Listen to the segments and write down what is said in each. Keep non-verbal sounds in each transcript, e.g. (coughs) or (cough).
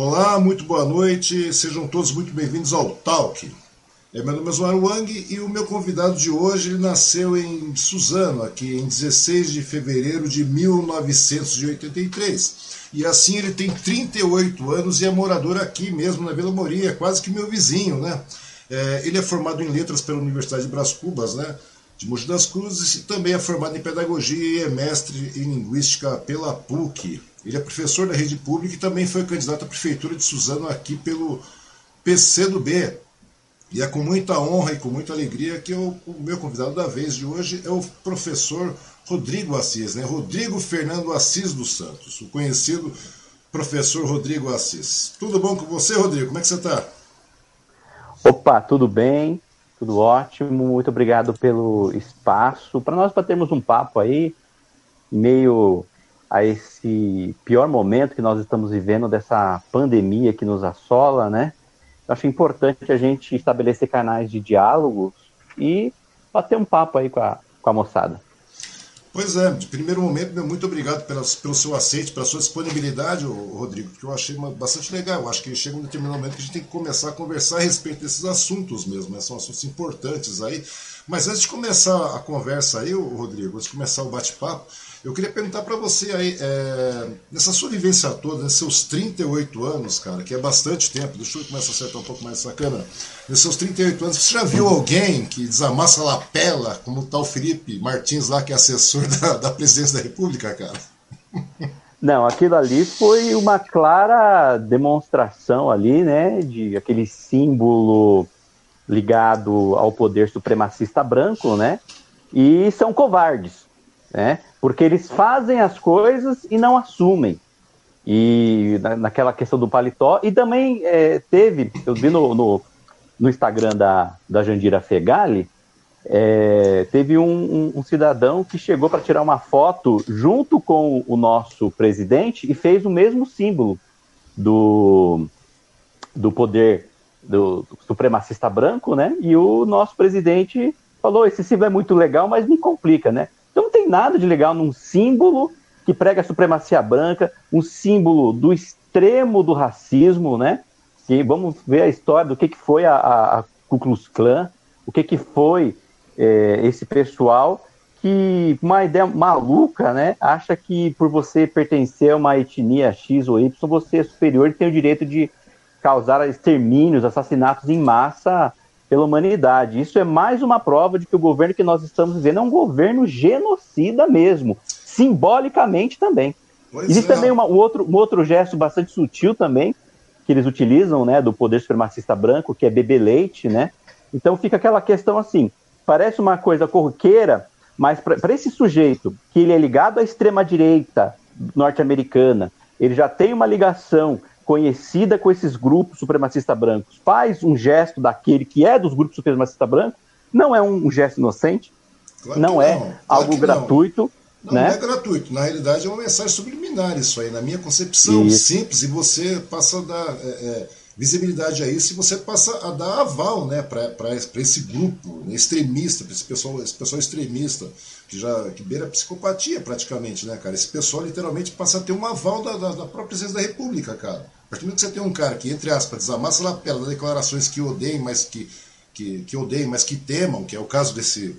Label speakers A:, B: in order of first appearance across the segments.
A: Olá, muito boa noite, sejam todos muito bem-vindos ao Talk. É, meu nome é Zoar Wang e o meu convidado de hoje ele nasceu em Suzano, aqui em 16 de fevereiro de 1983. E assim ele tem 38 anos e é morador aqui mesmo na Vila Moria, quase que meu vizinho, né? É, ele é formado em letras pela Universidade de Brás Cubas, né? De Mogi das Cruzes e também é formado em pedagogia e é mestre em linguística pela PUC. Ele é professor da rede pública e também foi candidato à prefeitura de Suzano aqui pelo PCdoB. E é com muita honra e com muita alegria que eu, o meu convidado da vez de hoje é o professor Rodrigo Assis, né? Rodrigo Fernando Assis dos Santos, o conhecido professor Rodrigo Assis. Tudo bom com você, Rodrigo? Como é que você está?
B: Opa, tudo bem, tudo ótimo. Muito obrigado pelo espaço. Para nós batermos um papo aí, meio a esse pior momento que nós estamos vivendo dessa pandemia que nos assola, né? Eu acho importante a gente estabelecer canais de diálogo e bater um papo aí com a, com a moçada.
A: Pois é, de primeiro momento, meu, muito obrigado pela, pelo seu aceite, pela sua disponibilidade, Rodrigo, porque eu achei uma, bastante legal. Eu acho que chega um determinado momento que a gente tem que começar a conversar a respeito desses assuntos mesmo, né? são assuntos importantes aí. Mas antes de começar a conversa aí, Rodrigo, antes de começar o bate-papo, eu queria perguntar para você aí, é, nessa sua vivência toda, nesses seus 38 anos, cara, que é bastante tempo, deixa eu começar a acertar um pouco mais essa câmera. Nesses seus 38 anos, você já viu alguém que desamassa lapela, como o tal Felipe Martins lá, que é assessor (laughs) da, da presidência da República, cara?
B: Não, aquilo ali foi uma clara demonstração ali, né, de aquele símbolo ligado ao poder supremacista branco, né, e são covardes, né, porque eles fazem as coisas e não assumem. E na, naquela questão do paletó, e também é, teve, eu vi no, no, no, Instagram da, da Jandira Fegali, é, teve um, um, um, cidadão que chegou para tirar uma foto junto com o nosso presidente e fez o mesmo símbolo do, do poder do, supremacista branco, né? E o nosso presidente falou: esse símbolo é muito legal, mas me complica, né? Então não tem nada de legal num símbolo que prega a supremacia branca, um símbolo do extremo do racismo, né? Que vamos ver a história do que, que foi a, a Ku Klux Klan, o que, que foi é, esse pessoal que, uma ideia maluca, né? Acha que por você pertencer a uma etnia X ou Y, você é superior e tem o direito de causar extermínios, assassinatos em massa pela humanidade. Isso é mais uma prova de que o governo que nós estamos vivendo é um governo genocida mesmo, simbolicamente também. Pois Existe é. também uma, um, outro, um outro gesto bastante sutil também, que eles utilizam, né, do poder supremacista branco, que é beber leite, né? Então fica aquela questão assim, parece uma coisa corriqueira, mas para esse sujeito, que ele é ligado à extrema-direita norte-americana, ele já tem uma ligação conhecida com esses grupos supremacistas brancos, faz um gesto daquele que é dos grupos supremacistas brancos, não é um gesto inocente, claro não é não. algo gratuito.
A: Não, né? não, é gratuito, na realidade é uma mensagem subliminar isso aí, na minha concepção isso. simples, e você passa a dar é, é, visibilidade a isso e você passa a dar aval né, para esse grupo né, extremista, para esse pessoal, esse pessoal extremista, que já que beira psicopatia praticamente, né, cara? Esse pessoal literalmente passa a ter um aval da, da, da própria presidência da República, cara. A partir do momento que você tem um cara que, entre aspas, desamassa a lapela das declarações que odeiem, mas que, que, que odeiem, mas que temam, que é o caso desse,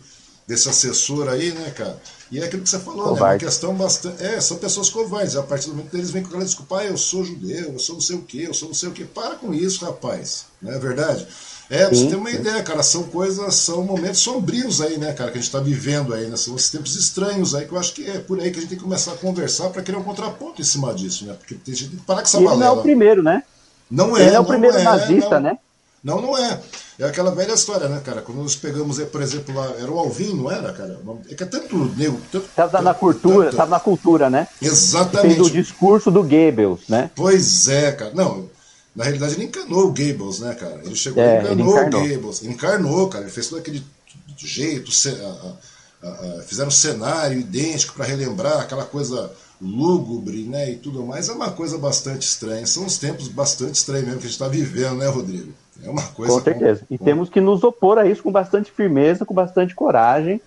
A: desse assessor aí, né, cara? E é aquilo que você falou, Covarde. né? Uma questão bastante. É, são pessoas covardes. A partir do momento que eles vêm com aquela desculpa, ah, eu sou judeu, eu sou não sei o quê, eu sou não sei o quê. Para com isso, rapaz. Não é verdade? É, pra você ter uma ideia, cara, são coisas, são momentos sombrios aí, né, cara, que a gente está vivendo aí, né? São esses tempos estranhos aí, que eu acho que é por aí que a gente tem que começar a conversar para criar um contraponto em cima disso, né? Porque tem gente que parar com essa
B: balela. Ele não é o primeiro, né?
A: Não é.
B: Ele é o primeiro é, nazista,
A: não,
B: né?
A: Não, não é. É aquela velha história, né, cara? Quando nós pegamos, por exemplo, lá, era o Alvin, não era, cara? É que é tanto nego. Tanto,
B: tava na cultura, tanto, tava na cultura, né?
A: Exatamente.
B: Fez o discurso do Goebbels, né?
A: Pois é, cara. Não, na realidade, ele encanou o Gables, né, cara? Ele chegou é, e encanou o Gables. Encarnou, cara. Ele fez todo aquele jeito, a, a, a, fizeram um cenário idêntico para relembrar aquela coisa lúgubre, né, e tudo mais. É uma coisa bastante estranha. São uns tempos bastante estranhos mesmo que a gente está vivendo, né, Rodrigo? É uma coisa.
B: Com certeza. Com... E temos que nos opor a isso com bastante firmeza, com bastante coragem.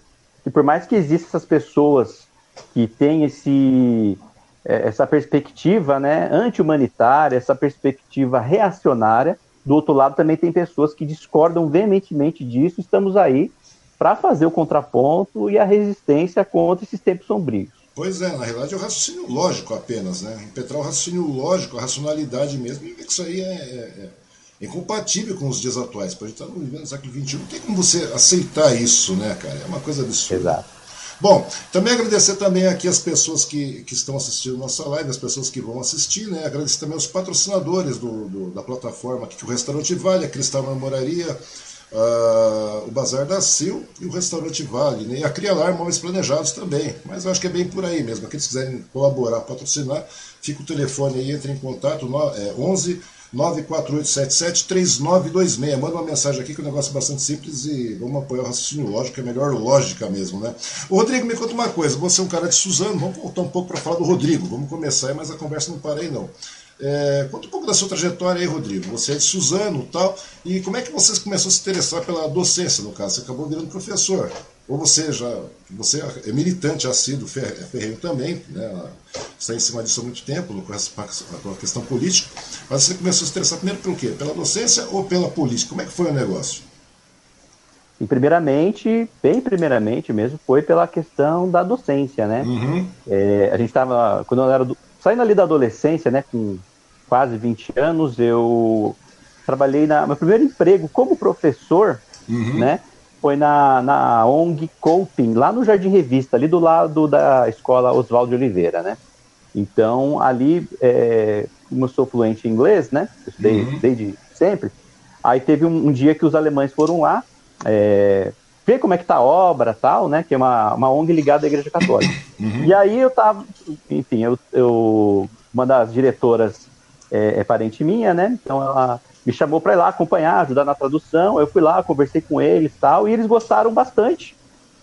B: E por mais que existam essas pessoas que têm esse essa perspectiva né, anti-humanitária, essa perspectiva reacionária. Do outro lado, também tem pessoas que discordam veementemente disso. Estamos aí para fazer o contraponto e a resistência contra esses tempos sombrios.
A: Pois é, na realidade é o raciocínio lógico apenas, né? Impetrar o raciocínio lógico, a racionalidade mesmo, e isso aí é, é, é incompatível com os dias atuais. Para a gente estar tá no século XXI, não tem como você aceitar isso, né, cara? É uma coisa absurda.
B: Exato.
A: Bom, também agradecer também aqui as pessoas que, que estão assistindo nossa live, as pessoas que vão assistir, né? Agradecer também os patrocinadores do, do da plataforma aqui, que o Restaurante Vale, a Cristal Namoraria, Uh, o Bazar da Sil e o Restaurante Vale, né? e a Crialar Móveis Planejados também. Mas eu acho que é bem por aí mesmo. Aqueles que quiserem colaborar, patrocinar, fica o telefone aí, entre em contato, no, é, 11 94877 3926. Manda uma mensagem aqui que o negócio é bastante simples e vamos apoiar o raciocínio lógico, é melhor lógica mesmo, né? Rodrigo, me conta uma coisa, você é um cara de Suzano, vamos voltar um pouco para falar do Rodrigo, vamos começar mas a conversa não para aí não. É, conta um pouco da sua trajetória aí, Rodrigo. Você é de Suzano tal. E como é que você começou a se interessar pela docência, no caso? Você acabou virando professor. Ou você já você é militante assíduo, ferreiro também, né? está em cima disso há muito tempo, com a questão política. Mas você começou a se interessar primeiro pelo quê? Pela docência ou pela política? Como é que foi o negócio?
B: E primeiramente, bem primeiramente mesmo, foi pela questão da docência, né?
A: Uhum.
B: É, a gente estava, quando eu era do, saindo ali da adolescência, né, com quase 20 anos, eu trabalhei na meu primeiro emprego como professor, uhum. né? Foi na, na ONG Coping, lá no Jardim Revista, ali do lado da escola Oswaldo Oliveira, né? Então, ali, é, como eu sou fluente em inglês, né? Eu estudei uhum. desde sempre. Aí teve um, um, dia que os alemães foram lá é, ver como é que tá a obra tal, né? Que é uma, uma ONG ligada à Igreja Católica. Uhum. E aí eu tava, enfim, eu, eu uma das diretoras é, é parente minha, né? Então ela me chamou para ir lá acompanhar, ajudar na tradução. Eu fui lá, conversei com eles tal, e eles gostaram bastante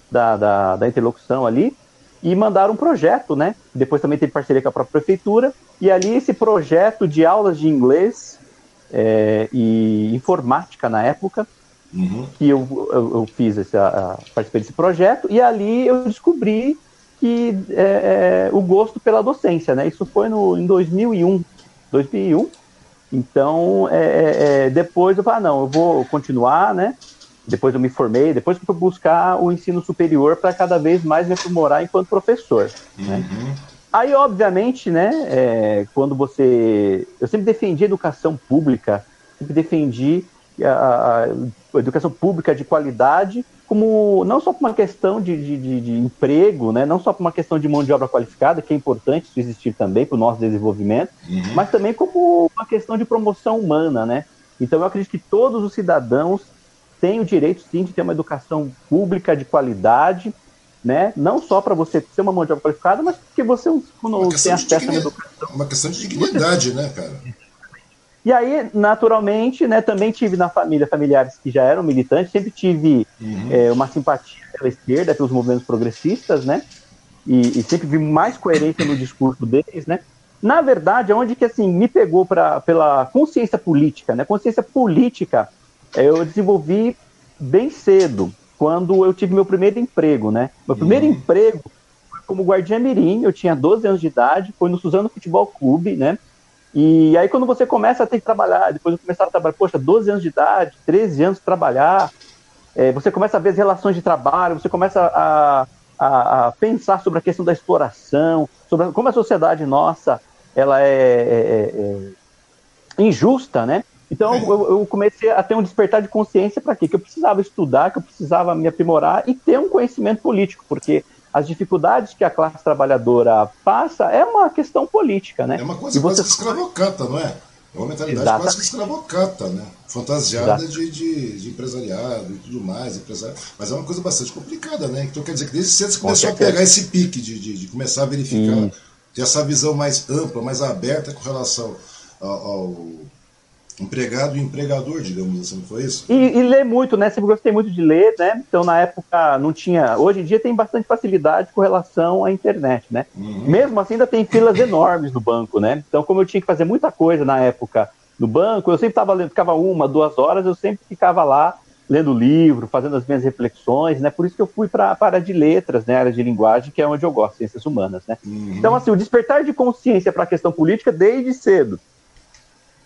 B: da, da, da interlocução ali e mandaram um projeto, né? Depois também teve parceria com a própria prefeitura, e ali esse projeto de aulas de inglês é, e informática na época, uhum. que eu, eu, eu, fiz essa, participei desse projeto, e ali eu descobri que é, é, o gosto pela docência, né? Isso foi no, em 2001, 2001. Então, é, é, é, depois eu falei, ah, não, eu vou continuar, né? Depois eu me formei, depois eu fui buscar o ensino superior para cada vez mais me aprimorar enquanto professor. Né? Uhum. Né? Aí, obviamente, né, é, quando você. Eu sempre defendi educação pública, sempre defendi a, a educação pública de qualidade como não só por uma questão de, de, de, emprego, né, não só por uma questão de mão de obra qualificada, que é importante isso existir também para o nosso desenvolvimento, uhum. mas também como uma questão de promoção humana, né? Então eu acredito que todos os cidadãos têm o direito sim de ter uma educação pública de qualidade, né? Não só para você ser uma mão de obra qualificada, mas porque você quando tem acesso à educação.
A: Uma questão de dignidade, né, cara?
B: E aí, naturalmente, né, também tive na família familiares que já eram militantes, sempre tive uhum. é, uma simpatia pela esquerda, pelos movimentos progressistas, né? E, e, sempre vi mais coerência no discurso deles, né? Na verdade, onde que assim me pegou pra, pela consciência política, né? Consciência política, é, eu desenvolvi bem cedo, quando eu tive meu primeiro emprego, né? Meu primeiro uhum. emprego foi como guardiã mirim, eu tinha 12 anos de idade, foi no Suzano Futebol Clube, né? E aí quando você começa a ter que trabalhar, depois de começar a trabalhar, poxa, 12 anos de idade, 13 anos de trabalhar, é, você começa a ver as relações de trabalho, você começa a, a, a, pensar sobre a questão da exploração, sobre como a sociedade nossa ela é, é, é, é injusta, né? Então eu, eu, comecei a ter um despertar de consciência para quê? Que eu precisava estudar, que eu precisava me aprimorar e ter um conhecimento político, porque as dificuldades que a classe trabalhadora passa é uma questão política, né?
A: É uma coisa quase que escravocata, não é? É uma mentalidade Exatamente. quase que escravocata, né? Fantasiada de, de, de, empresariado e tudo mais, empresari... mas é uma coisa bastante complicada, né? Então quer dizer que desde cedo você começou a pegar esse pique de, de, de começar a verificar, hum. ter essa visão mais ampla, mais aberta com relação ao, ao empregado e empregador, digamos assim, foi isso?
B: E, e ler muito, né? Sempre gostei muito de ler, né? Então, na época, não tinha. Hoje em dia tem bastante facilidade com relação à internet, né? Uhum. Mesmo assim, ainda tem filas (coughs) enormes no banco, né? Então, como eu tinha que fazer muita coisa na época no banco, eu sempre estava lendo, ficava uma, duas horas, eu sempre ficava lá lendo livro, fazendo as minhas reflexões, né? Por isso que eu fui para a área de letras, né? A área de linguagem, que é onde eu gosto, ciências humanas, né? Uhum. Então, assim, o despertar de consciência para a questão política desde cedo.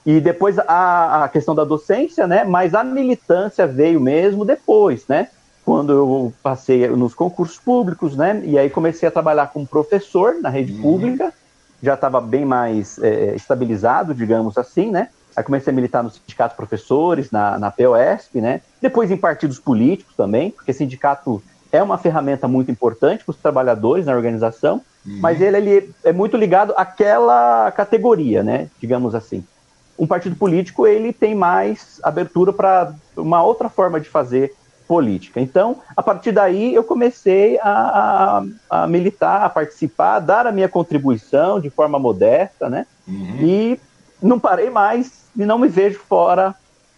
B: E depois a, a questão da docência, né? Mas a militância veio mesmo depois, né? Quando eu passei nos concursos públicos, né? E aí comecei a trabalhar como professor na rede uhum. pública, já estava bem mais é, estabilizado, digamos assim, né? Aí comecei a militar no sindicato de professores, na, na POSP, né? Depois em partidos políticos também, porque sindicato é uma ferramenta muito importante para os trabalhadores na organização, uhum. mas ele, ele, é muito ligado àquela categoria, né? Digamos assim. Um partido político ele tem mais abertura para uma outra forma de fazer política. Então, a partir daí, eu comecei a, a, a militar, a participar, a dar a minha contribuição de forma modesta, né? Uhum. E não parei mais e não me vejo fora,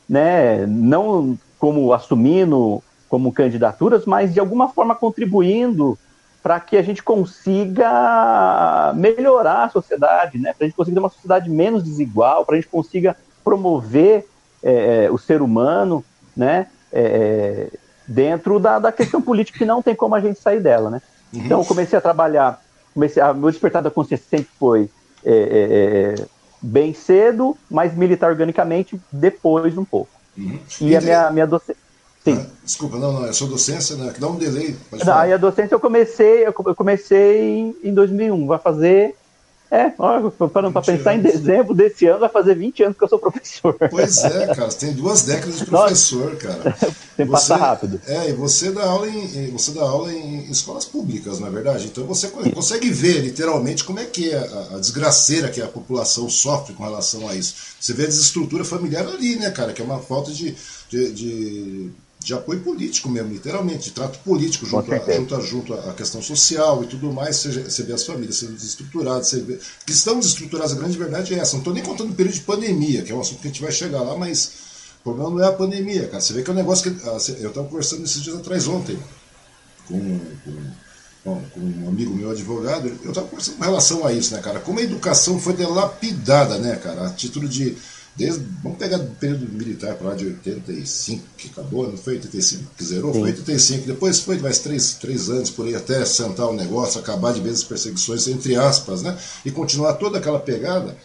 B: né, não como assumindo como candidaturas, mas de alguma forma contribuindo para que a gente consiga melhorar a sociedade, né, para a gente consiga ter uma sociedade menos desigual, para a gente consiga promover é, é, o ser humano, né, é, é, dentro da, da questão política que não tem como a gente sair dela, né. Uhum. Então eu comecei a trabalhar, comecei a, meu despertar da consciência sempre foi é, é, bem cedo, mas militar organicamente depois um pouco. Uhum. E, e, a minha, minha docência.
A: Sim. Ah, desculpa, não, não, é sua docência, né? Que dá um delay.
B: Pode. Aí a docência eu comecei, eu comecei em, em 2001, vai fazer é, para pensar anos. em dezembro desse ano, vai fazer 20 anos que eu sou professor.
A: Pois é, cara, você tem duas décadas de professor, cara. (laughs)
B: Tem passa rápido.
A: É, e você dá aula em você dá aula em escolas públicas, não é verdade? Então você consegue ver literalmente como é que é a, a desgraceira que a população sofre com relação a isso. Você vê a desestrutura familiar ali, né, cara, que é uma falta de, de, de de apoio político mesmo, literalmente, de trato político junto, a, junto, a, junto à questão social e tudo mais. Você, vê as famílias sendo desestruturadas, você vê que estão desestruturadas. A grande verdade é essa. Não estou nem contando o período de pandemia, que é um assunto que a gente vai chegar lá, mas o problema não é a pandemia, cara. Você vê que é um negócio que. Ah, eu estava conversando esses dias atrás ontem com, com, com um amigo meu advogado, eu estava conversando com relação a isso, né, cara? Como a educação foi delapidada, né, cara? A título de Desde, vamos pegar o período militar para lá de 85, que acabou, não foi 85 que zerou? Sim. Foi 85, depois foi mais três, três anos por aí até sentar o negócio, acabar de vez as perseguições, entre aspas, né? E continuar toda aquela pegada.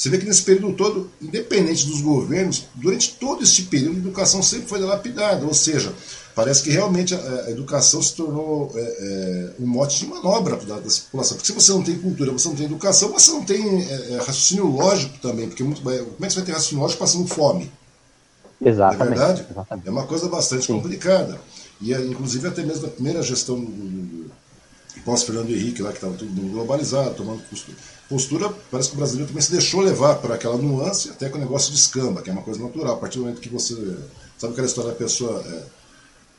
A: Você vê que nesse período todo, independente dos governos, durante todo esse período, a educação sempre foi lapidada, ou seja, parece que realmente a, educação se tornou é, é, um mote de manobra da, da, população. Porque se você não tem cultura, você não tem educação, você não tem é, é raciocínio lógico também. Porque muito, como é que você vai ter raciocínio lógico passando fome?
B: Exatamente.
A: é verdade?
B: Exatamente.
A: É uma coisa bastante Sim. complicada. E inclusive até mesmo a primeira gestão do, do pós-Fernando Henrique, lá que estava tudo globalizado, tomando postura, parece que o brasileiro também se deixou levar por aquela nuance, até que o negócio descamba, que é uma coisa natural. A partir do momento que você. Sabe aquela história da pessoa. É,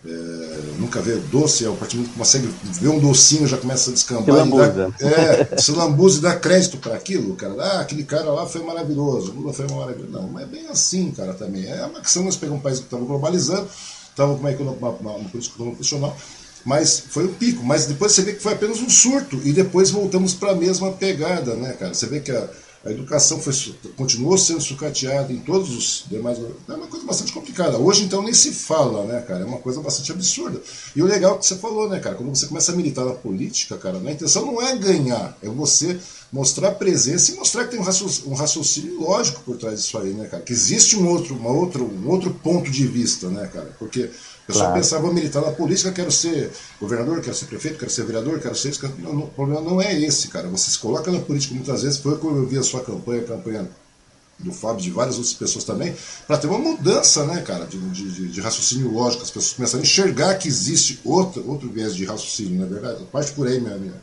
A: é, nunca vê doce, é o partido que consegue ver um docinho já começa a descambar.
B: Se
A: é, se lambuza e dá crédito para aquilo, cara. Ah, aquele cara lá foi maravilhoso, Lula foi maravilhoso. Não, mas é bem assim, cara, também. É uma questão, nós pegamos um país que estava globalizando, estava com uma, uma, uma, uma política profissional, mas foi um pico. Mas depois você vê que foi apenas um surto, e depois voltamos para a mesma pegada, né, cara? Você vê que a a educação foi, continuou sendo sucateada em todos os demais. É uma coisa bastante complicada. Hoje, então, nem se fala, né, cara? É uma coisa bastante absurda. E o legal é que você falou, né, cara? Quando você começa a militar na política, cara, a intenção não é ganhar, é você mostrar presença e mostrar que tem um raciocínio, um raciocínio lógico por trás disso aí, né, cara? Que existe um outro, uma outro, um outro ponto de vista, né, cara? Porque eu claro. só pensava, militar na política, quero ser governador, quero ser prefeito, quero ser vereador, quero ser isso. Não, não, o problema não é esse, cara. Você se coloca na política muitas vezes, foi quando eu vi a sua campanha, a campanha do Fábio, de várias outras pessoas também, para ter uma mudança, né, cara, de, de, de, raciocínio lógico, as pessoas começarem a enxergar que existe outro, outro viés de raciocínio, não é verdade? Parte por aí, minha, minha.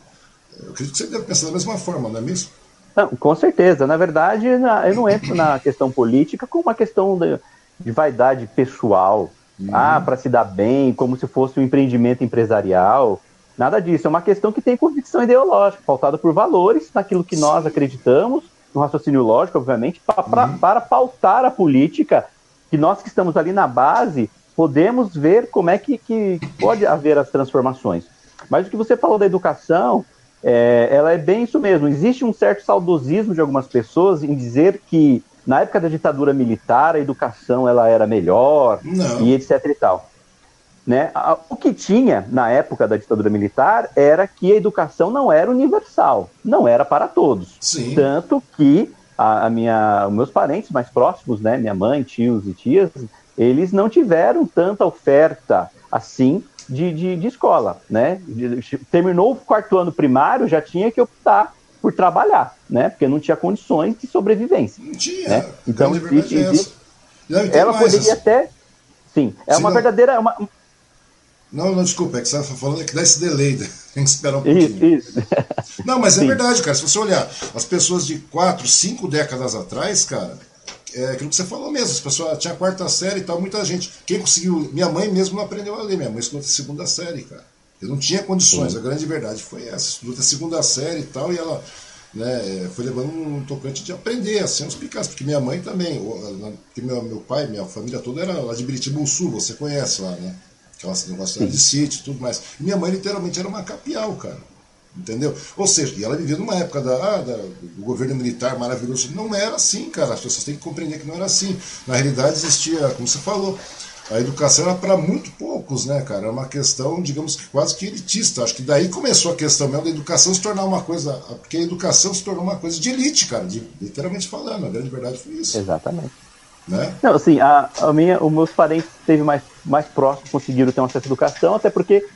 A: Eu acredito que você deve pensar da mesma forma, não é mesmo?
B: Não, com certeza. Na verdade, eu não entro na questão política como uma questão de, de vaidade pessoal, Uhum. Ah, para se dar bem, como se fosse um empreendimento empresarial. Nada disso. É uma questão que tem convicção ideológica, pautada por valores, naquilo que nós acreditamos, no raciocínio lógico, obviamente, pra, pra, uhum. para pautar a política, que nós que estamos ali na base podemos ver como é que, que pode haver as transformações. Mas o que você falou da educação, é, ela é bem isso mesmo. Existe um certo saudosismo de algumas pessoas em dizer que na época da ditadura militar a educação ela era melhor
A: Não.
B: e etc e tal. Né? O que tinha na época da ditadura militar era que a educação não era universal, não era para todos.
A: Sim.
B: Tanto que a, a minha, os meus parentes mais próximos, né, minha mãe, tios e tias, eles não tiveram tanta oferta assim de, de, de escola, né? Terminou o quarto ano primário, já tinha que optar por trabalhar, né? Porque não tinha condições de sobrevivência.
A: Não tinha.
B: Né? Então,
A: existe,
B: existe,
A: existe. Não,
B: ela poderia
A: assim.
B: até. Sim, é
A: Sim,
B: uma
A: não.
B: verdadeira. Uma...
A: Não, não, desculpa, é que você estava falando que dá esse delay, né? (laughs) tem que esperar um pouquinho.
B: Isso, isso. (laughs)
A: Não, mas é
B: Sim.
A: verdade, cara. Se você olhar as pessoas de quatro, cinco décadas atrás, cara, é aquilo que você falou mesmo. As pessoas tinha a quarta série e tal, muita gente. Quem conseguiu. Minha mãe mesmo não aprendeu a ler, minha mãe estudou segunda série, cara. Eu não tinha condições, a grande verdade foi essa. Estudou até segunda série e tal, e ela né, foi levando um tocante de aprender, assim, uns picados, porque minha mãe também, na- porque meu, meu pai, minha família toda era lá de Biritibu Sul, você conhece lá, né? Aquela negócio de sítio e tudo mais. E minha mãe literalmente era uma capial, cara. Entendeu? Ou seja, e ela vivia numa época da, ah, da- do governo militar maravilhoso. Não era assim, cara. As pessoas têm que compreender que não era assim. Na realidade, existia, como você falou, a educação era para muito poucos, né, cara? Era uma questão, digamos que quase que elitista. Acho que daí começou a questão mesmo da educação se tornar uma coisa. Porque a educação se tornou uma coisa de elite, cara, de, literalmente falando. A grande verdade foi isso.
B: Exatamente.
A: Né?
B: Não, assim, a, a minha, os meus parentes teve mais, mais próximos conseguiram ter um acesso à educação, até porque,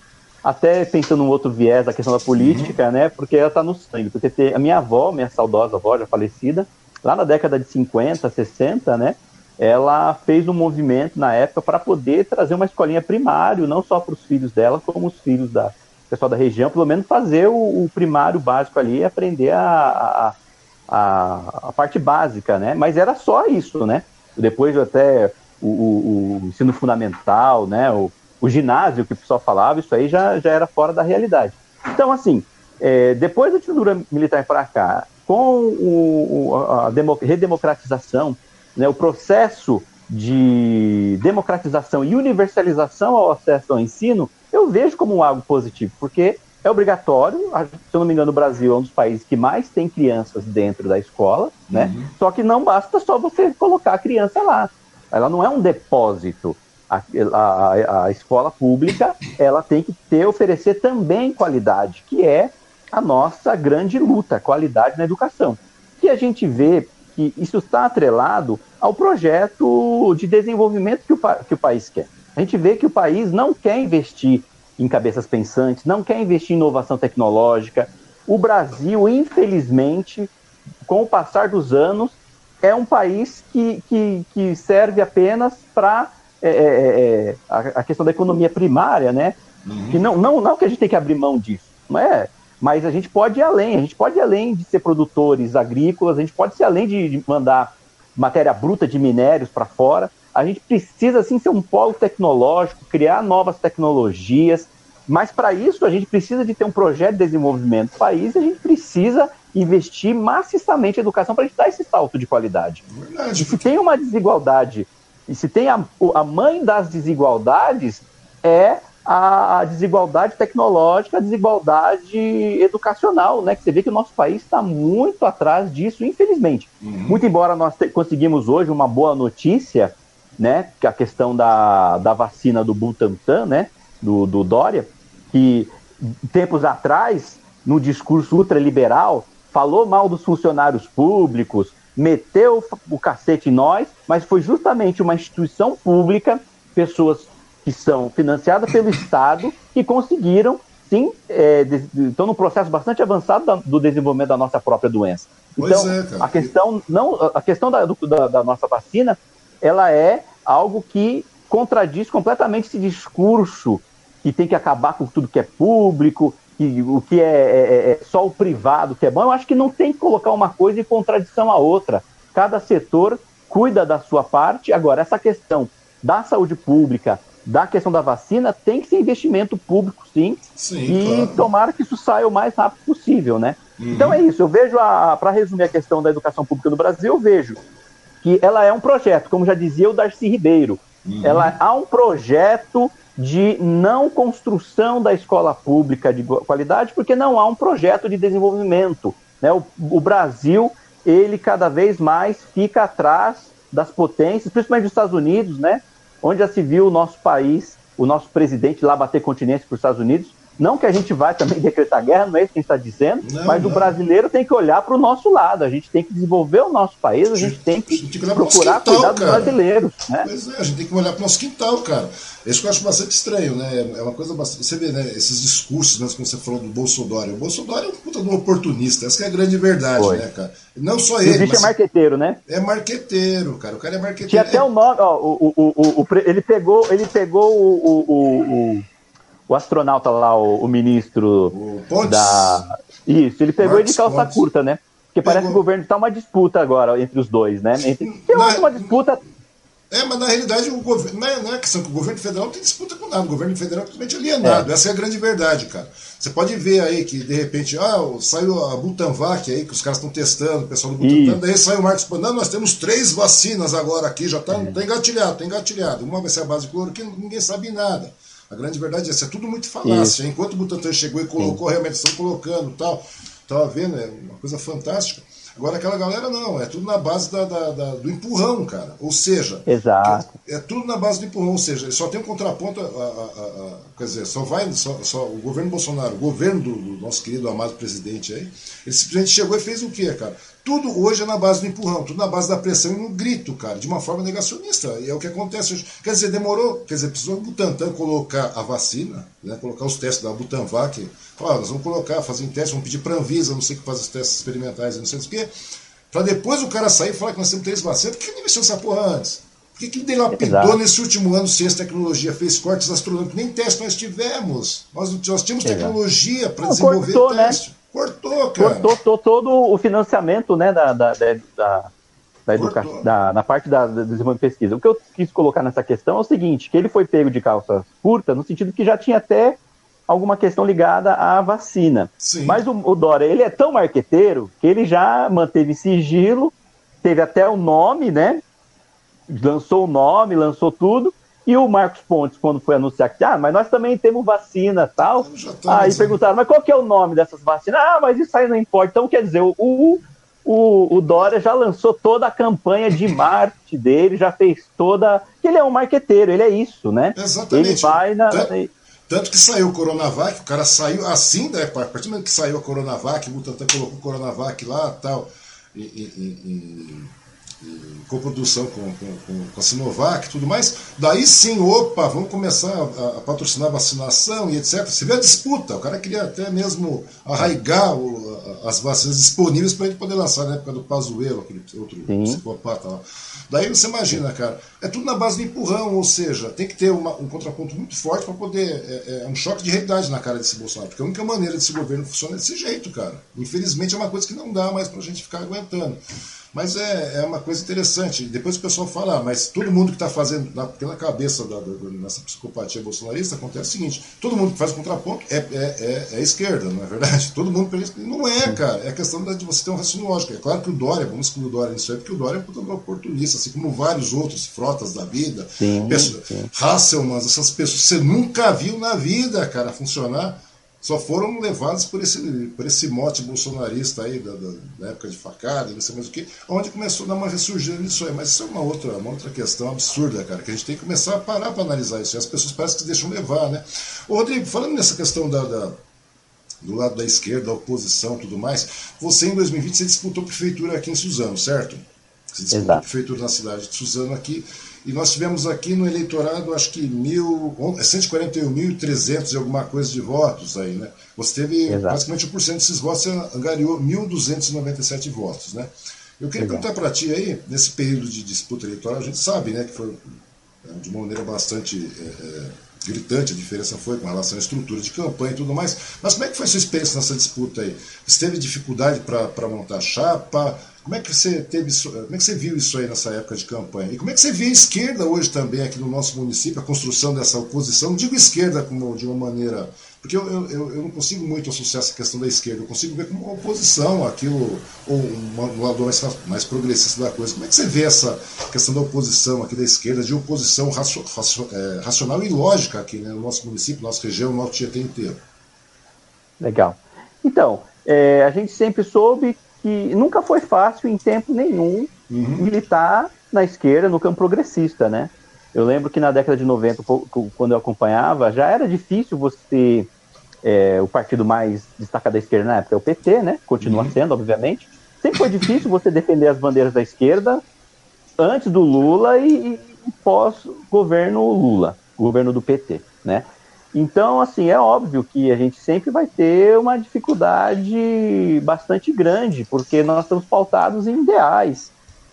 B: até pensando num outro viés da questão da política, né? Porque ela está no sangue. Porque a minha avó, minha saudosa avó, já falecida, lá na década de 50, 60, né? Ela fez um movimento na época para poder trazer uma escolinha primário, não só para os filhos dela, como os filhos da pessoal da região, pelo menos fazer o, o primário básico ali e aprender a, a, a, a parte básica, né? Mas era só isso, né? Depois até o, o- o ensino fundamental, né? O, ginásio que o pessoal falava, isso aí já, já era fora da realidade. Então, assim, é, depois da ditadura militar para cá, com a demo- redemocratização, né, o processo de democratização e universalização ao acesso ao ensino, eu vejo como algo positivo, porque é obrigatório, se eu não me engano, o Brasil é um dos países que mais tem crianças dentro da escola, né? Só que não basta só você colocar a criança lá. Ela não é um depósito. A, a- a escola pública ela tem que ter oferecer também qualidade, que é a nossa grande luta, qualidade na educação. Que a gente vê que isso está atrelado ao projeto de desenvolvimento que o, que o país quer. A gente vê que o país não quer investir em cabeças pensantes, não quer investir em inovação tecnológica. O Brasil, infelizmente, com o passar dos anos, é um país que, que, que serve apenas para é, é, é, a, a questão da economia primária, né? Que não, não, não que a gente tem que abrir mão disso, não é? Mas a gente pode ir além, a gente pode ir além de ser produtores agrícolas, a gente pode ser além de, mandar matéria bruta de minérios para fora. A gente precisa, sim, ser um polo tecnológico, criar novas tecnologias, mas para isso a gente precisa de ter um projeto de desenvolvimento do país e a gente precisa investir maciçamente em educação para a gente dar esse salto de qualidade.
A: Verdade.
B: se tem uma desigualdade, e se tem a, a mãe das desigualdades, é a, desigualdade tecnológica, a desigualdade educacional, né? Que você vê que o nosso país está muito atrás disso, infelizmente. Muito embora nós conseguimos hoje uma boa notícia, né? Que a questão da, da vacina do Butantan, né? Do, do Dória, que tempos atrás, no discurso ultraliberal, falou mal dos funcionários públicos, meteu o cacete em nós, mas foi justamente uma instituição pública, pessoas que são financiadas pelo Estado, que conseguiram, sim, é, de- estão num processo bastante avançado da- do desenvolvimento da nossa própria doença. Então,
A: é,
B: a questão, não, a questão da, do- da, da nossa vacina, ela é algo que contradiz completamente esse discurso que tem que acabar com tudo que é público, que o que é, é- é só o privado que é bom. Eu acho que não tem que colocar uma coisa em contradição à outra. Cada setor cuida da sua parte. Agora, essa questão da saúde pública, da questão da vacina, tem que ser investimento público, sim,
A: Sim,
B: e
A: claro.
B: tomara que isso saia o mais rápido possível, né? Então é isso, eu vejo, para resumir a questão da educação pública no Brasil, eu vejo que ela é um projeto, como já dizia o Darcy Ribeiro, ela há um projeto de não construção da escola pública de boa qualidade, porque não há um projeto de desenvolvimento. Né? O, o Brasil ele cada vez mais fica atrás das potências, principalmente dos Estados Unidos, né? Onde já se viu o nosso país, o nosso presidente lá bater continência para os Estados Unidos, não que a gente vai também decretar guerra, não é isso que a gente está dizendo, não, mas não. o brasileiro tem que olhar para o nosso lado, a gente tem que desenvolver o nosso país, a gente tem que, gente tem que procurar quintal, cuidar dos brasileiros. Né?
A: Pois é, a gente tem que olhar para o nosso quintal, cara. Isso que eu acho bastante estranho, né? É uma coisa bastante. Você vê, né? Esses discursos, né, como você falou do Bolsonaro. O Bolsonaro é um puta de um oportunista, essa é a grande verdade, Foi. né, cara? Não só ele.
B: Existe mas... é marqueteiro, né?
A: É marqueteiro, cara. O cara é marqueteiro.
B: Tinha até o nome, ó, o, o, o, o, ele pegou, ele pegou o, o o astronauta lá, o, o ministro
A: o
B: da. Isso, ele pegou ele de calça Pontes. curta, né? Porque pegou. parece que o governo está uma disputa agora entre os dois, né? Entre... Na... uma disputa.
A: É, mas na realidade o governo. Não é, não é questão que o governo federal não tem disputa com nada. O governo federal é totalmente alienado. É. Essa é a grande verdade, cara. Você pode ver aí que, de repente, ah, saiu a Butanvac aí, que os caras estão testando, o pessoal do Butantan, daí saiu o Marcos não, nós temos três vacinas agora aqui, já está é. tá engatilhado, está engatilhado. Uma vai ser a base de cloroquina, ninguém sabe nada. A grande verdade é essa, é tudo muito falácia. Isso. Enquanto o Butantan chegou e colocou, Sim. realmente estão colocando tal, estava vendo, é uma coisa fantástica. Agora aquela galera não, é tudo na base da, da, da, do empurrão, cara. Ou seja,
B: Exato.
A: É, é, tudo na base do empurrão, ou seja, só tem um contraponto, a, a, a, quer dizer, só vai, só, só, o governo Bolsonaro, o governo do, do, nosso querido amado presidente aí, ele simplesmente chegou e fez o quê, cara? Tudo hoje é na base do empurrão, tudo na base da pressão e no grito, cara, de uma forma negacionista. E é o que acontece hoje. Quer dizer, demorou, quer dizer, precisou o Butantan colocar a vacina, né, colocar os testes da Butanvac. Ó, nós vamos colocar, fazer testes, vamos pedir para a Anvisa, não sei o que faz os testes experimentais, não sei o que, para depois o cara sair e falar que nós temos três vacinas. Por que não investiu essa porra antes? Por que, que dilapidou nesse último ano ciência e tecnologia, fez cortes astronômicos? Nem teste nós tivemos. Nós, nós tínhamos tecnologia para desenvolver cortou, né? teste. Né? Cortou, cara.
B: Cortou todo o financiamento né, da, da, da, da educação, da, na parte da, da desenvolvimento de pesquisa. O que eu quis colocar nessa questão é o seguinte, que ele foi pego de calça curta, no sentido que já tinha até alguma questão ligada à vacina. Sim. Mas o, o Dória, ele é tão marqueteiro que ele já manteve sigilo, teve até o nome, né? Lançou o nome, lançou tudo, e o Marcos Pontes, quando foi anunciar que, ah, mas nós também temos vacina tal. Aí perguntaram, mas qual que é o nome dessas vacinas? Ah, mas isso aí não importa. Então, quer dizer, o, o, o Dória já lançou toda a campanha de (laughs) marketing dele, já fez toda. Ele é um marqueteiro, ele é isso, né?
A: Exatamente.
B: Ele vai na.
A: Tanto, tanto que saiu o Coronavac, o cara saiu assim, né, a partir do momento que saiu a Coronavac, o Butantan colocou o Coronavac lá tal. e, e, e coprodução com, com, com a Sinovac e tudo mais, daí sim, opa, vamos começar a, a, patrocinar a vacinação e etc. Você vê a disputa, o cara queria até mesmo arraigar o, as vacinas disponíveis para ele poder lançar na época do Pazuello, aquele outro sim. psicopata lá. Daí você imagina, cara, é tudo na base do empurrão, ou seja, tem que ter uma, um contraponto muito forte para poder. É, é, um choque de realidade na cara desse Bolsonaro, porque a única maneira desse governo funcionar é desse jeito, cara. Infelizmente é uma coisa que não dá mais para a gente ficar aguentando. Mas é, é uma coisa interessante. Depois o pessoal fala, ah, mas todo mundo que está fazendo, na, pela cabeça da, da, nessa psicopatia bolsonarista, acontece o seguinte: todo mundo que faz contraponto é, é, é, é esquerda, não é verdade? (laughs) Todo mundo Não é, cara. É questão de você ter um raciocínio lógico. É claro que o Dória, vamos excluir o Dória nisso aí, porque o Dória é um oportunista, assim como vários outros frotas da vida.
B: Sim, pessoas, sim.
A: Hasselman, essas pessoas, você nunca viu na vida, cara, funcionar só foram levados por esse, por esse mote bolsonarista aí da, da, da, época de facada, não sei mais o que, onde começou a dar uma ressurgida nisso aí. Mas isso é uma outra, uma outra questão absurda, cara, que a gente tem que começar a parar para analisar isso. E as pessoas parecem que deixam levar, né? Ô, Rodrigo, falando nessa questão da, da do lado da esquerda, da oposição tudo mais, você em 2020 você disputou prefeitura aqui em Suzano, certo? Você disputou Exato. prefeitura na cidade de Suzano aqui. E nós tivemos aqui no eleitorado, acho que mil, 141.300 é e alguma coisa de votos aí, né? Você teve Exato. praticamente 1% desses votos, você angariou 1.297 votos, né? Eu queria perguntar para ti aí, nesse período de disputa eleitoral, a gente sabe, né, que foi é, de uma maneira bastante é, é, gritante a diferença foi com relação à estrutura de campanha e tudo mais, mas como é que foi a sua experiência nessa disputa aí? Você teve dificuldade para montar chapa? Como é que você teve isso, como é que você viu isso aí nessa época de campanha? E como é que você vê a esquerda hoje também aqui no nosso município, a construção dessa oposição? Não digo esquerda como de uma maneira. Porque eu, eu, eu não consigo muito associar essa questão da esquerda, eu consigo ver como uma oposição, aquilo, ou um lado mais, mais progressista da coisa. Como é que você vê essa questão da oposição aqui da esquerda, de oposição é, racional e lógica aqui né, no nosso município, nossa região, no nosso Tietê inteiro?
B: Legal. Então, é, a gente sempre soube que nunca foi fácil em tempo nenhum uhum. militar na esquerda, no campo progressista, né? Eu lembro que na década de 90, quando eu acompanhava, já era difícil você. É, o partido mais destacado da esquerda na época é o PT, né? Continua uhum. sendo, obviamente. Sempre foi difícil você defender as bandeiras da esquerda antes do Lula e, e pós-governo Lula, governo do PT, né? Então, assim, é óbvio que a gente sempre vai ter uma dificuldade bastante grande, porque nós estamos pautados em ideais,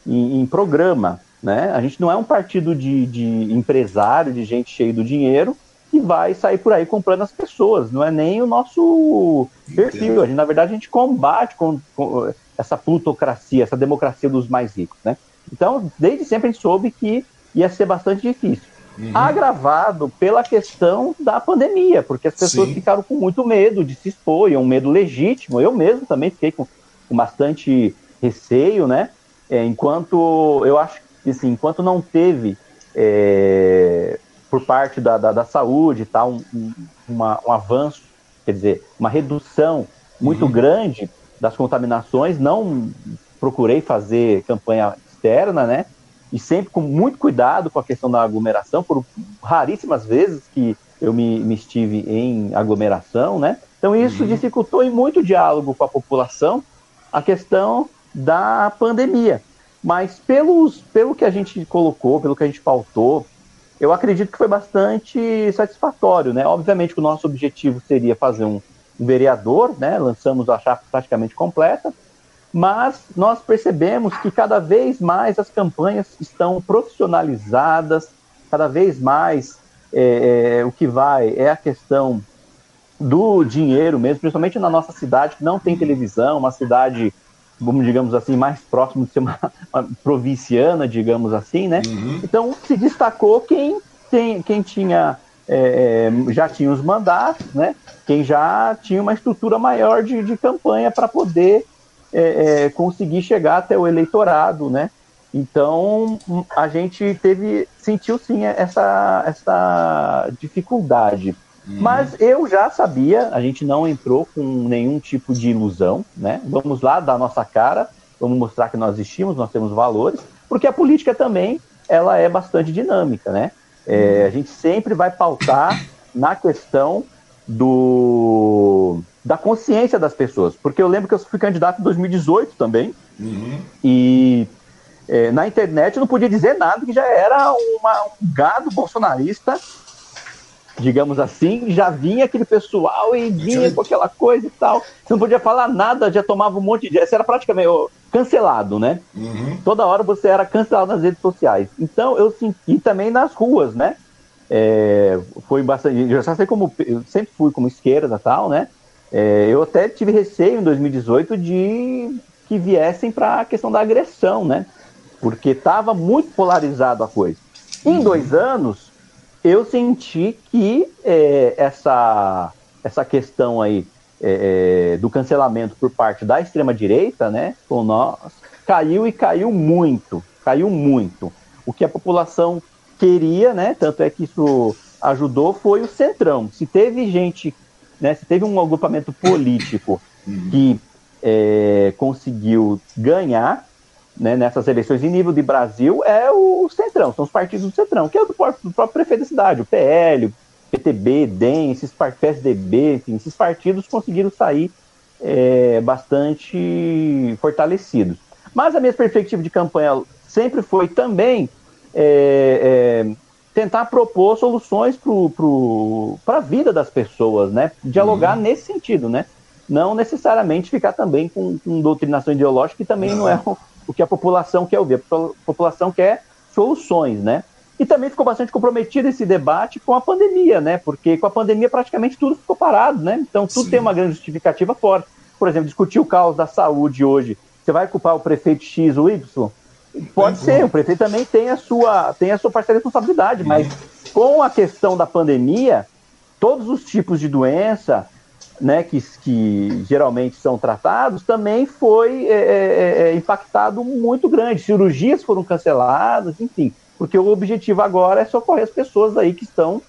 B: em, em programa, né? A gente não é um partido de, de empresário, de gente cheia do dinheiro, que vai sair por aí comprando as pessoas, não é nem o nosso perfil. A gente, na verdade, a gente combate com, com essa plutocracia, essa democracia dos mais ricos, né? Então, desde sempre a gente soube que ia ser bastante difícil. Uhum. Agravado pela questão da pandemia, porque as pessoas Sim. ficaram com muito medo de se expor, e é um medo legítimo. Eu mesmo também fiquei com, com bastante receio, né? É, enquanto eu acho que assim, enquanto não teve é, por parte da, da, da saúde tá, um, um, uma, um avanço, quer dizer, uma redução muito uhum. grande das contaminações, não procurei fazer campanha externa, né? E sempre com muito cuidado com a questão da aglomeração, por raríssimas vezes que eu me, me estive em aglomeração, né? Então isso uhum. dificultou em muito diálogo com a população a questão da pandemia. Mas pelos, pelo que a gente colocou, pelo que a gente pautou, eu acredito que foi bastante satisfatório, né? Obviamente que o nosso objetivo seria fazer um, um vereador, né? Lançamos a chapa praticamente completa, mas nós percebemos que cada vez mais as campanhas estão profissionalizadas, cada vez mais é, é, o que vai é a questão do dinheiro mesmo, principalmente na nossa cidade, que não tem televisão, uma cidade vamos digamos assim, mais próximo de ser uma, (laughs) uma provinciana, digamos assim, né? Uhum. Então se destacou quem, tem, quem tinha é, é, já tinha os mandatos, né? Quem já tinha uma estrutura maior de, de campanha para poder é, é, conseguir chegar até o eleitorado, né? Então a gente teve sentiu sim essa essa dificuldade. Uhum. Mas eu já sabia, a gente não entrou com nenhum tipo de ilusão, né? Vamos lá dar nossa cara, vamos mostrar que nós existimos, nós temos valores, porque a política também ela é bastante dinâmica, né? É, a gente sempre vai pautar na questão do da consciência das pessoas, porque eu lembro que eu fui candidato em 2018 também uhum. e é, na internet eu não podia dizer nada que já era uma, um gado bolsonarista digamos assim, já vinha aquele pessoal e vinha com aquela coisa e tal. Você não podia falar nada, já tomava um monte de. Você era praticamente cancelado, né? Uhum. Toda hora você era cancelado nas redes sociais. Então eu senti também nas ruas, né? É, foi bastante. Eu já sei como. Eu sempre fui como esquerda e tal, né? É, eu até tive receio em 2018 de que viessem para a questão da agressão, né? Porque estava muito polarizado a coisa. Em uhum. dois anos, eu senti que é, essa, essa questão aí é, é, do cancelamento por parte da extrema-direita, né, com nós, caiu e caiu muito, caiu muito. O que a população queria, né, tanto é que isso ajudou, foi o centrão. Se teve gente, né, se teve um agrupamento político uhum. que é, conseguiu ganhar, né, nessas eleições em nível de Brasil é o Centrão, são os partidos do Centrão, que é do próprio, do próprio prefeito da cidade, o PL, o PTB, DEM, esses PSDB, enfim, esses partidos conseguiram sair é, bastante fortalecidos. Mas a minha perspectiva de campanha sempre foi também é, é, tentar propor soluções para a vida das pessoas, né? Dialogar uhum. nesse sentido, né? Não necessariamente ficar também com, com doutrinação ideológica, que também não, não é o que a população quer ouvir. A população quer soluções, né? E também ficou bastante comprometido esse debate com a pandemia, né? Porque com a pandemia praticamente tudo ficou parado, né? Então tudo Sim. tem uma grande justificativa forte. Por exemplo, discutir o caos da saúde hoje. Você vai culpar o prefeito X ou Y? Pode é ser, bom. o prefeito também tem a sua, tem a sua parcela de responsabilidade, mas com a questão da pandemia, todos os tipos de doença, né, que, que geralmente são tratados, também foi é, é, é, é, impactado muito grande. Cirurgias foram canceladas, enfim, porque o objetivo agora é socorrer as pessoas aí que estão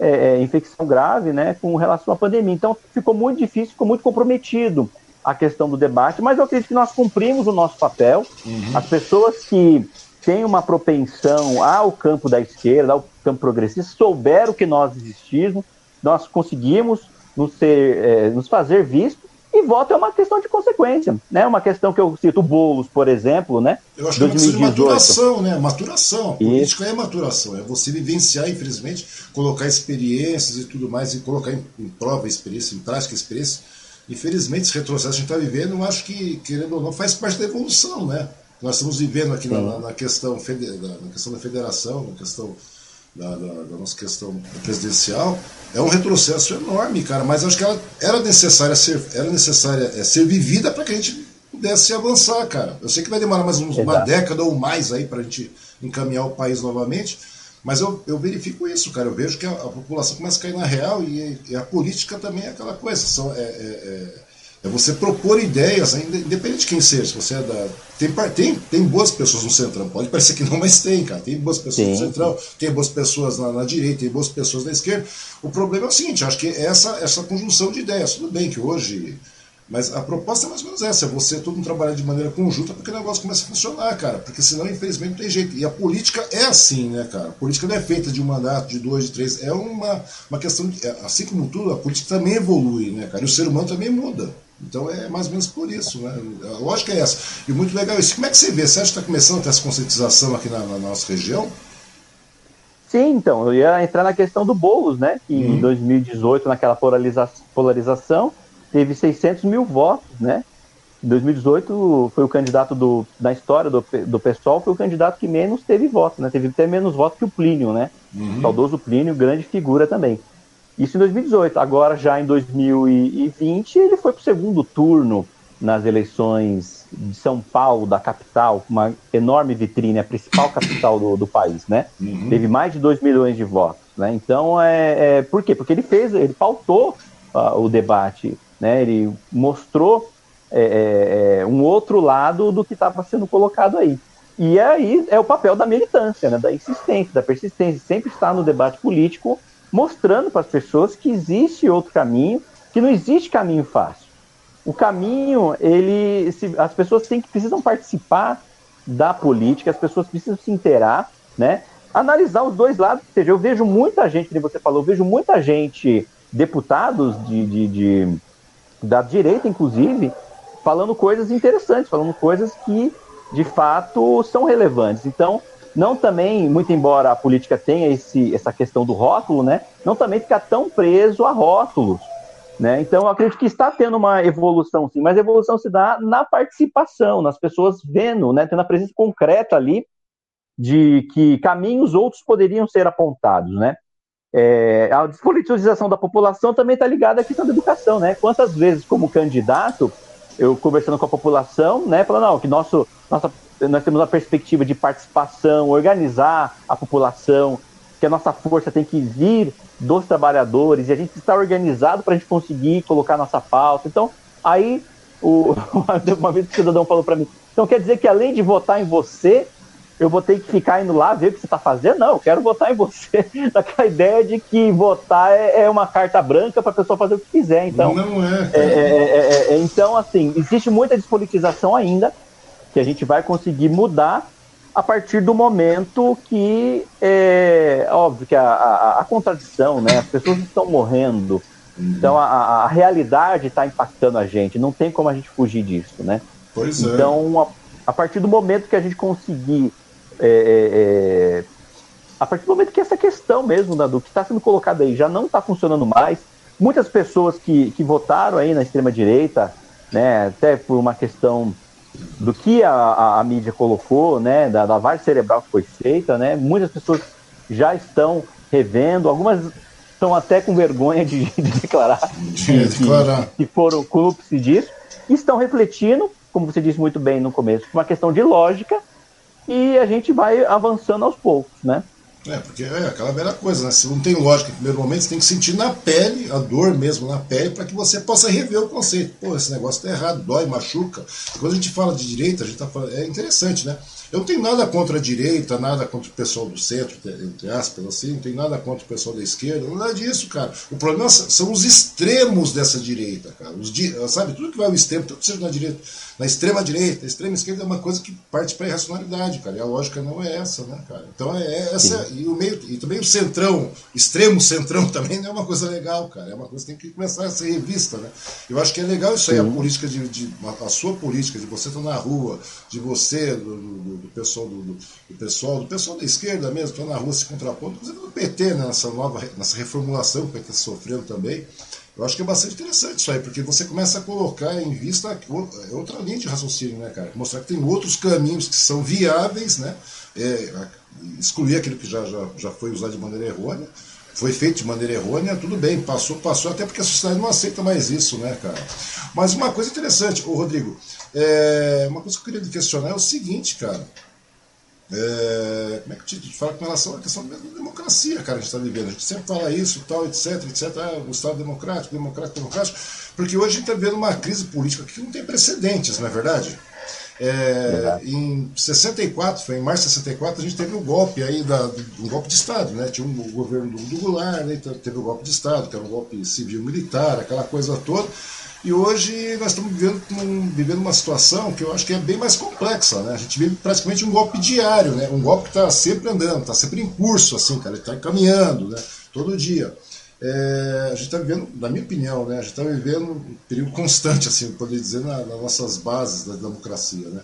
B: é, é infecção grave, né, com relação à pandemia. Então ficou muito difícil, ficou muito comprometido. A questão do debate, mas eu acredito que nós cumprimos o nosso papel. Uhum. As pessoas que têm uma propensão ao campo da esquerda, ao campo progressista, souberam que nós existimos, nós conseguimos nos, ser, é, nos fazer visto e voto é uma questão de consequência, né? Uma questão que eu cito Bolos, por exemplo, né?
A: Eu acho que 2018. é uma questão de maturação, né? Maturação. A política é maturação. É você vivenciar, infelizmente, colocar experiências e tudo mais, e colocar em, em prova a experiência, em prática a experiência. Infelizmente, esse retrocesso que a gente está vivendo, eu acho que, querendo ou não, faz parte da evolução, né? Nós estamos vivendo aqui na, na, questão, na questão da federação, na questão da, da, da, nossa questão presidencial, é um retrocesso enorme, cara. Mas acho que ela era necessária ser, era necessária é, ser vivida para que a gente pudesse avançar, cara. Eu sei que vai demorar mais uns, uma década ou mais aí para a gente encaminhar o país novamente, mas eu, eu verifico isso, cara. Eu vejo que a, a população começa a cair na real e, e, a política também é aquela coisa. São, é, é, é é você propor ideias, independente de quem seja. Se você é da. Tem, tem, tem boas pessoas no Centrão, pode parecer que não, mas tem, cara. Tem boas pessoas Sim. no Centrão, tem boas pessoas na, na, direita, tem boas pessoas na esquerda. O problema é o seguinte: acho que essa, essa conjunção de ideias, tudo bem que hoje. Mas a proposta é mais ou menos essa: é você todo mundo trabalhar de maneira conjunta para que o negócio comece a funcionar, cara. Porque senão, infelizmente, não tem jeito. E a política é assim, né, cara? A política não é feita de um mandato, de dois, de três. É uma, uma questão de. É, assim como tudo, a política também evolui, né, cara? E o ser humano também muda. Então é mais ou menos por isso, né? A lógica é essa. E muito legal isso. Como é que você vê? Você acha que está começando a ter essa conscientização aqui na, na, nossa região?
B: Sim, então, eu ia entrar na questão do Boulos, né? Que uhum. em 2018, naquela polariza polarização, teve 600 mil votos, né? Em 2018 foi o candidato do, na história do, do PSOL, foi o candidato que menos teve votos, né? Teve até menos votos que o Plínio, né? Uhum. O saudoso Plínio, grande figura também. Isso em 2018. Agora, já em 2020, ele foi para o segundo turno nas eleições de São Paulo, da capital, uma enorme vitrine, a principal capital do, do país, né? Uhum. Teve mais de 2 milhões de votos, né? Então, é, é, por quê? Porque ele fez, ele pautou uh, o debate, né? Ele mostrou é, é, é um outro lado do que estava sendo colocado aí. E aí é o papel da militância, né? da insistência, da persistência, sempre estar no debate político mostrando para as pessoas que existe outro caminho, que não existe caminho fácil. O caminho, ele, se, as pessoas têm que precisam participar da política, as pessoas precisam se inteirar, né? Analisar os dois lados, ou seja, eu vejo muita gente, como você falou, eu vejo muita gente, deputados de, de, de da direita, inclusive, falando coisas interessantes, falando coisas que de fato são relevantes. Então, não também, muito embora a política tenha esse, essa questão do rótulo, né, não também ficar tão preso a rótulos. Né? Então, eu acredito que está tendo uma evolução, sim, mas a evolução se dá na participação, nas pessoas vendo, né, tendo a presença concreta ali de que caminhos outros poderiam ser apontados. Né? É, a despolitização da população também está ligada à questão da educação. Né? Quantas vezes, como candidato, eu conversando com a população, né, falando não, que nosso, nossa nós temos uma perspectiva de participação, organizar a população, que a nossa força tem que vir dos trabalhadores e a gente está organizado para a gente conseguir colocar nossa pauta. Então, aí, o, (laughs) uma vez o cidadão falou para mim, então quer dizer que além de votar em você, eu vou ter que ficar indo lá ver o que você está fazendo? Não, eu quero votar em você. (laughs) Daquela ideia de que votar é, é uma carta branca para a pessoa fazer o que quiser. Então,
A: não é,
B: é, é, é, Então, assim, existe muita despolitização ainda que a gente vai conseguir mudar a partir do momento que é óbvio que a, a, a contradição, né? As pessoas estão morrendo, então a, a realidade está impactando a gente, não tem como a gente fugir disso, né?
A: Pois
B: é. Então, a, a partir do momento que a gente conseguir é, é, é a partir do momento que essa questão mesmo do que está sendo colocado aí já não está funcionando mais, muitas pessoas que, que votaram aí na extrema direita, né, até por uma questão do que a, a, a, mídia colocou, né, da lavagem cerebral que foi feita, né, muitas pessoas já estão revendo, algumas estão até com vergonha de, (laughs) de declarar,
A: de que, declarar.
B: que, foram cúmplices disso, e estão refletindo, como você disse muito bem no começo, uma questão de lógica, e a gente vai avançando aos poucos, né?
A: É, porque é aquela velha coisa, né? Se não tem lógica em primeiro momento, você tem que sentir na pele, a dor mesmo na pele, para que você possa rever o conceito. Pô, esse negócio tá errado, dói, machuca. Quando a gente fala de direita, a gente tá falando. É interessante, né? Eu não tenho nada contra a direita, nada contra o pessoal do centro, entre aspas, assim, não tenho nada contra o pessoal da esquerda, nada disso, cara. O problema são os extremos dessa direita, cara. Os, sabe, tudo que vai ao extremo, tudo seja na direita, na extrema direita, a extrema esquerda é uma coisa que parte para a irracionalidade, cara. E a lógica não é essa, né, cara? Então é, essa. E, o meio, e também o centrão, extremo centrão (laughs) também não é uma coisa legal, cara. É uma coisa que tem que começar a ser revista, né? Eu acho que é legal isso aí, a política de, de a sua política, de você estar na rua, de você, do, do, do pessoal do, do, pessoal, do pessoal da esquerda mesmo, estar na rua se contrapondo, inclusive do PT, né, nessa nova, nessa reformulação que o PT sofrendo também. Eu acho que é bastante interessante isso aí, porque você começa a colocar em vista é outra linha de raciocínio, né, cara? Mostrar que tem outros caminhos que são viáveis, né? É, excluir aquilo que já, já, já foi usado de maneira errônea, foi feito de maneira errônea, tudo bem, passou, passou, até porque a sociedade não aceita mais isso, né, cara? Mas uma coisa interessante, ô Rodrigo, é, uma coisa que eu queria questionar é o seguinte, cara. É, como é que eu te falo com relação à questão da democracia, cara, a gente está vivendo. A gente sempre fala isso, tal, etc, etc. Ah, o Estado democrático, democrático, democrático. Porque hoje a gente está vivendo uma crise política que não tem precedentes, não é verdade? É, em 64, foi em março de 64, a gente teve um golpe aí, da, um golpe de Estado, né? Tinha um, o governo do, do Goulart, né? Então teve o um golpe de Estado, que era um golpe civil-militar, aquela coisa toda. E hoje nós estamos vivendo, vivendo uma situação que eu acho que é bem mais complexa. Né? A gente vive praticamente um golpe diário, né? um golpe que está sempre andando, está sempre em curso, assim, cara, está caminhando né? todo dia. É, a gente está vivendo, na minha opinião, né? a gente está vivendo um período constante, assim, poderia dizer, na, nas nossas bases da democracia. Né?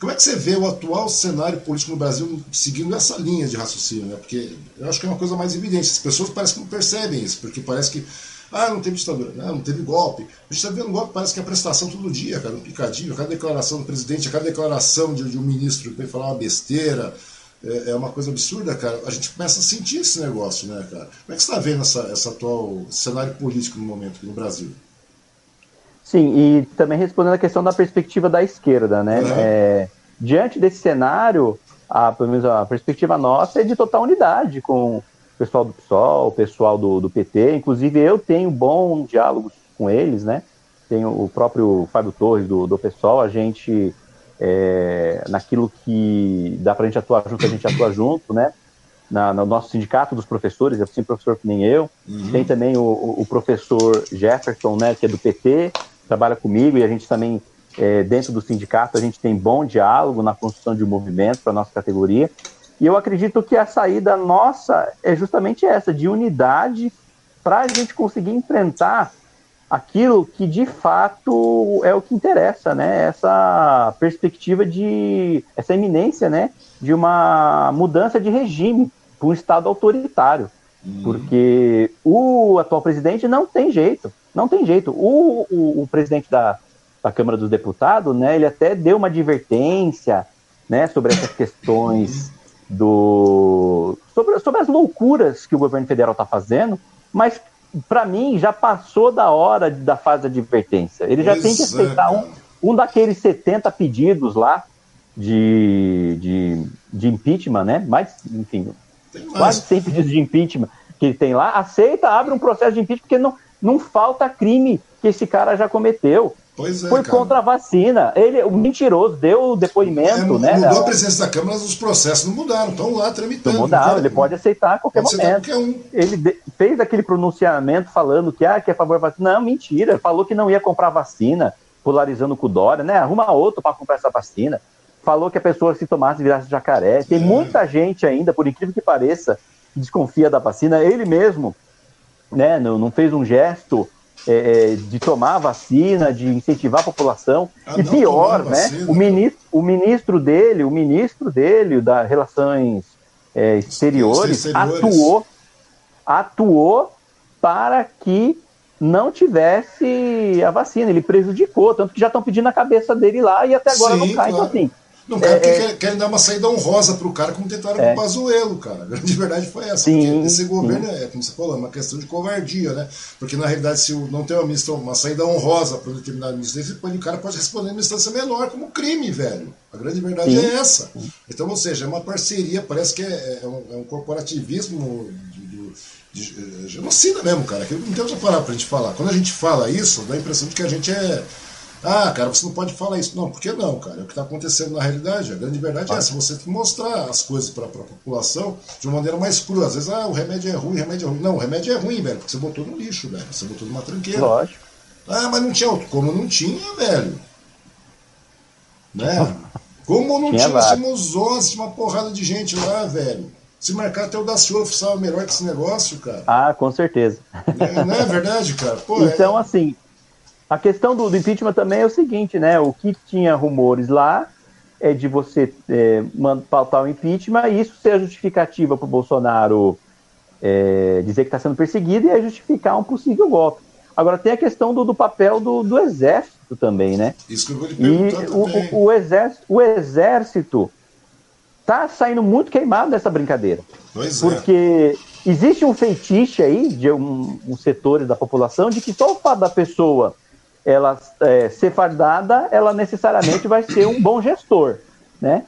A: Como é que você vê o atual cenário político no Brasil seguindo essa linha de raciocínio? Né? Porque eu acho que é uma coisa mais evidente. As pessoas parecem que não percebem isso, porque parece que ah, não teve ditadura, não, não teve golpe. A gente está vendo golpe, parece que é prestação todo dia, cara, um picadinho, cada declaração do presidente, cada declaração de, de um ministro que vem falar uma besteira, é, é, uma coisa absurda, cara. A gente começa a sentir esse negócio, né, cara? Como é que você está vendo essa, essa atual cenário político no momento aqui no Brasil?
B: Sim, e também respondendo a questão da perspectiva da esquerda, né? Uhum. É, diante desse cenário, a, pelo menos a perspectiva nossa é de total unidade com pessoal do PSOL, o pessoal do, do PT, inclusive eu tenho bom diálogo com eles, né? Tenho o próprio Fábio Torres do, do PSOL, a gente, é, naquilo que dá para a gente atuar junto, a gente atua junto, né? Na, no nosso sindicato dos professores, sou professor que nem eu. Uhum. Tem também o, o, professor Jefferson, né, que é do PT, trabalha comigo e a gente também, é, dentro do sindicato, a gente tem bom diálogo na construção de um movimento para a nossa categoria. E eu acredito que a saída nossa é justamente essa, de unidade, para a gente conseguir enfrentar aquilo que de fato é o que interessa, né? Essa perspectiva de essa eminência, né? De uma mudança de regime para um Estado autoritário, uhum. porque o atual presidente não tem jeito, não tem jeito. O, o, o presidente da, da Câmara dos Deputados, né? Ele até deu uma advertência, né? Sobre essas questões do sobre, sobre as loucuras que o governo federal está fazendo, mas para mim já passou da hora da fase de advertência. Ele já tem que aceitar um, um daqueles 70 pedidos lá de, de, de impeachment, né? Mas, enfim, quase 100 pedidos de impeachment que ele tem lá, aceita, abre um processo de impeachment, porque não, não falta crime que esse cara já cometeu. Pois é, foi cara. contra a vacina. Ele, o mentiroso, deu o depoimento, é, né?
A: Mudou a presença da Câmara, os processos não mudaram, estão lá tramitando.
B: Não mudaram, ele pode aceitar a qualquer momento. Qualquer um. Ele de, fez aquele pronunciamento falando que, ah, que é a favor da vacina. Não, mentira. Falou que não ia comprar vacina, polarizando com o Dória, né? Arruma outro para comprar essa vacina. Falou que a pessoa se tomasse virasse jacaré. Tem é. muita gente ainda, por incrível que pareça, desconfia da vacina. Ele mesmo, né, não, não fez um gesto é, é, de tomar a vacina, de incentivar a população. Ah, e pior, né? o, ministro, o ministro dele, o ministro dele, da Relações é, exteriores, exteriores, atuou, atuou para que não tivesse a vacina. Ele prejudicou, tanto que já estão pedindo a cabeça dele lá e até agora Sim, não cai. Então, claro. Então, assim,
A: não, cara, é, é, querem dar uma saída honrosa pro cara, como tentaram é. com o Pazuello, cara. (laughs) A grande verdade foi essa. Sim, porque esse governo sim. é, como você falou, é uma questão de covardia, né? Porque na realidade, se não tem uma, uma saída honrosa para um determinado ministro, o cara pode responder em instância menor como crime, velho. A grande verdade sim. é essa. Então, ou seja, é uma parceria, parece que é, é, um, é um, corporativismo de, de, de, genocida mesmo, cara. Não tem outra palavra pra gente falar. Quando a gente fala isso, dá a impressão de que a gente é Ah, cara, você não pode falar isso. Não, por que não, cara? É o que está acontecendo na realidade. A grande verdade é essa. Você tem que mostrar as coisas para a população de uma maneira mais crua. Às vezes, ah, o remédio é ruim, o remédio é ruim. Não, o remédio é ruim, velho, porque você botou no lixo, velho. Você botou numa tranqueira.
B: Lógico.
A: Ah, mas não tinha outro. Como não tinha, velho? Né? Como não tinha, nós tínhamos 11, tinha uma porrada de gente lá, velho. Se marcar até o Daciolo fuçava melhor que esse negócio, cara.
B: Ah, com certeza.
A: É, não é verdade, cara? Pô, (laughs)
B: então,
A: é...
B: assim, a questão do, do, impeachment também é o seguinte, né? O que tinha rumores lá é de você é, pautar o impeachment e isso ser a justificativa para o Bolsonaro é, dizer que está sendo perseguido e é justificar um possível golpe. Agora tem a questão do, do papel do, do, exército também, né?
A: Isso que eu vou lhe perguntar
B: e o, o, o, exército, o exército tá saindo muito queimado dessa brincadeira.
A: Pois
B: é. porque é. existe um feitiço aí de um, um, setores da população de que só o fato da pessoa ela é, ser fardada, ela necessariamente vai ser um bom gestor, né?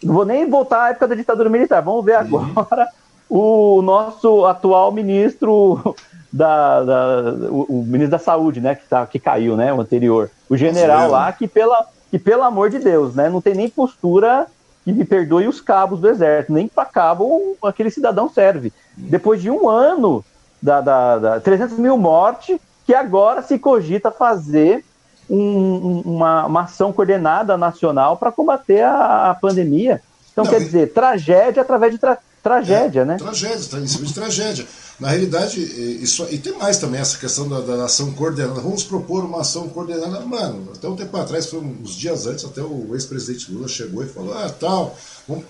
B: Não vou nem voltar à época da ditadura militar. Vamos ver agora o nosso atual ministro da, da o, o, ministro da saúde, né, que, tá, que caiu, né, o anterior, o general lá que pela que pelo amor de Deus, né, não tem nem postura que me perdoe os cabos do exército, nem para cabo aquele cidadão serve. Depois de um ano da, da, da 300 mil mortes, que agora se cogita fazer um, uma, uma, ação coordenada nacional para combater a, a, pandemia. Então, Não, quer dizer, tragédia através de tra tragédia,
A: é,
B: né?
A: Tragédia, em cima de tragédia. Na realidade, isso e tem mais também essa questão da, da, ação coordenada. Vamos propor uma ação coordenada. Mano, até um tempo atrás, foi uns dias antes, até o ex-presidente Lula chegou e falou: ah, tal,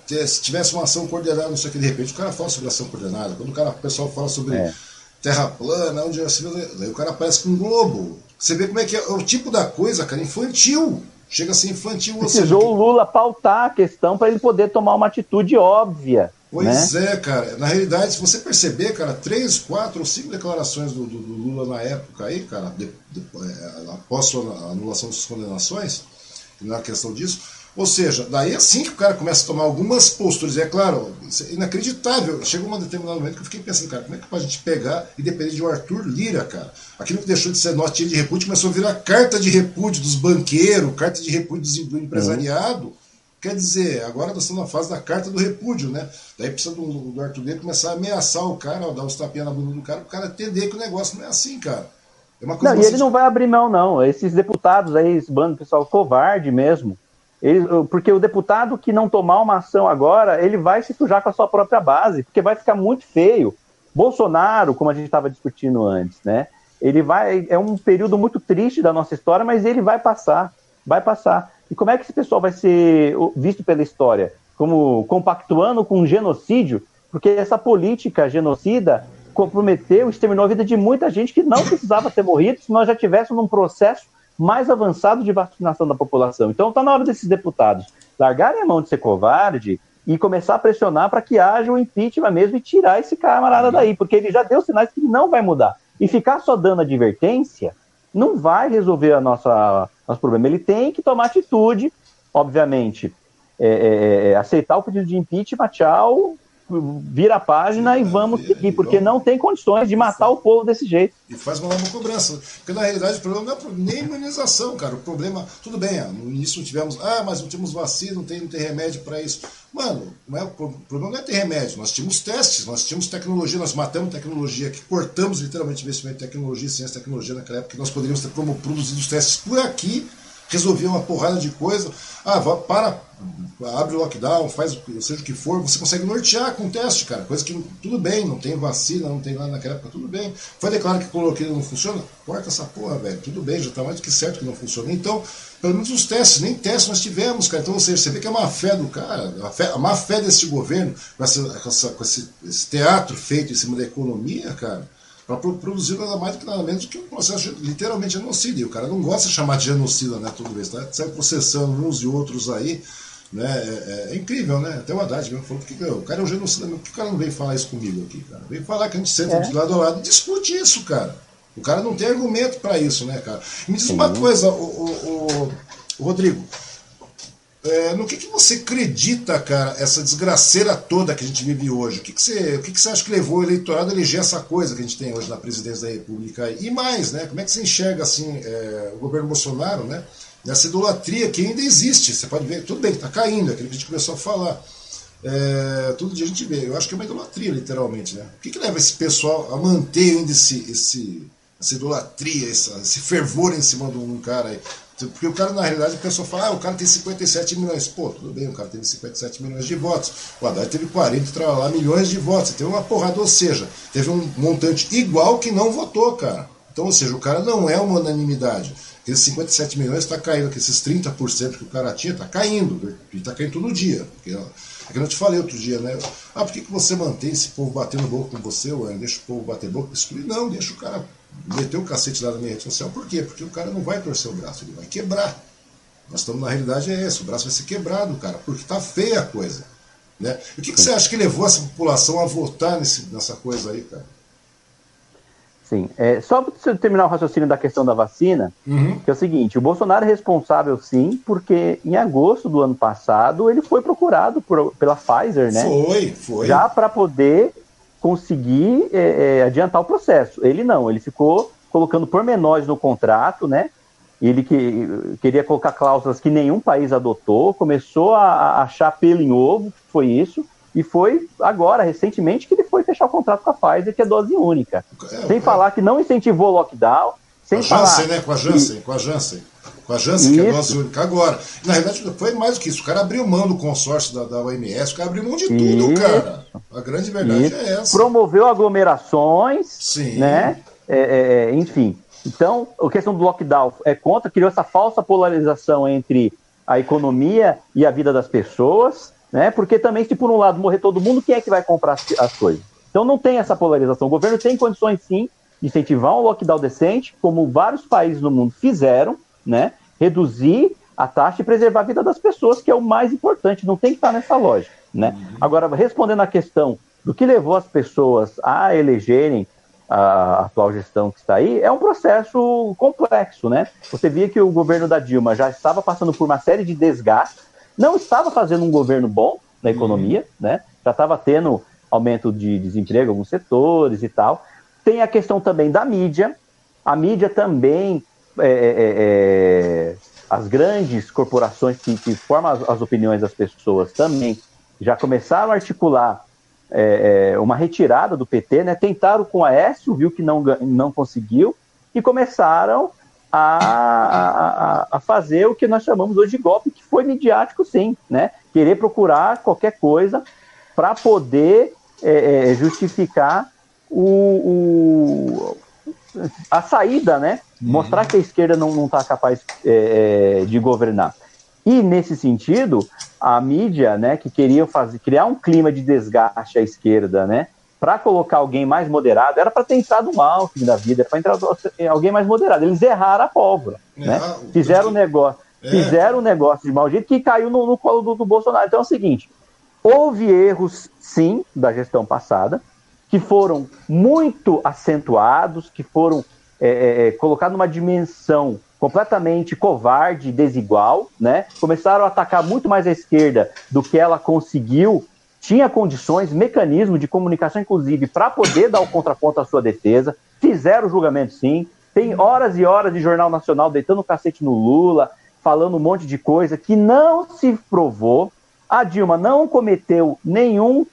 A: ter, se tivesse uma ação coordenada, não sei o que, de repente o cara fala sobre ação coordenada. Quando o, cara, o pessoal fala sobre é. Terra plana, onde é daí o cara aparece com um globo. Você vê como é que é, é o tipo da coisa, cara, infantil. Chega a ser infantil.
B: Precisou seja, o Lula pautar a questão para ele poder tomar uma atitude óbvia.
A: Pois
B: né?
A: é, cara. Na realidade, se você perceber, cara, três, quatro ou cinco declarações do, do, do Lula na época aí, cara, de, de, é, após a anulação das condenações, não é questão disso. Ou seja, daí é assim que o cara começa a tomar algumas posturas. E é claro, é inacreditável. Chegou um determinado momento que eu fiquei pensando, cara, como é que pode a gente pegar e depender de um Arthur Lira, cara? Aquilo que deixou de ser notinha de repúdio começou a virar carta de repúdio dos banqueiros, carta de repúdio do empresariado. Uhum Quer dizer, agora nós estamos na fase da carta do repúdio, né? Daí precisa do, do Arthur Lira começar a ameaçar o cara, ó, dar uns tapinhas na bunda do cara, para o cara entender que o negócio não é assim, cara.
B: É uma coisa não, e ele não vai abrir mão, não. Esses deputados aí, esse bando pessoal covarde mesmo. Ele, porque o deputado que não tomar uma ação agora, ele vai se sujar com a sua própria base, porque vai ficar muito feio. Bolsonaro, como a gente estava discutindo antes, né? Ele vai. É um período muito triste da nossa história, mas ele vai passar. Vai passar. E como é que esse pessoal vai ser visto pela história? Como compactuando com um genocídio? Porque essa política genocida comprometeu, exterminou a vida de muita gente que não precisava ter morrido se nós já tivéssemos um processo mais avançado de vacinação da população. Então está na hora desses deputados largarem a mão de ser covarde e começar a pressionar para que haja um impeachment mesmo e tirar esse camarada daí, porque ele já deu sinais que não vai mudar. E ficar só dando advertência não vai resolver a nossa nosso problema. Ele tem que tomar atitude, obviamente, é, é, é, é aceitar o pedido de impeachment, tchau, vira a página e vamos seguir, porque não tem condições de matar o povo desse jeito.
A: E faz uma nova cobrança. Porque na realidade o problema não é nem imunização, cara. O problema, tudo bem, ah, no início não tivemos, ah, mas não temos vacina, não tem, não tem remédio para isso. Mano, não é, o problema não é ter remédio, nós tínhamos testes, nós tínhamos tecnologia, nós matamos tecnologia, que cortamos literalmente investimento em tecnologia, ciência e tecnologia naquela época, que nós poderíamos ter produzido os testes por aqui resolvia uma porrada de coisa. Ah, vá, para, abre o lockdown, faz seja o que for, você consegue nortear com teste, cara. Coisa que tudo bem, não tem vacina, não tem nada naquela época, tudo bem. Foi declarado que cloroquina não funciona? Corta essa porra, velho. Tudo bem, já está mais do que certo que não funciona. Então, pelo menos os testes, nem testes nós tivemos, cara. Então, ou seja, você vê que a má fé do cara, a, fé, a má fé desse governo, com, essa, com, essa, com esse, esse teatro feito em cima da economia, cara para produzir nada mais do que nada menos do que um processo literalmente genocida. E o cara não gosta de chamar de genocida, né? Tudo isso, tá? Sai processando uns e outros aí. Né? É, é, é incrível, né? Até o Haddad mesmo falou que o cara é um genocida mesmo. Por que o cara não veio falar isso comigo aqui, cara? Vem falar que a gente senta é. de lado a lado e discute isso, cara. O cara não tem argumento para isso, né, cara? Me diz Sim. uma coisa, o, o, o, o Rodrigo. É, no que, que você acredita, cara, essa desgraceira toda que a gente vive hoje? O que, que, você, o que, que você acha que levou o eleitorado a eleger essa coisa que a gente tem hoje na presidência da República? E mais, né? Como é que você enxerga assim, é, o governo Bolsonaro, né? Nessa idolatria que ainda existe. Você pode ver, tudo bem, está caindo, é aquilo que a gente começou a falar. É, todo dia a gente vê. Eu acho que é uma idolatria, literalmente, né? O que, que leva esse pessoal a manter ainda esse, esse, essa idolatria, essa, esse fervor em cima de um cara aí? Porque o cara, na realidade, a pessoa fala, ah, o cara tem 57 milhões. Pô, tudo bem, o cara teve 57 milhões de votos. O Haddad teve 40 lá, milhões de votos. Teve uma porrada, ou seja, teve um montante igual que não votou, cara. Então, ou seja, o cara não é uma unanimidade. Aqueles 57 milhões está caindo, que esses 30% que o cara tinha está caindo. E está caindo todo dia. Porque, é que eu te falei outro dia, né? Ah, por que, que você mantém esse povo batendo boca com você, ué? Deixa o povo bater boca, excluir? Não, deixa o cara meter o cacete lá na minha rede social. Por quê? Porque o cara não vai torcer o braço, ele vai quebrar. Nós estamos na realidade é essa, o braço vai ser quebrado, cara, porque está feia a coisa. Né? E o que, que, você acha que levou essa população a votar nesse, nessa coisa aí, cara?
B: Sim, é, só para terminar o raciocínio da questão da vacina, uhum. que é o seguinte, o Bolsonaro é responsável sim, porque em agosto do ano passado ele foi procurado por, pela Pfizer, né?
A: Foi, foi.
B: Já para poder conseguir é, é, adiantar o processo. Ele não, ele ficou colocando pormenores no contrato, né? Ele que, queria colocar cláusulas que nenhum país adotou, começou a, a achar pelo em ovo, foi isso, e foi agora, recentemente, que ele foi fechar o contrato com a Pfizer, que é dose única. É, sem é. falar que não incentivou o lockdown, sem
A: com a Janssen, falar... né? Com a Janssen, com a Janssen. Com a Janssen, que é dose única agora. Na verdade, foi mais do que isso. O cara abriu mão do consórcio da, da OMS, o cara abriu mão de tudo, isso. cara. A grande verdade isso. é essa.
B: Promoveu aglomerações, Sim. né? É, é, é, enfim. Então, a questão do lockdown é contra, criou essa falsa polarização entre a economia e a vida das pessoas, né? Porque também, se por um lado morrer todo mundo, quem é que vai comprar as, as coisas? Então não tem essa polarização. O governo tem condições sim de incentivar um lockdown decente, como vários países no mundo fizeram, né? Reduzir a taxa e preservar a vida das pessoas, que é o mais importante, não tem que estar nessa lógica, né? Uhum. Agora, respondendo à questão do que levou as pessoas a elegerem a atual gestão que está aí, é um processo complexo, né? Você via que o governo da Dilma já estava passando por uma série de desgastes, não estava fazendo um governo bom na economia, uhum. né? Já estava tendo aumento de desemprego em alguns setores e tal. Tem a questão também da mídia. A mídia também é, é, é, é, as grandes corporações que, que formam as, as, opiniões das pessoas também já começaram a articular é, é uma retirada do PT, né? Tentaram com a Aécio, viu que não, não conseguiu, e começaram a, a, a, fazer o que nós chamamos hoje de golpe, que foi midiático, sim, né? Querer procurar qualquer coisa para poder é, justificar o, o, a saída, né? Mostrar que a esquerda não está capaz é, é, de governar. E nesse sentido, a mídia, né, que queria fazer, criar um clima de desgaste à esquerda, né, para colocar alguém mais moderado, era para ter entrado um Alckmin da vida, para entrar alguém mais moderado. Eles erraram a pólvora, é, né? Fizeram um negócio, é. fizeram um negócio de mau jeito que caiu no, no colo do, do Bolsonaro. Então é o seguinte: houve erros, sim, da gestão passada, que foram muito acentuados, que foram é, é, é, colocados numa dimensão completamente covarde, desigual, né? Começaram a atacar muito mais a esquerda do que ela conseguiu, tinha condições, mecanismo de comunicação, inclusive, para poder dar o contraponto à sua defesa. Fizeram o julgamento, sim. Tem horas e horas de Jornal Nacional deitando o cacete no Lula, falando um monte de coisa que não se provou. A Dilma não cometeu nenhum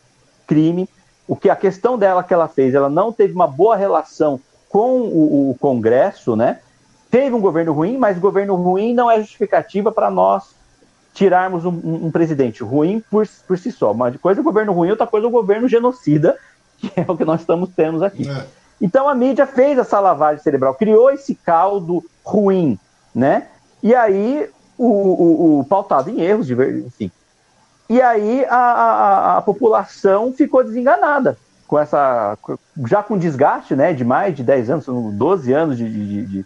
B: crime, o que a questão dela que ela fez, ela não teve uma boa relação com o, o Congresso, né? Teve um governo ruim, mas governo ruim não é justificativa para nós tirarmos um, um, presidente ruim por, por si só. Uma coisa é o governo ruim, outra coisa é o governo genocida, (laughs) que é o que nós estamos tendo aqui. É. Então a mídia fez essa lavagem cerebral, criou esse caldo ruim, né? E aí o, o, o pautado em erros, enfim, e aí a, a, a população ficou desenganada com essa. já com desgaste né, de mais de 10 anos, 12 anos de, de, de,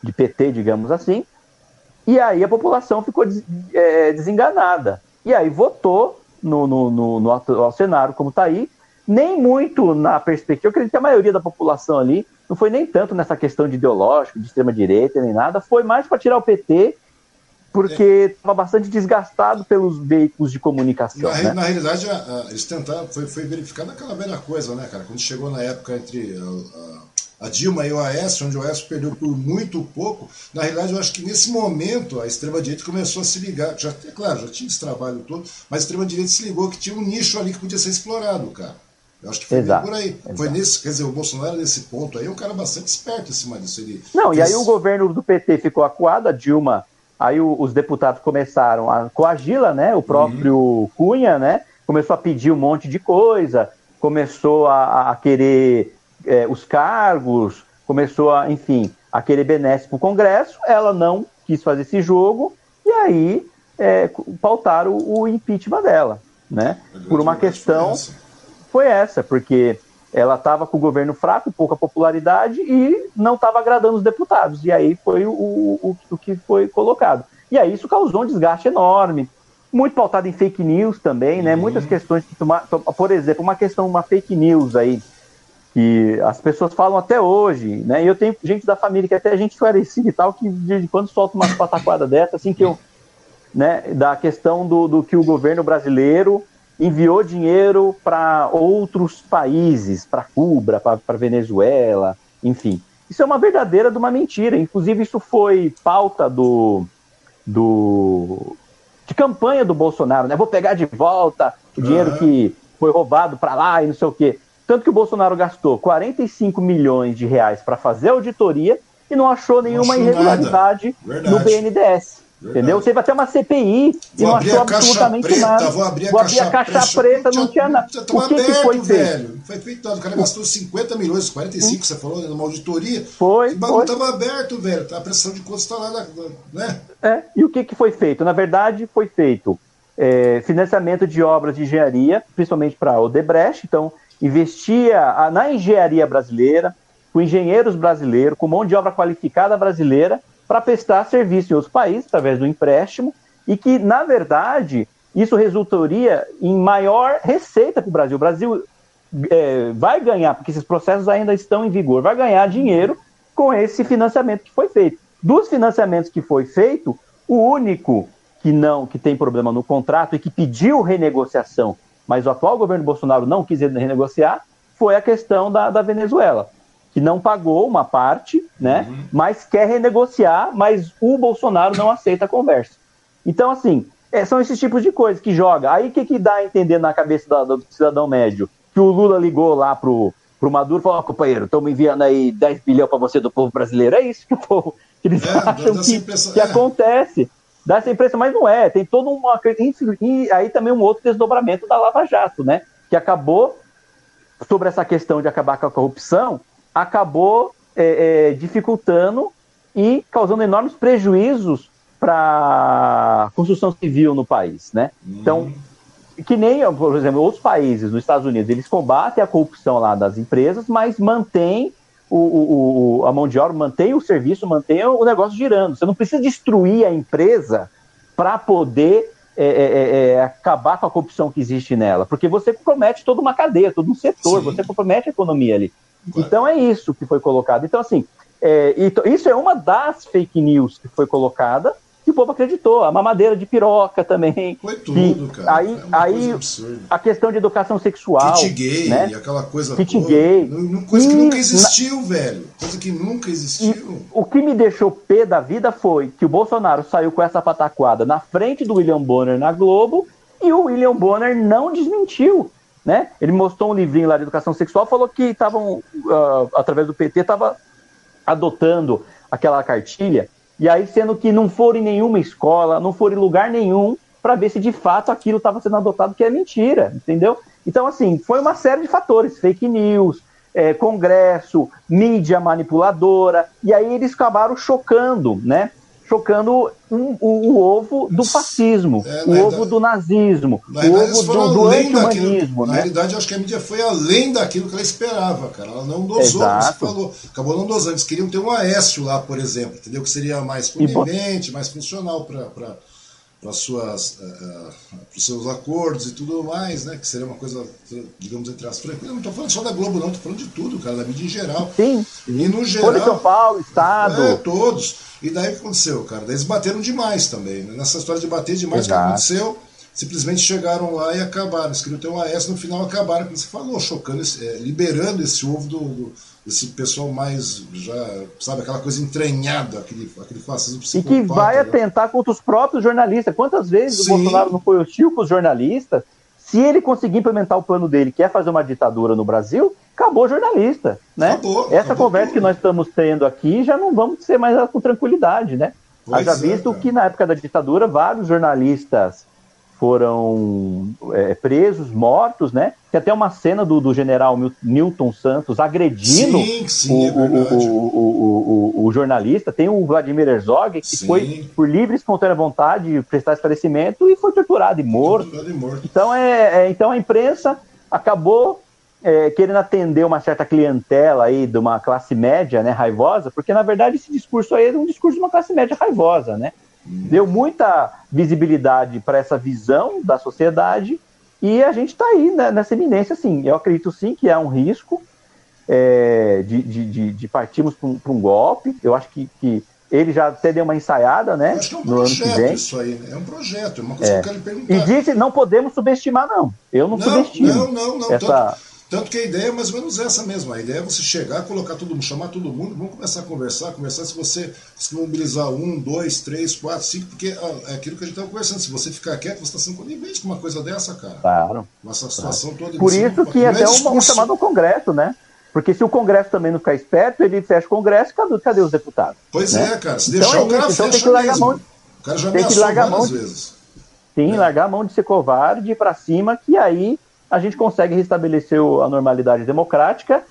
B: de PT, digamos assim. E aí a população ficou des, é, desenganada. E aí votou no, no, no, no atual cenário como está aí, nem muito na perspectiva, eu acredito que a maioria da população ali não foi nem tanto nessa questão de ideológico, de extrema-direita, nem nada, foi mais para tirar o PT porque estava bastante desgastado pelos veículos de comunicação.
A: Na,
B: né?
A: na realidade, a, a, eles tentaram, foi, foi verificado aquela velha coisa, né, cara? Quando chegou na época entre a, a, Dilma e o Aécio, onde o Aécio perdeu por muito pouco, na realidade, eu acho que nesse momento a extrema-direita começou a se ligar. Já, é claro, já tinha esse trabalho todo, mas a extrema-direita se ligou que tinha um nicho ali que podia ser explorado, cara. Eu acho que foi exato, por aí. Exato. Foi nesse, quer dizer, o Bolsonaro nesse ponto aí, é um cara bastante esperto em cima disso. Ele,
B: Não, e aí o governo do PT ficou acuado, a Dilma Aí o, os deputados começaram a coagi-la, né? O próprio uhum. Cunha, né? Começou a pedir um monte de coisa, começou a, a querer é, os cargos, começou a, enfim, a querer benéfico para o Congresso. Ela não quis fazer esse jogo e aí é, pautaram o, o impeachment dela, né? Por uma questão foi essa, porque ela estava com o governo fraco, pouca popularidade e não estava agradando os deputados. E aí foi o, o, o que foi colocado. E aí isso causou um desgaste enorme, muito pautado em fake news também, né? Uhum. Muitas questões que tomar, por exemplo, uma questão, uma fake news aí que as pessoas falam até hoje, né? E eu tenho gente da família que até a gente esclarecida e tal que de quando solta uma pataquada dessa, assim que eu, né? Da questão do, do que o governo brasileiro enviou dinheiro para outros países, para Cuba, para Venezuela, enfim. Isso é uma verdadeira de uma mentira. Inclusive, isso foi pauta do, do de campanha do Bolsonaro, né? Vou pegar de volta o dinheiro uhum. que foi roubado para lá e não sei o quê. Tanto que o Bolsonaro gastou 45 milhões de reais para fazer auditoria e não achou nenhuma não achou irregularidade no BNDES. Entendeu? Teve até uma CPI e não achou absolutamente preta,
A: nada. Vou abrir a vou caixa, abrir a caixa preta, preta, não tinha nada. O que, aberto, que foi velho. feito? Foi feito nada. O cara gastou 50 milhões, 45, hum. você falou, numa auditoria.
B: Foi.
A: O bagulho estava aberto, velho. A pressão de contas está lá, né?
B: É, e o que, que foi feito? Na verdade, foi feito é, financiamento de obras de engenharia, principalmente para o Odebrecht. Então, investia na engenharia brasileira, com engenheiros brasileiros, com mão de obra qualificada brasileira para prestar serviço em outros países através do empréstimo e que, na verdade, isso resultaria em maior receita para o Brasil. O Brasil é, vai ganhar, porque esses processos ainda estão em vigor, vai ganhar dinheiro com esse financiamento que foi feito. Dos financiamentos que foi feito, o único que não que tem problema no contrato e que pediu renegociação, mas o atual governo Bolsonaro não quis renegociar, foi a questão da, da Venezuela que não pagou uma parte, né? Uhum. Mas quer renegociar, mas o Bolsonaro não aceita a conversa. Então, assim, é, são esses tipos de coisas que joga. Aí o que, que dá a entender na cabeça da, do cidadão médio? Que o Lula ligou lá pro, pro Maduro e falou: oh, companheiro, estamos enviando aí 10 bilhões para você do povo brasileiro. É isso que o povo que eles é, acham que, que é. acontece. Dá essa impressão, mas não é. Tem todo uma. E aí também um outro desdobramento da Lava Jato, né? Que acabou sobre essa questão de acabar com a corrupção, acabou é, é, dificultando e causando enormes prejuízos para a construção civil no país, né? Então, uhum. que nem, por exemplo, outros países, nos Estados Unidos, eles combatem a corrupção lá das empresas, mas mantém o, o, a mão de obra, mantém o serviço, mantém o negócio girando. Você não precisa destruir a empresa para poder é, é, é, é, acabar com a corrupção que existe nela, porque você compromete toda uma cadeia, todo um setor, Sim. você compromete a economia ali. Claro. Então é isso que foi colocado. Então, assim, é, isso é uma das fake news que foi colocada que o povo acreditou. A mamadeira de piroca também.
A: Foi tudo, cara.
B: Aí, é aí a questão de educação sexual.
A: Kit gay,
B: né?
A: aquela coisa
B: Kit toda. gay.
A: Coisa que nunca existiu, na... velho. Coisa que nunca existiu. E
B: o que me deixou pé da vida foi que o Bolsonaro saiu com essa pataquada na frente do William Bonner na Globo e o William Bonner não desmentiu né? Ele mostrou um livrinho lá de educação sexual, falou que estavam, uh, através do PT, estava adotando aquela cartilha, e aí sendo que não foram em nenhuma escola, não foram em lugar nenhum, para ver se de fato aquilo estava sendo adotado, que é mentira, entendeu? Então, assim, foi uma série de fatores, fake news, é, congresso, mídia manipuladora, e aí eles acabaram chocando, né? Chocando um, o, o, ovo do fascismo, é, o ovo do nazismo, o ovo do, do anti-humanismo.
A: Na né? realidade, eu acho que a mídia foi além daquilo que ela esperava, cara. Ela não dosou, como você falou. Acabou não dosando. Eles queriam ter um Aécio lá, por exemplo, entendeu? Que seria mais conivente, mais funcional para para suas uh, uh, os seus acordos e tudo mais, né? Que seria uma coisa, digamos, entre as tranquilas. Não estou falando só da Globo, não, estou falando de tudo, cara, da mídia em geral.
B: Sim.
A: E no geral. Folha
B: São Paulo, Estado.
A: É, todos. E daí o que aconteceu, cara? Daí eles bateram demais também. Né? Nessa história de bater demais, o que aconteceu? Simplesmente chegaram lá e acabaram. Escreveram ter um AS, no final acabaram, como você falou, chocando, esse, é, liberando esse ovo do, do esse pessoal mais, já, sabe, aquela coisa entranhada, aquele, aquele fascismo
B: E que vai né? atentar contra os próprios jornalistas. Quantas vezes Sim. o Bolsonaro não foi hostil com os jornalistas? Se ele conseguir implementar o plano dele, que é fazer uma ditadura no Brasil, acabou jornalista, né? Acabou, Essa acabou conversa tudo. que nós estamos tendo aqui, já não vamos ser mais com tranquilidade, né? Pois Haja é, visto cara. que na época da ditadura, vários jornalistas foram é, presos, mortos, né? Tem até uma cena do, do general Newton Santos agredindo sim, sim, o, é o, o, o, jornalista. Tem o Vladimir Herzog, que sim. foi por livre e espontânea vontade prestar esclarecimento e foi torturado e morto. Torturado e morto. Então, é, é, então a imprensa acabou é, querendo atender uma certa clientela aí de uma classe média, né, raivosa, porque na verdade esse discurso aí é um discurso de uma classe média raivosa, né? Deu muita visibilidade para essa visão da sociedade e a gente está aí né, nessa eminência, sim. Eu acredito sim que há um risco é, de, de, de, partirmos para um, um, golpe. Eu acho que, que, ele já até deu uma ensaiada, né?
A: acho que é um no projeto ano que vem. isso aí, né? É um projeto, é uma coisa é. que eu quero perguntar.
B: E disse, não podemos subestimar, não. Eu não, não subestimo.
A: Não, não, não. Essa... Tanto tanto que a ideia é mais ou menos essa mesma. A ideia é você chegar, colocar todo mundo, chamar todo mundo, vamos começar a conversar, conversar se você se mobilizar um, dois, três, quatro, cinco, porque é aquilo que a gente estava conversando. Se você ficar quieto, você está sendo conivente com uma coisa dessa, cara.
B: Claro.
A: Uma situação claro. toda.
B: Por isso que é até um, um chamado ao Congresso, né? Porque se o Congresso também não ficar esperto, ele fecha o Congresso, cadê, cadê os deputados?
A: Pois né? é, cara. Se então deixar é o cara então, tem que largar mesmo. A mão, o cara já tem que largar a mão de, vezes.
B: Sim, é. largar a mão de ser covarde ir para cima, que aí a gente consegue restabelecer a normalidade democrática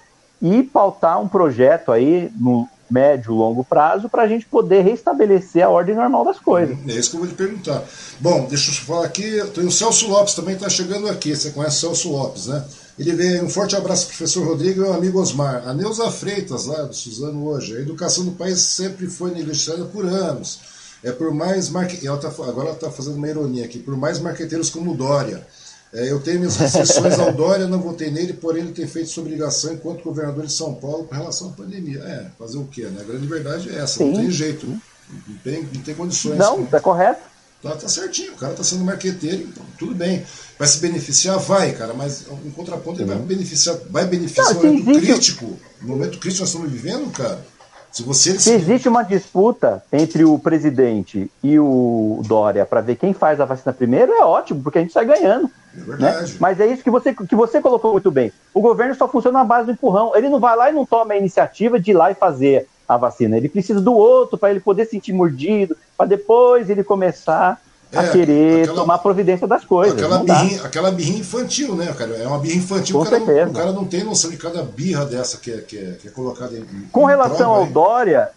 B: e pautar um projeto aí no médio, longo prazo para a gente poder restabelecer a ordem normal das coisas.
A: É isso que eu vou te perguntar. Bom, deixa eu falar aqui, tem o Celso Lopes também está chegando aqui, você conhece o Celso Lopes, né? Ele veio, um forte abraço professor Rodrigo e meu amigo Osmar. A Neuza Freitas, lá do Suzano hoje, a educação do país sempre foi negligenciada por anos. É por mais marque... ela tá, agora ela está fazendo uma ironia aqui, por mais marqueteiros como Dória. É, eu tenho minhas restrições ao Dória, não votei nele, porém ele tem feito sua obrigação enquanto governador de São Paulo com relação à pandemia. É, fazer o quê? Né? A grande verdade é essa, Sim. não tem jeito. Não tem, não tem condições.
B: Não, está correto.
A: Tá, tá certinho, o cara tá sendo marqueteiro, então, tudo bem. Vai se beneficiar? Vai, cara, mas em contraponto ele vai beneficiar, vai beneficiar no momento crítico. No momento crítico nós estamos vivendo, cara. Se, você...
B: se existe uma disputa entre o presidente e o Dória para ver quem faz a vacina primeiro, é ótimo, porque a gente sai ganhando. É verdade. Né? Mas é isso que você, que você colocou muito bem. O governo só funciona na base do empurrão. Ele não vai lá e não toma a iniciativa de ir lá e fazer a vacina. Ele precisa do outro para ele poder sentir mordido, para depois ele começar a é, querer aquela, tomar providência das coisas.
A: Aquela birrinha, aquela birrinha, infantil, né, cara? É uma birra infantil.
B: Com
A: o, cara
B: certeza.
A: Não, o cara não tem noção de cada birra dessa que é, que é, que é colocada em.
B: Com relação prova, ao Dória,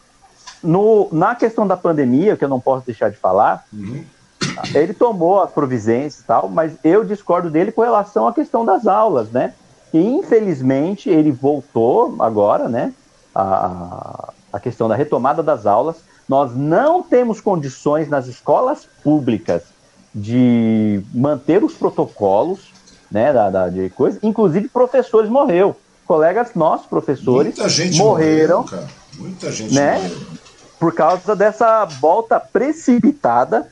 B: no, na questão da pandemia, que eu não posso deixar de falar, uhum. ele tomou as providências e tal, mas eu discordo dele com relação à questão das aulas, né? E infelizmente ele voltou agora, né? A, a questão da retomada das aulas nós não temos condições nas escolas públicas de manter os protocolos, né, da, da de coisa. Inclusive professores morreu, colegas nossos professores morreram, morreu,
A: muita gente
B: né, morreu. por causa dessa volta precipitada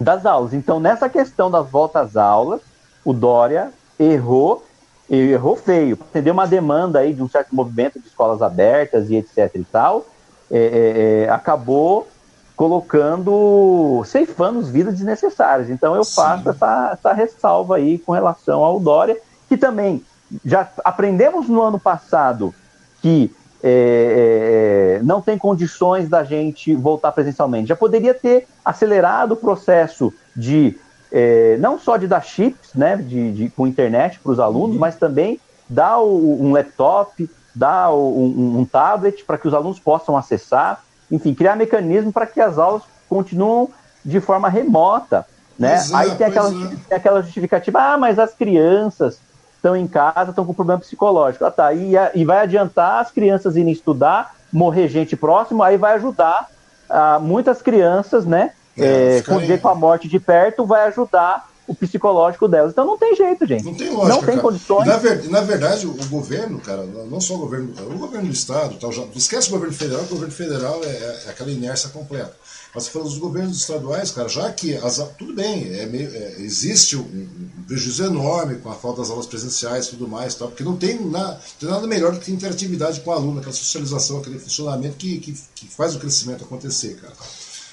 B: das aulas. Então nessa questão das voltas às aulas, o Dória errou errou feio, atendeu uma demanda aí de um certo movimento de escolas abertas e etc e tal, é, é, é, acabou colocando, ceifando vidas desnecessárias. Então eu faço essa, essa ressalva aí com relação ao Dória, que também já aprendemos no ano passado que é, é, não tem condições da gente voltar presencialmente. Já poderia ter acelerado o processo de é, não só de dar chips, né, de, de com internet para os alunos, uhum. mas também dar o, um laptop, dar um, um tablet para que os alunos possam acessar, enfim, criar mecanismo para que as aulas continuem de forma remota. Né? É, Aí tem aquela, é. tem aquela justificativa, ah, mas as crianças estão em casa, estão com problema psicológico. Ah, tá. E, e vai adiantar as crianças irem estudar, morrer gente próxima, aí vai ajudar ah, muitas crianças, né? é, é conviver com a morte de perto vai ajudar o psicológico delas. Então não tem jeito, gente.
A: Não tem lógica. Não tem cara. condições. Na, ver, na, verdade, o governo, cara, não só o governo, o governo do Estado, tal, já, esquece o governo federal, o governo federal é, é, é aquela inércia completa. Mas você falou dos governos estaduais, cara, já que as, tudo bem, é meio, é, existe um, um, prejuízo enorme com a falta das aulas presenciais e tudo mais, tal, porque não tem, na, tem nada melhor do que interatividade com o aluno, aquela socialização, aquele funcionamento que, que, que faz o crescimento acontecer, cara.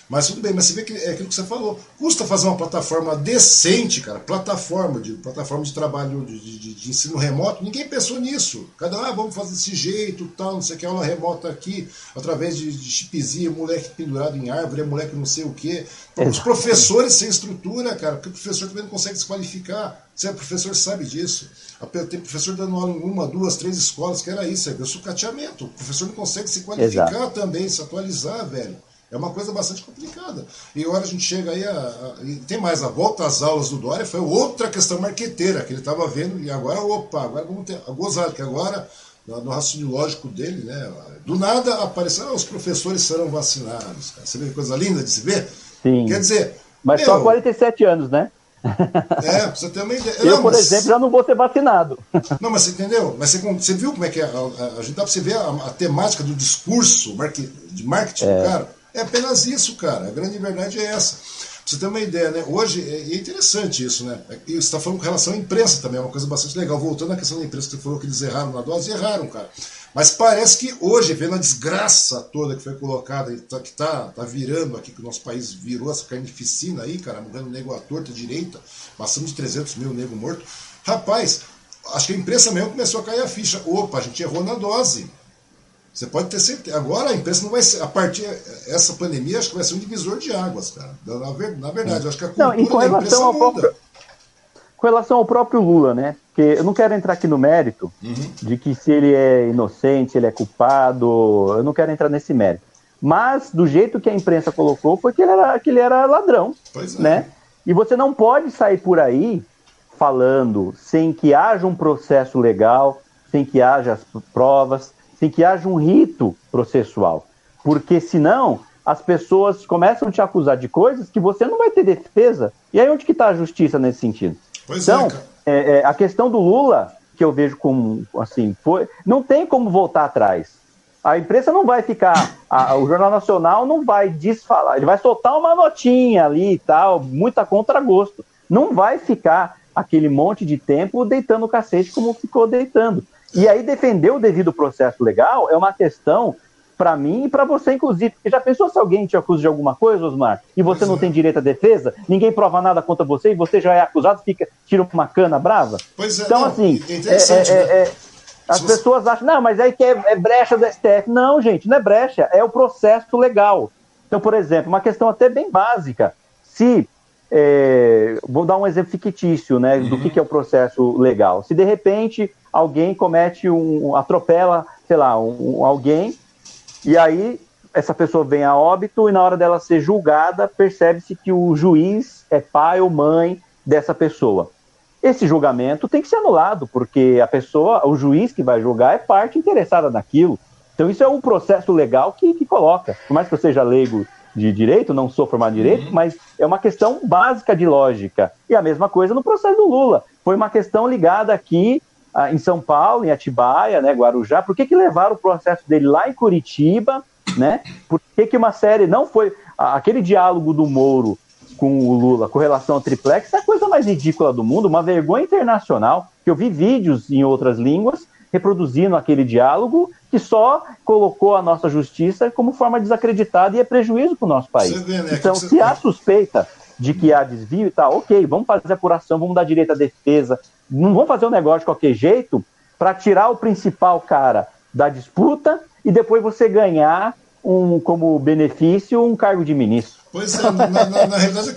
A: Mas tudo bem, mas você vê que é aquilo que você falou. Custa fazer uma plataforma decente, cara. Plataforma de, plataforma de trabalho de, de, de ensino remoto. Ninguém pensou nisso. Cada um, ah, vamos fazer desse jeito, tal, não sei o que, aula remota aqui, através de, de chipzinho, moleque pendurado em árvore, moleque não sei o quê. Os professores sem estrutura, cara, porque o professor também não consegue se qualificar. Você é professor, sabe disso. Tem professor dando aula em uma, duas, três escolas, que era isso, é o sucateamento. O professor não consegue se qualificar Exato. também, se atualizar, velho. É uma coisa bastante complicada. E agora a gente chega aí a, a, tem mais, a volta às aulas do Dória foi outra questão marqueteira que ele estava vendo, e agora, opa, agora vamos ter a gozada, que agora, no raciocínio lógico dele, né, do nada apareceu, ah, os professores serão vacinados. Cara. Você vê que coisa linda de se ver?
B: Sim.
A: Quer dizer.
B: Mas meu, só 47 anos, né?
A: É, você tem uma ideia.
B: Eu, não, por mas... exemplo, já não vou ser vacinado.
A: Não, mas você entendeu? Mas você, você viu como é que é? A, a, a gente dá pra você ver a, a temática do discurso de marketing é. do cara. É apenas isso, cara. A grande verdade é essa. Pra você ter uma ideia, né? Hoje, é, é interessante isso, né? E você está falando com relação à imprensa também, é uma coisa bastante legal. Voltando à questão da imprensa, que você falou que eles erraram na dose, erraram, cara. Mas parece que hoje, vendo a desgraça toda que foi colocada, tá, que tá, tá virando aqui, que o nosso país virou essa carnificina aí, cara, morrendo nego à torta direita, passando de 300 mil nego morto. Rapaz, acho que a imprensa mesmo começou a cair a ficha. Opa, a gente errou na dose. Você pode ter certeza. Agora a imprensa não vai ser. A partir essa pandemia, acho que vai ser um divisor de águas, cara. Na, na verdade, acho que a cultura não, e com relação ao próprio,
B: Com relação ao próprio Lula, né? Porque eu não quero entrar aqui no mérito uhum. de que se ele é inocente, se ele é culpado. Eu não quero entrar nesse mérito. Mas do jeito que a imprensa colocou foi que ele era, que ele era ladrão. Pois é. Né? E você não pode sair por aí falando sem que haja um processo legal, sem que haja provas, sem que haja um rito processual. Porque senão as pessoas começam a te acusar de coisas que você não vai ter defesa. E aí onde que está a justiça nesse sentido? Pois é, então, é, é, a questão do Lula, que eu vejo como assim, foi, não tem como voltar atrás. A imprensa não vai ficar, a, o Jornal Nacional não vai desfalar, ele vai soltar uma notinha ali e tal, muita contragosto. Não vai ficar aquele monte de tempo deitando o cacete como ficou deitando. E aí defender o devido processo legal é uma questão para mim e para você, inclusive. Porque já pensou se alguém te acusa de alguma coisa, Osmar, e você pois não é. tem direito à defesa, ninguém prova nada contra você e você já é acusado, fica, tira uma cana brava? Pois é, então, não, assim, é, é, é, é as você... pessoas acham, não, mas aí que é, brecha do STF. Não, gente, não é brecha, é o processo legal. Então, por exemplo, uma questão até bem básica. Se é, vou dar um exemplo fictício, né, do uhum. que, que, é o processo legal. Se de repente alguém comete um, atropela, sei lá, um, alguém, e aí essa pessoa vem a óbito e na hora dela ser julgada, percebe-se que o juiz é pai ou mãe dessa pessoa. Esse julgamento tem que ser anulado, porque a pessoa, o juiz que vai julgar é parte interessada naquilo. Então isso é um processo legal que, que coloca. Por mais que eu seja leigo de direito, não sou formado em direito, uhum. mas é uma questão básica de lógica. E a mesma coisa no processo do Lula. Foi uma questão ligada aqui ah, em São Paulo, em Atibaia, né, Guarujá. Por que, que levaram o processo dele lá em Curitiba? Né? Por que, que uma série não foi. Aquele diálogo do Moro com o Lula com relação ao triplex é a coisa mais ridícula do mundo, uma vergonha internacional. Que eu vi vídeos em outras línguas reproduzindo aquele diálogo que só colocou a nossa justiça como forma desacreditada e é prejuízo para o nosso país. Vê, né? Então, se há suspeita de que há desvio e tal, ok, vamos fazer apuração, vamos dar direito à defesa, não vamos fazer um negócio de qualquer jeito para tirar o principal cara da disputa e depois você ganhar um, como benefício um cargo de ministro.
A: Pois é, na, na, na realidade,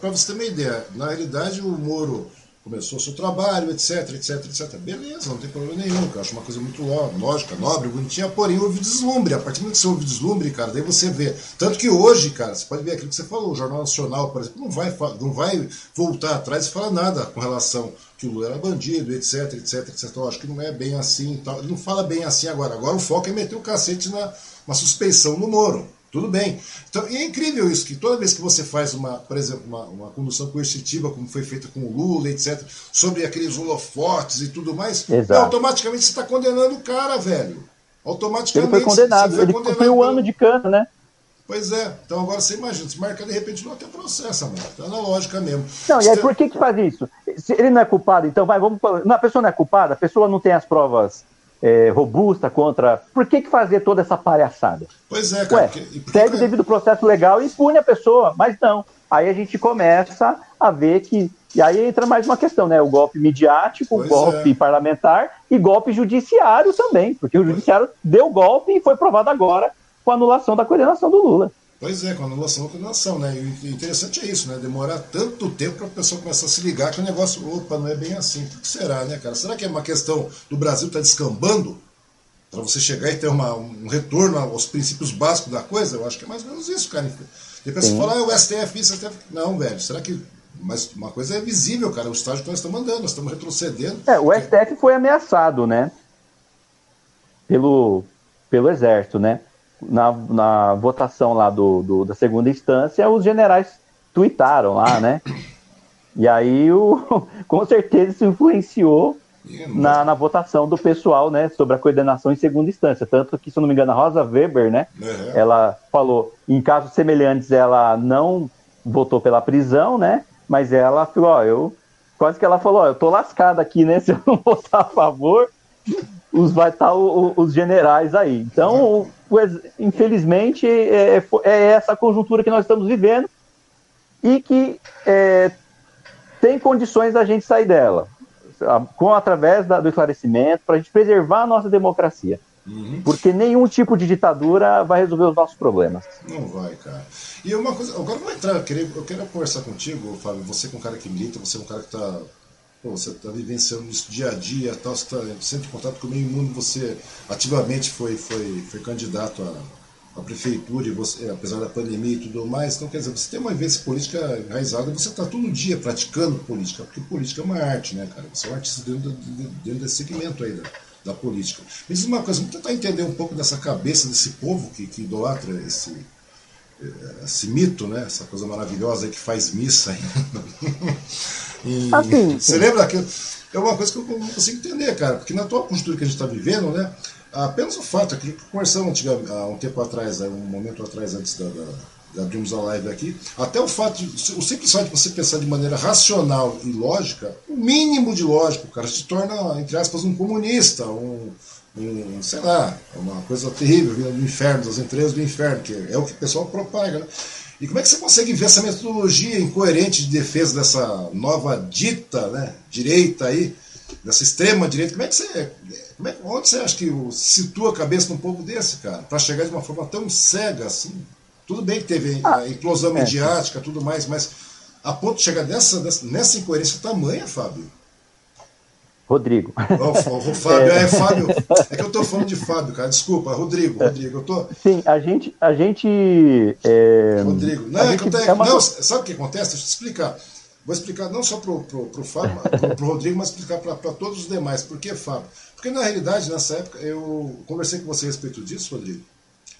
A: para você ter uma ideia, na realidade o Moro começou seu trabalho, etc, etc, etc. Beleza, não tem problema nenhum, eu acho uma coisa muito lógica, nobre, bonitinha, porém houve deslumbre. A partir do momento que você ouve deslumbre, cara, daí você vê. Tanto que hoje, cara, você pode ver aquilo que você falou, o Jornal Nacional, por exemplo, não vai, não vai voltar atrás e falar nada com relação que o Lula era bandido, etc, etc, etc. Eu acho que não é bem assim tal. Ele não fala bem assim agora. Agora o foco é meter o cacete na, na suspeição no Moro. Tudo bem. Então, e é incrível isso, que toda vez que você faz uma, por exemplo, uma, uma condução coercitiva, como foi feita com o Lula, etc., sobre aqueles holofotes e tudo mais, automaticamente você está condenando o cara, velho. Automaticamente.
B: Ele foi condenado, ele condenado cumpriu um ano de cana, né?
A: Pois é, então agora você imagina, se marca de repente não até processo, mano. Tá na lógica mesmo.
B: Não, e aí por que que faz isso? Se ele não é culpado, então vai, vamos. Não, a pessoa não é culpada, a pessoa não tem as provas é, robusta contra. Por que, que fazer toda essa palhaçada?
A: Pois é, cara. Ué,
B: porque, segue o devido processo legal e pune a pessoa, mas não. Aí a gente começa a ver que. E aí entra mais uma questão, né? O golpe midiático, o golpe é. parlamentar e golpe judiciário também, porque o judiciário deu golpe e foi provado agora com a anulação da coordenação do Lula.
A: Pois é, com a anulação da coordenação, né? E o interessante é isso, né? Demorar tanto tempo para a pessoa começar a se ligar que o negócio, opa, não é bem assim. O que será, né, cara? Será que é uma questão do Brasil estar tá descambando? Para você chegar e ter uma, um retorno aos princípios básicos da coisa? Eu acho que é mais ou menos isso, cara. Depois você fala, ah, o STF, isso, STF. Não, velho, será que. Mas uma coisa é visível, cara, o estágio que nós estamos andando, nós estamos retrocedendo.
B: É, o STF foi ameaçado, né? Pelo, pelo Exército, né? Na, na votação lá do, do, da segunda instância, os generais tuitaram lá, né? E aí, o, (laughs) com certeza, isso influenciou na, na, votação do pessoal, né, sobre a coordenação em segunda instância. Tanto que, se eu não me engano, a Rosa Weber, né, uhum. ela falou, em casos semelhantes, ela não votou pela prisão, né, mas ela falou, ó, eu, quase que ela falou, ó, eu tô lascada aqui, né, (laughs) se eu não votar a favor, os, vai estar tá os generais aí. Então, infelizmente, é, é, é, essa conjuntura que nós estamos vivendo e que é, tem condições da gente sair dela, com através da, do esclarecimento, para a gente preservar a nossa democracia. Uhum. Porque nenhum tipo de ditadura vai resolver os nossos problemas.
A: Não vai, cara. E uma coisa, agora eu vou entrar, eu quero, eu quero conversar contigo, Fábio. Você que é um cara que milita, você é um cara que está Você está vivenciando isso dia a dia, tal, você está sempre em contato com o meio mundo, você ativamente foi, foi, foi candidato à, à prefeitura, e você, apesar da pandemia e tudo mais. Então, quer dizer, você tem uma vivência política enraizada, você está todo dia praticando política, porque política é uma arte, né, cara? Você é um artista dentro, dentro desse segmento aí da, da política. Diz uma coisa, vamos tentar entender um pouco dessa cabeça desse povo que, que idolatra esse, esse mito, né? Essa coisa maravilhosa que faz missa. E (laughs) assim, (laughs) você lembra daquilo? É uma coisa que eu não consigo entender, cara, porque na atual conjuntura que a gente está vivendo, né, apenas o fato, aquilo que conversamos há um tempo atrás, um momento atrás, antes da, da, de abrirmos a live aqui, até o fato, de, o simples fato de você pensar de maneira racional e lógica, o mínimo de lógico, cara, se torna, entre aspas, um comunista, um, um sei lá, uma coisa terrível, vindo do inferno, das entranhas do inferno, que é o que o pessoal propaga, né? E como é que você consegue ver essa metodologia incoerente de defesa dessa nova dita né, direita aí, dessa extrema direita? Como é que você. Como é, onde você acha que situa a cabeça num povo desse, cara? Para chegar de uma forma tão cega assim? Tudo bem que teve ah, a implosão é. mediática, tudo mais, mas a ponto de chegar nessa, nessa incoerência tamanha, Fábio?
B: Rodrigo.
A: Oh, o Fábio, é. é. Fábio. É que eu estou falando de Fábio, cara. Desculpa, Rodrigo, Rodrigo. Eu tô...
B: Sim, a gente. A gente é...
A: Rodrigo. Não, é, gente... é uma... não, sabe o que acontece? Deixa eu te explicar. Vou explicar não só para o Fábio, para o Rodrigo, mas explicar para todos os demais. Por que Fábio? Porque na realidade, nessa época, eu conversei com você a respeito disso, Rodrigo,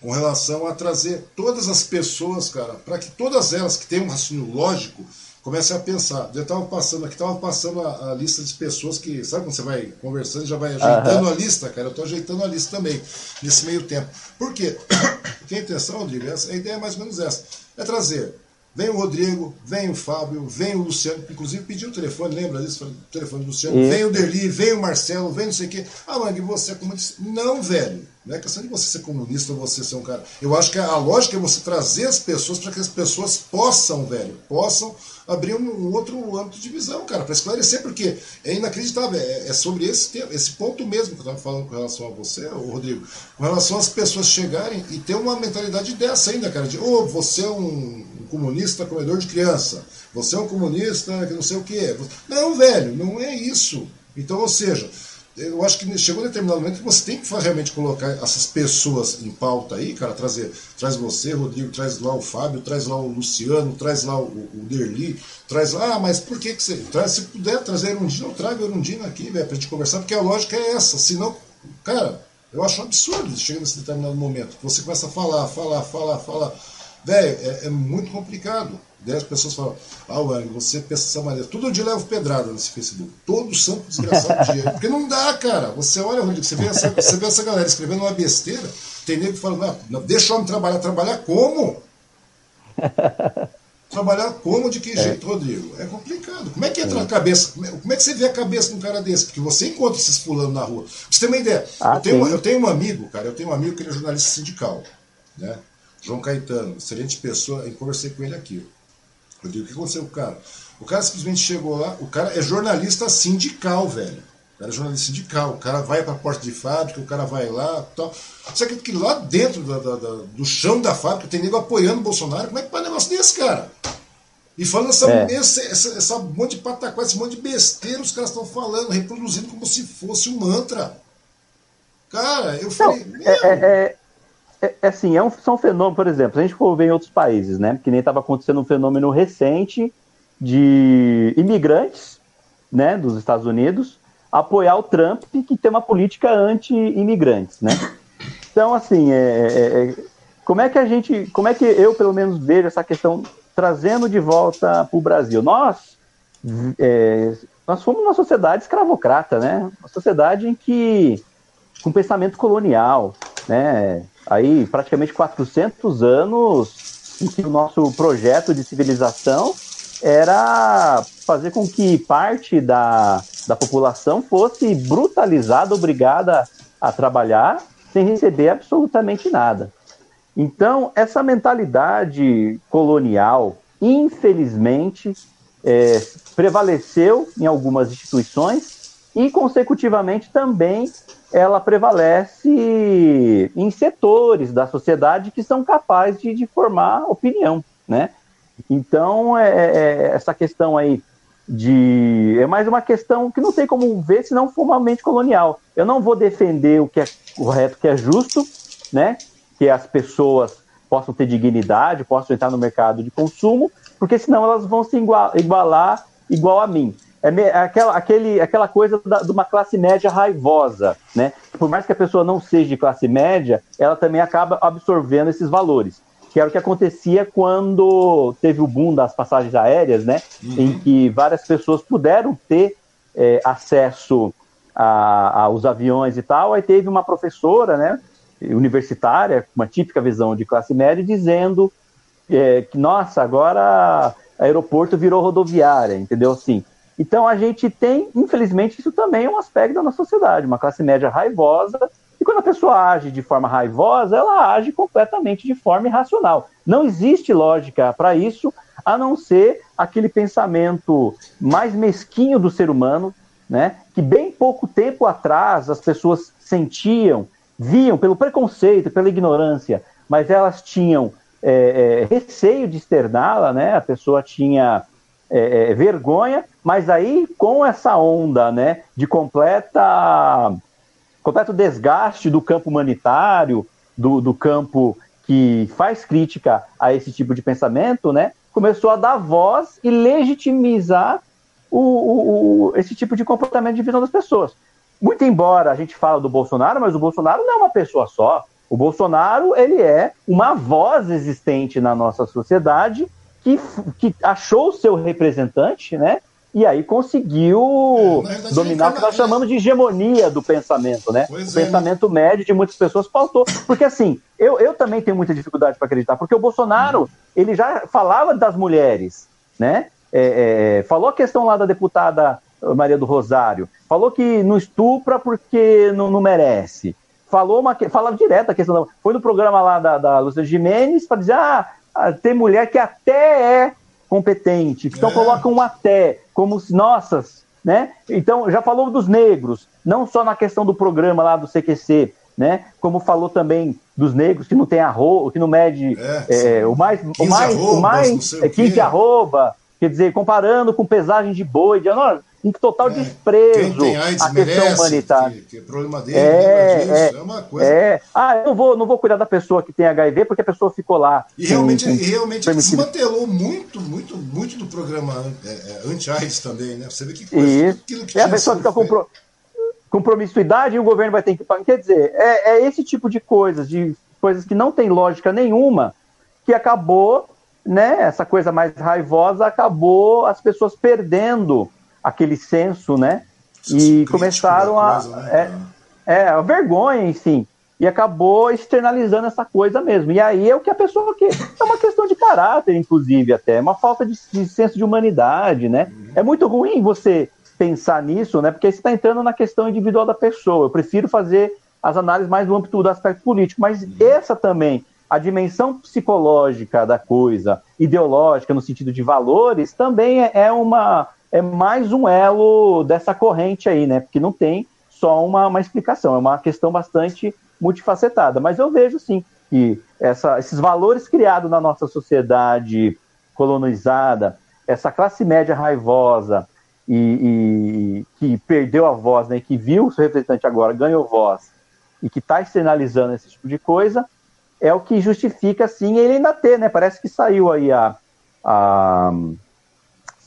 A: com relação a trazer todas as pessoas, cara, para que todas elas que têm um raciocínio lógico comece a pensar. Eu estava passando aqui, estava passando a, a, lista de pessoas que, sabe quando você vai conversando, já vai ajeitando uhum. a lista, cara? Eu estou ajeitando a lista também, nesse meio tempo. Por quê? (coughs) Porque a intenção, Rodrigo, a ideia é mais ou menos essa: é trazer. Vem o Rodrigo, vem o Fábio, vem o Luciano, inclusive pediu o telefone, lembra disso? O telefone do Luciano, e... vem o Derli, vem o Marcelo, vem não sei o quê. Ah, Mangue, você é comunista. Não, velho. Não é questão de você ser comunista ou você ser um cara. Eu acho que a lógica é você trazer as pessoas para que as pessoas possam, velho, possam abrir um, outro âmbito de visão, cara, para esclarecer, porque é inacreditável. É, é sobre esse, esse ponto mesmo que eu estava falando com relação a você, Rodrigo, com relação às pessoas chegarem e ter uma mentalidade dessa ainda, cara, de, ô, oh, você é um comunista comedor de criança, você é um comunista que não sei o que. Não, velho, não é isso. Então, ou seja, eu acho que chegou um determinado momento que você tem que realmente colocar essas pessoas em pauta aí, cara, trazer, traz você, Rodrigo, traz lá o Fábio, traz lá o Luciano, traz lá o, o Derli, traz lá, ah, mas por que que você, traz, se puder trazer Erundina, eu trago Erundina aqui, velho, pra gente conversar, porque a lógica é essa, senão, cara, Eu acho um absurdo chega nesse determinado momento. Você começa a falar, falar, falar, falar. Velho, é, é, muito complicado. Daí as pessoas falam, ah, Wang, você pensa dessa maneira. Todo dia levo pedrada nesse Facebook. Todo santo desgraçado (laughs) dia. Porque não dá, cara. Você olha, Rodrigo, você vê essa, você vê essa galera escrevendo uma besteira, tem nego que fala, não, deixa o homem trabalhar. Trabalhar como? (laughs) Trabalhar como, de que é. jeito, Rodrigo? É complicado. Como é que entra é. na cabeça? Como é, que você vê a cabeça de um cara desse? Porque você encontra esses fulano na rua. Pra você ter uma ideia. Ah, eu, tenho, eu tenho um amigo, cara, eu tenho um amigo que ele é jornalista sindical. Né? João Caetano, excelente pessoa, eu conversei com ele aqui. Eu digo, o que aconteceu com o cara? O cara simplesmente chegou lá, o cara é jornalista sindical, velho. O cara é jornalista sindical, o cara vai para a porta de fábrica, o cara vai lá tal. Você acredita que lá dentro da, da, da, do chão da fábrica tem nego apoiando o Bolsonaro? Como é que faz um negócio desse, cara? E falando essa, é. essa, essa, essa monte de pataquá, esse monte de besteira, os caras estão falando, reproduzindo como se fosse um mantra. Cara, eu falei. Não,
B: é, é, é, é, assim, é um, são fenômenos, por exemplo, se a gente for ver em outros países, né? Que nem estava acontecendo um fenômeno recente de imigrantes, né, dos Estados Unidos, apoiar o Trump, que tem uma política anti-imigrantes, né? Então, assim, é, é, é, como é que a gente, como é que eu, pelo menos, vejo essa questão trazendo de volta para o Brasil? Nós, nós fomos uma sociedade escravocrata, né? Uma sociedade em que, com pensamento colonial, né? Aí, praticamente 400 anos em que o nosso projeto de civilização era fazer com que parte da, da população fosse brutalizada, obrigada a trabalhar sem receber absolutamente nada. Então, essa mentalidade colonial, infelizmente, é, prevaleceu em algumas instituições e, consecutivamente, também ela prevalece em setores da sociedade que são capazes de, de formar opinião, né? Então, é, é, é essa questão aí de. É mais uma questão que não tem como ver se não for uma mente colonial. Eu não vou defender o que é correto, o que é justo, né? Que as pessoas possam ter dignidade, possam entrar no mercado de consumo, porque senão elas vão se igualar igual a mim. É, é aquela, aquele, aquela coisa da, de uma classe média raivosa, né? Por mais que a pessoa não seja de classe média, ela também acaba absorvendo esses valores que era o que acontecia quando teve o boom das passagens aéreas, né? Uhum. Em que várias pessoas puderam ter é, acesso a, aos aviões e tal. Aí teve uma professora, né? Universitária, uma típica visão de classe média, dizendo é, que, nossa, agora aeroporto virou rodoviária, entendeu? Assim. Então a gente tem, infelizmente, isso também é um aspecto da nossa sociedade, uma classe média raivosa e quando a pessoa age de forma raivosa, ela age completamente de forma irracional. Não existe lógica para isso, a não ser aquele pensamento mais mesquinho do ser humano, né? Que bem pouco tempo atrás as pessoas sentiam, viam pelo preconceito, pela ignorância, mas elas tinham é, é, receio de externá-la, né? A pessoa tinha é, é vergonha, mas aí com essa onda, né? De completa completo desgaste do campo humanitário, do, do campo que faz crítica a esse tipo de pensamento, né, começou a dar voz e legitimizar o, o, o, esse tipo de comportamento de visão das pessoas. Muito embora a gente fala do Bolsonaro, mas o Bolsonaro não é uma pessoa só. O Bolsonaro ele é uma voz existente na nossa sociedade que, que achou o seu representante, né? e aí conseguiu é, dominar o que nós chamamos de hegemonia do pensamento, né? Pois o é. pensamento médio de muitas pessoas faltou. Porque assim, eu, eu também tenho muita dificuldade para acreditar, porque o Bolsonaro, ele já falava das mulheres, né? É, é, falou a questão lá da deputada Maria do Rosário, falou que não estupra porque não, não merece. Falou uma, falava direto a questão da, Foi no programa lá da, da Lúcia Jimenez para dizer: ah, tem mulher que até é competente. Então é. colocam um até como nossas, né? Então já falou dos negros, não só na questão do programa lá do CQC, né? Como falou também dos negros que não tem arroba, que não mede é, é, o mais, o mais, arrobas, o mais é 15 arroba, quer dizer, comparando com pesagem de boi, de, não, um total é. desprezo à questão humanitária. Que, que é problema dele, é, disso, é, é, uma coisa. É. Ah, eu não vou, não vou cuidar da pessoa que tem HIV porque a pessoa ficou lá.
A: E realmente, com, e realmente desmantelou muito, muito, muito do programa é, é, anti-AIDS também, né? Você vê que coisa.
B: Isso. Aquilo que é, a pessoa fica com. Pro... com promiscuidade e o governo vai ter que pagar. Quer dizer, é, é esse tipo de coisas, de coisas que não tem lógica nenhuma, que acabou, né? Essa coisa mais raivosa acabou as pessoas perdendo aquele senso, né? E começaram a. Coisa, né? é, é, a vergonha, enfim. E acabou externalizando essa coisa mesmo. E aí é o que a pessoa quer. É uma questão de caráter, inclusive, até. É uma falta de, de senso de humanidade, né? Uhum. É muito ruim você pensar nisso, né? Porque você está entrando na questão individual da pessoa. Eu prefiro fazer as análises mais do âmbito do aspecto político, mas uhum. essa também, a dimensão psicológica da coisa, ideológica, no sentido de valores, também é, é uma é mais um elo dessa corrente aí, né? Porque não tem só uma, uma explicação, é uma questão bastante multifacetada. Mas eu vejo sim que essa, esses valores criados na nossa sociedade colonizada, essa classe média raivosa e, e que perdeu a voz, né, que viu o seu representante agora ganhou voz e que está externalizando esse tipo de coisa, é o que justifica, sim, ele ainda ter, né? Parece que saiu aí a, a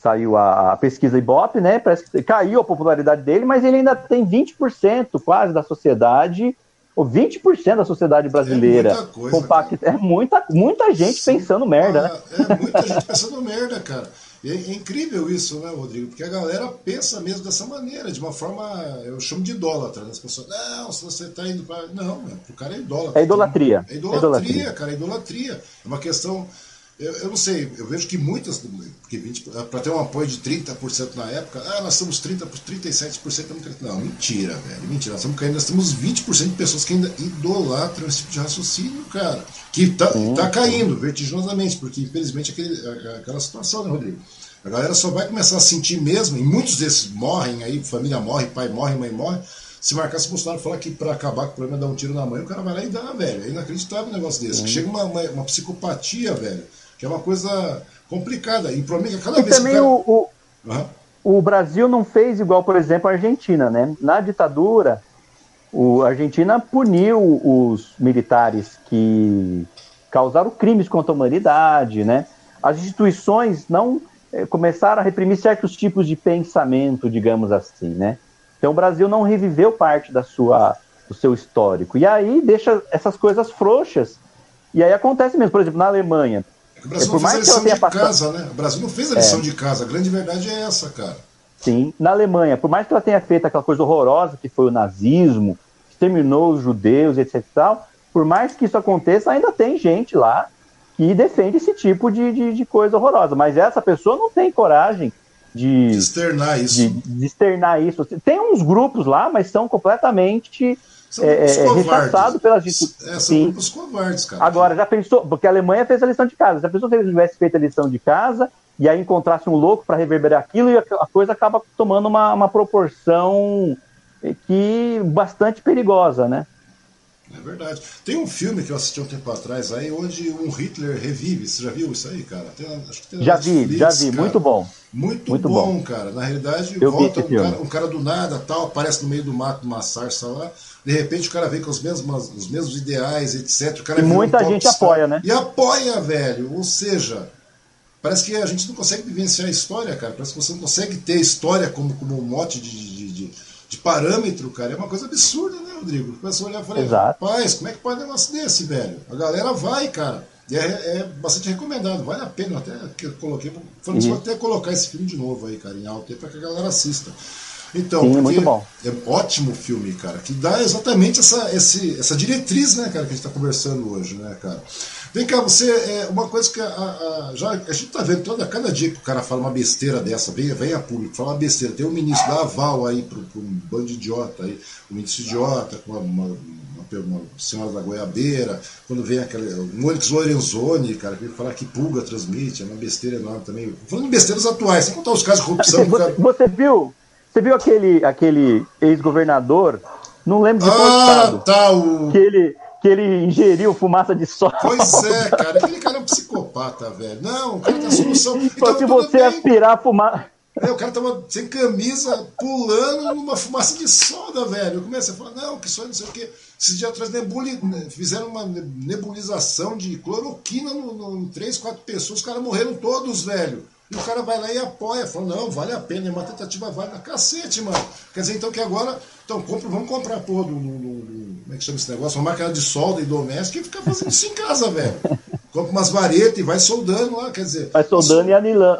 B: saiu a, a, pesquisa Ibope, né? Parece que caiu a popularidade dele, mas ele ainda tem 20% quase da sociedade, ou 20% da sociedade brasileira. É muita coisa. Compacta, é muita, muita gente Sim, pensando merda, né?
A: É muita gente pensando merda, cara. É, é, incrível isso, né, Rodrigo? Porque a galera pensa mesmo dessa maneira, de uma forma, eu chamo de idólatra. Né? As pessoas, não, se você está indo para. Não, o cara é idólatra.
B: É idolatria.
A: É idolatria, é idolatria, cara, é idolatria. É uma questão. Eu, eu, não sei, eu vejo que muitas, porque para ter um apoio de 30% na época, ah, nós somos 30%, 37%, não, mentira, velho, mentira, nós estamos caindo, nós temos 20% de pessoas que ainda idolatram esse tipo de raciocínio, cara, que tá, tá caindo vertiginosamente, porque infelizmente aquele, aquela situação, né, Rodrigo? A galera só vai começar a sentir mesmo, e muitos desses morrem aí, família morre, pai morre, mãe morre, se marcasse o Bolsonaro falar que para acabar com o problema é dar um tiro na mãe, o cara vai lá e dá, velho. É inacreditável um negócio desse. Uhum. Chega uma, uma, uma, psicopatia, velho que é uma coisa complicada. E para mim, cada
B: e
A: vez
B: também que. O, o, uhum. o Brasil não fez igual, por exemplo, a Argentina, né? Na ditadura, o, a Argentina puniu os militares que causaram crimes contra a humanidade, né? As instituições não eh, começaram a reprimir certos tipos de pensamento, digamos assim, né? Então o Brasil não reviveu parte da sua, do seu histórico. E aí deixa essas coisas frouxas. E aí acontece mesmo, por exemplo, na Alemanha,
A: o Brasil é, não fez a lição de passado... casa, né? O Brasil não fez a lição é. de casa. A grande verdade é essa, cara.
B: Sim. Na Alemanha, por mais que ela tenha feito aquela coisa horrorosa que foi o nazismo, exterminou os judeus, etc. Tal, por mais que isso aconteça, ainda tem gente lá que defende esse tipo de, de, de coisa horrorosa. Mas essa pessoa não tem coragem de,
A: de externar isso.
B: De, de, externar isso. Tem uns grupos lá, mas são completamente são é, é, rechaçado pelas
A: é, são grupos covardes, cara.
B: Agora, já pensou, porque a Alemanha fez a lição de casa, já pensou se eles tivessem feito a lição de casa e aí encontrasse um louco para reverberar aquilo e a, a, coisa acaba tomando uma, uma proporção que bastante perigosa, né?
A: É verdade. Tem um filme que eu assisti um tempo atrás aí, onde um Hitler revive. Você já viu isso aí, cara? Tem,
B: já Netflix, vi, já vi. Cara. Muito bom.
A: Muito, Muito bom, bom, cara. Na realidade, eu volta um cara, um cara, do nada, tal, aparece no meio do mato, numa sarça lá. De repente o cara vem com os mesmos, os mesmos ideais, etc. O cara
B: e muita um gente apoia, né?
A: E apoia, velho. Ou seja, parece que a gente não consegue vivenciar a história, cara. Parece que você não consegue ter a história como, como um mote de, de, de, de parâmetro, cara. É uma coisa absurda, né, Rodrigo? Começou a olhar e falei, rapaz, como é que pode um negócio desse, velho? A galera vai, cara. E é, é, bastante recomendado, vale a pena. Eu até coloquei, falei, vou até colocar esse filme de novo aí, cara, em alto, para que a galera assista. Então,
B: Sim, muito bom.
A: é um ótimo filme, cara, que dá exatamente essa, esse, essa diretriz, né, cara, que a gente está conversando hoje, né, cara. Vem cá, você, é, uma coisa que a, a, já, a gente tá vendo toda, cada dia que o cara fala uma besteira dessa, vem, vem a público, fala uma besteira, tem um ministro da aval aí para um bando de idiota aí, um ministro idiota, com uma, uma, uma, senhora da goiabeira, quando vem aquele, um Onyx Lorenzoni, cara, que fala que pulga transmite, é uma besteira enorme também. Falando de besteiras atuais, sem contar os casos de corrupção. (laughs)
B: Você,
A: cara...
B: você viu você viu aquele, aquele ex-governador? Não lembro de qual ah, estado.
A: Tá, o...
B: que, ele, que ele ingeriu fumaça de sol.
A: Pois é, (laughs) cara. Aquele cara é um psicopata, velho. Não, o cara tem a solução.
B: Então, se você bem. aspirar fumaça.
A: É, o cara tava sem camisa, pulando numa fumaça de solda, velho. Eu comecei a falar, não, que só não sei o quê. Esses dias atrás nebuli... fizeram uma nebulização de cloroquina no, no, em três, quatro pessoas, os caras morreram todos, velho. E o cara vai lá e apoia, fala, não, vale a pena, é uma tentativa válida. Cacete, mano. Quer dizer, então que agora. Então, compra, vamos comprar, porra, do, do, do, Como é que chama esse negócio? Uma máquina de solda e doméstica e fica fazendo isso em casa, velho. (laughs) Compra umas varetas e vai soldando lá, quer dizer.
B: Vai soldando e anilando.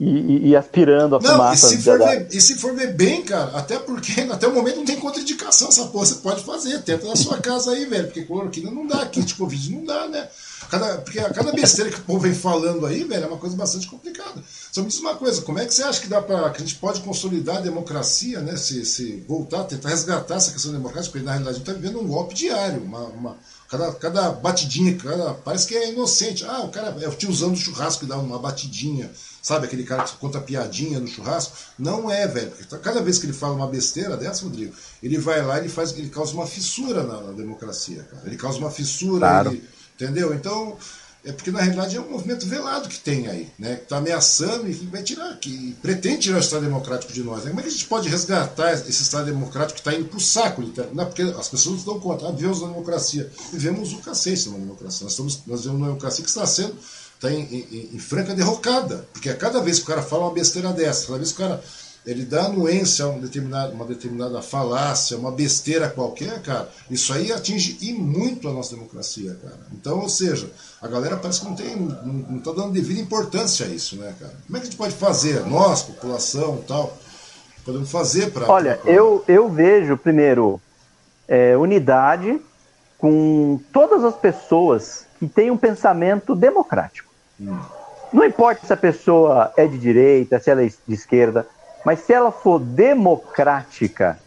B: E, e, aspirando a não, fumaça.
A: E se, for ver, e se for ver bem, cara, até porque (laughs) até o momento não tem contraindicação essa porra. Você pode fazer, tenta na sua casa aí, velho. Porque cloroquina não dá, kit Covid não dá, né? Cada, porque a cada besteira que o povo vem falando aí, velho, é uma coisa bastante complicada. Só me diz uma coisa, como é que você acha que dá para que a gente pode consolidar a democracia, né? Se, se voltar, tentar resgatar essa questão democrática, porque na realidade a gente está vivendo um golpe diário, uma, uma Cada, cada batidinha, cada, parece que é inocente. Ah, o cara é o tiozão do churrasco que dá uma batidinha, sabe? Aquele cara que conta piadinha no churrasco. Não é, velho. Porque cada vez que ele fala uma besteira dessa, Rodrigo, ele vai lá e ele faz, ele causa uma fissura na, na democracia, cara. Ele causa uma fissura, claro. ele, entendeu? Então, é porque na realidade é um movimento velado que tem aí, né? Que está ameaçando e vai tirar, que pretende tirar o Estado Democrático de nós. Né? Como é que a gente pode resgatar esse Estado Democrático que está indo para o saco, literalmente? Porque as pessoas não dão conta. Ah, vivemos na democracia. Vivemos o cacete na democracia. Nós, estamos, nós vivemos uma democracia que está sendo está em, em, em, franca derrocada. Porque a cada vez que o cara fala uma besteira dessa, cada vez que o cara ele dá anuência a um determinado, uma determinada falácia, uma besteira qualquer, cara, isso aí atinge e muito a nossa democracia, cara. Então, ou seja, a galera parece que não tem, não está dando devida importância a isso, né, cara? Como é que a gente pode fazer, nós, população tal, podemos fazer para...
B: Olha,
A: pra...
B: Eu, eu vejo, primeiro, é, unidade com todas as pessoas que têm um pensamento democrático. Hum. Não importa se a pessoa é de direita, se ela é de esquerda, mas se ela for democrática,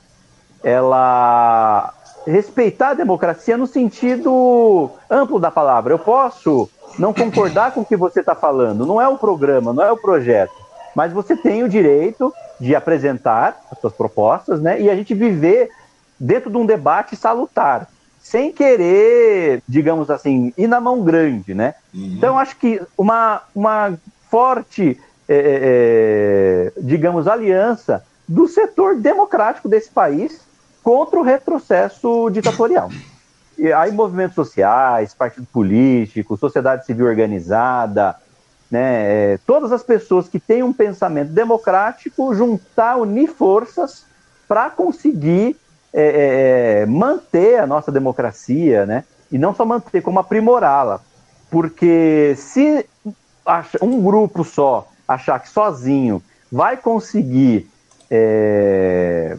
B: ela respeitar a democracia no sentido amplo da palavra. Eu posso não concordar com o que você está falando, não é o programa, não é o projeto, mas você tem o direito de apresentar as suas propostas, né? E a gente viver dentro de um debate salutar, sem querer, digamos assim, ir na mão grande, né? Uhum. Então, acho que uma, uma forte é, é, é, digamos, aliança do setor democrático desse país contra o retrocesso ditatorial. E aí movimentos sociais, partido político, sociedade civil organizada, né, é, todas as pessoas que têm um pensamento democrático juntar, unir forças para conseguir é, é, manter a nossa democracia, né, e não só manter, como aprimorá-la. Porque se um grupo só achar que sozinho vai conseguir é,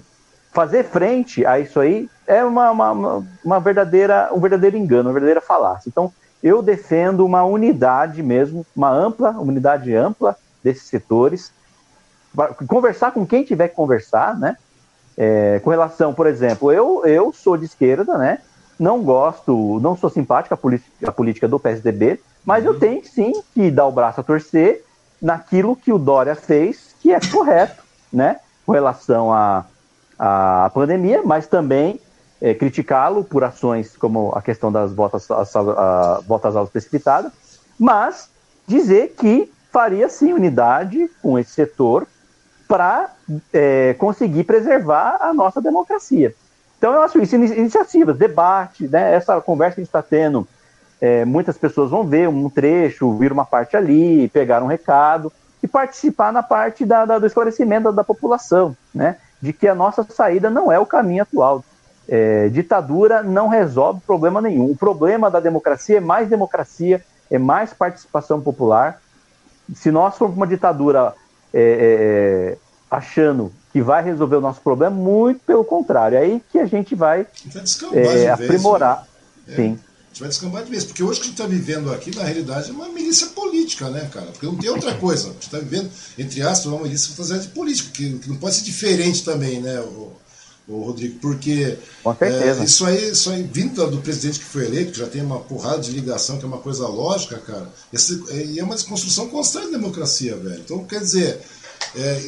B: fazer frente a isso aí é uma, uma, uma, verdadeira, um verdadeiro engano, uma verdadeira falácia. Então, eu defendo uma unidade mesmo, uma ampla, unidade ampla desses setores, conversar com quem tiver que conversar, né? É, com relação, por exemplo, eu, eu sou de esquerda, né? Não gosto, não sou simpática à política do PSDB, mas uhum. eu tenho sim que dar o braço a torcer naquilo que o Dória fez, que é correto, (laughs) né, com relação à, à pandemia, mas também é, criticá-lo por ações como a questão das votas, as, a, votas aulas precipitadas, mas dizer que faria sim unidade com esse setor para é, conseguir preservar a nossa democracia. Então, eu acho isso, iniciativas, debate, né, essa conversa que a gente está tendo é, muitas pessoas vão ver um trecho, vir uma parte ali, pegar um recado e participar na parte da, da, do esclarecimento da, da, população, né? De que a nossa saída não é o caminho atual. É, ditadura não resolve problema nenhum. O problema da democracia é mais democracia, é mais participação popular. Se nós formos uma ditadura é, é, é achando que vai resolver o nosso problema, muito pelo contrário. É aí que a gente vai é, aprimorar.
A: Vez, né? Sim gente vai descambar de vez. Porque hoje o que a gente está vivendo aqui, na realidade, é uma milícia política, né, cara? Porque não tem outra (laughs) coisa. A gente está vivendo, entre aspas, uma milícia fantasiada de política, que, que, não pode ser diferente também, né, o, o Rodrigo? Porque é, isso, aí, isso aí, vindo do presidente que foi eleito, que já tem uma porrada de ligação, que é uma coisa lógica, cara, esse, é, é uma desconstrução constante da democracia, velho. Então, quer dizer é,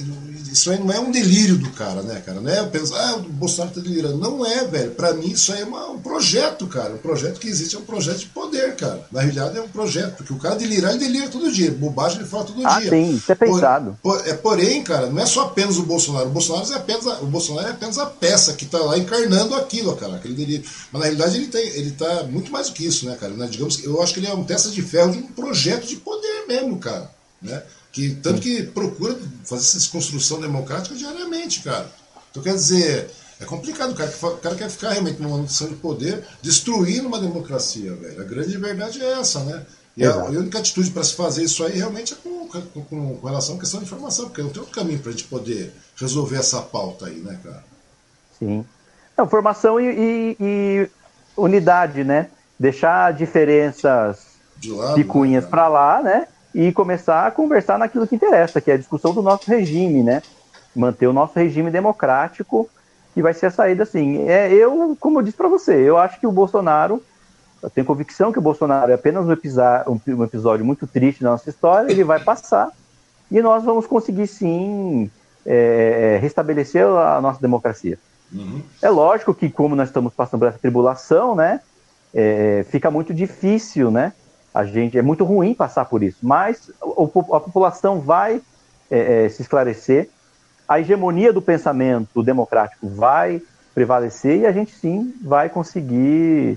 A: isso aí não é um delírio do cara, né, cara? Não é pensar, ah, o Bolsonaro tá delirando. Não é, velho. Pra mim, isso aí é uma, um projeto, cara. Um projeto que existe, é um projeto de poder, cara. Na realidade, é um projeto. Porque o cara delirar, ele delira todo dia. Bobagem ele fala todo
B: ah,
A: dia.
B: Sim, isso é pensado.
A: Por, por, é, porém, cara, não é só apenas o Bolsonaro. O Bolsonaro é apenas a, o Bolsonaro é apenas a peça que tá lá encarnando aquilo, cara. Aquele delírio. Mas na realidade, ele, tem, ele tá muito mais do que isso, né, cara? Né? Digamos, eu acho que ele é uma peça de ferro de um projeto de poder mesmo, cara. Né? Que, tanto que procura fazer essa desconstrução democrática diariamente, cara. Então, quer dizer, é complicado. O cara, o cara quer ficar realmente numa condição de poder, destruindo uma democracia, velho. A grande verdade é essa, né? E a, a, única atitude para se fazer isso aí realmente é com, com, com, relação à questão de informação, porque não tem outro caminho para a gente poder resolver essa pauta aí, né, cara?
B: Sim. Não, formação e, e, e unidade, né? Deixar diferenças de lado, picuinhas né, para lá, né? E começar a conversar naquilo que interessa, que é a discussão do nosso regime, né? Manter o nosso regime democrático, que vai ser a saída, assim. É, eu, como eu disse para você, eu acho que o Bolsonaro eu tenho convicção que o Bolsonaro é apenas um, episódio muito triste da nossa história, ele vai passar e nós vamos conseguir sim é, é, restabelecer a nossa democracia. Uhum. É lógico que, como nós estamos passando por essa tribulação, né, é, fica muito difícil, né? A gente é muito ruim passar por isso, mas a, população vai é, é, se esclarecer, a hegemonia do pensamento democrático vai prevalecer e a gente sim vai conseguir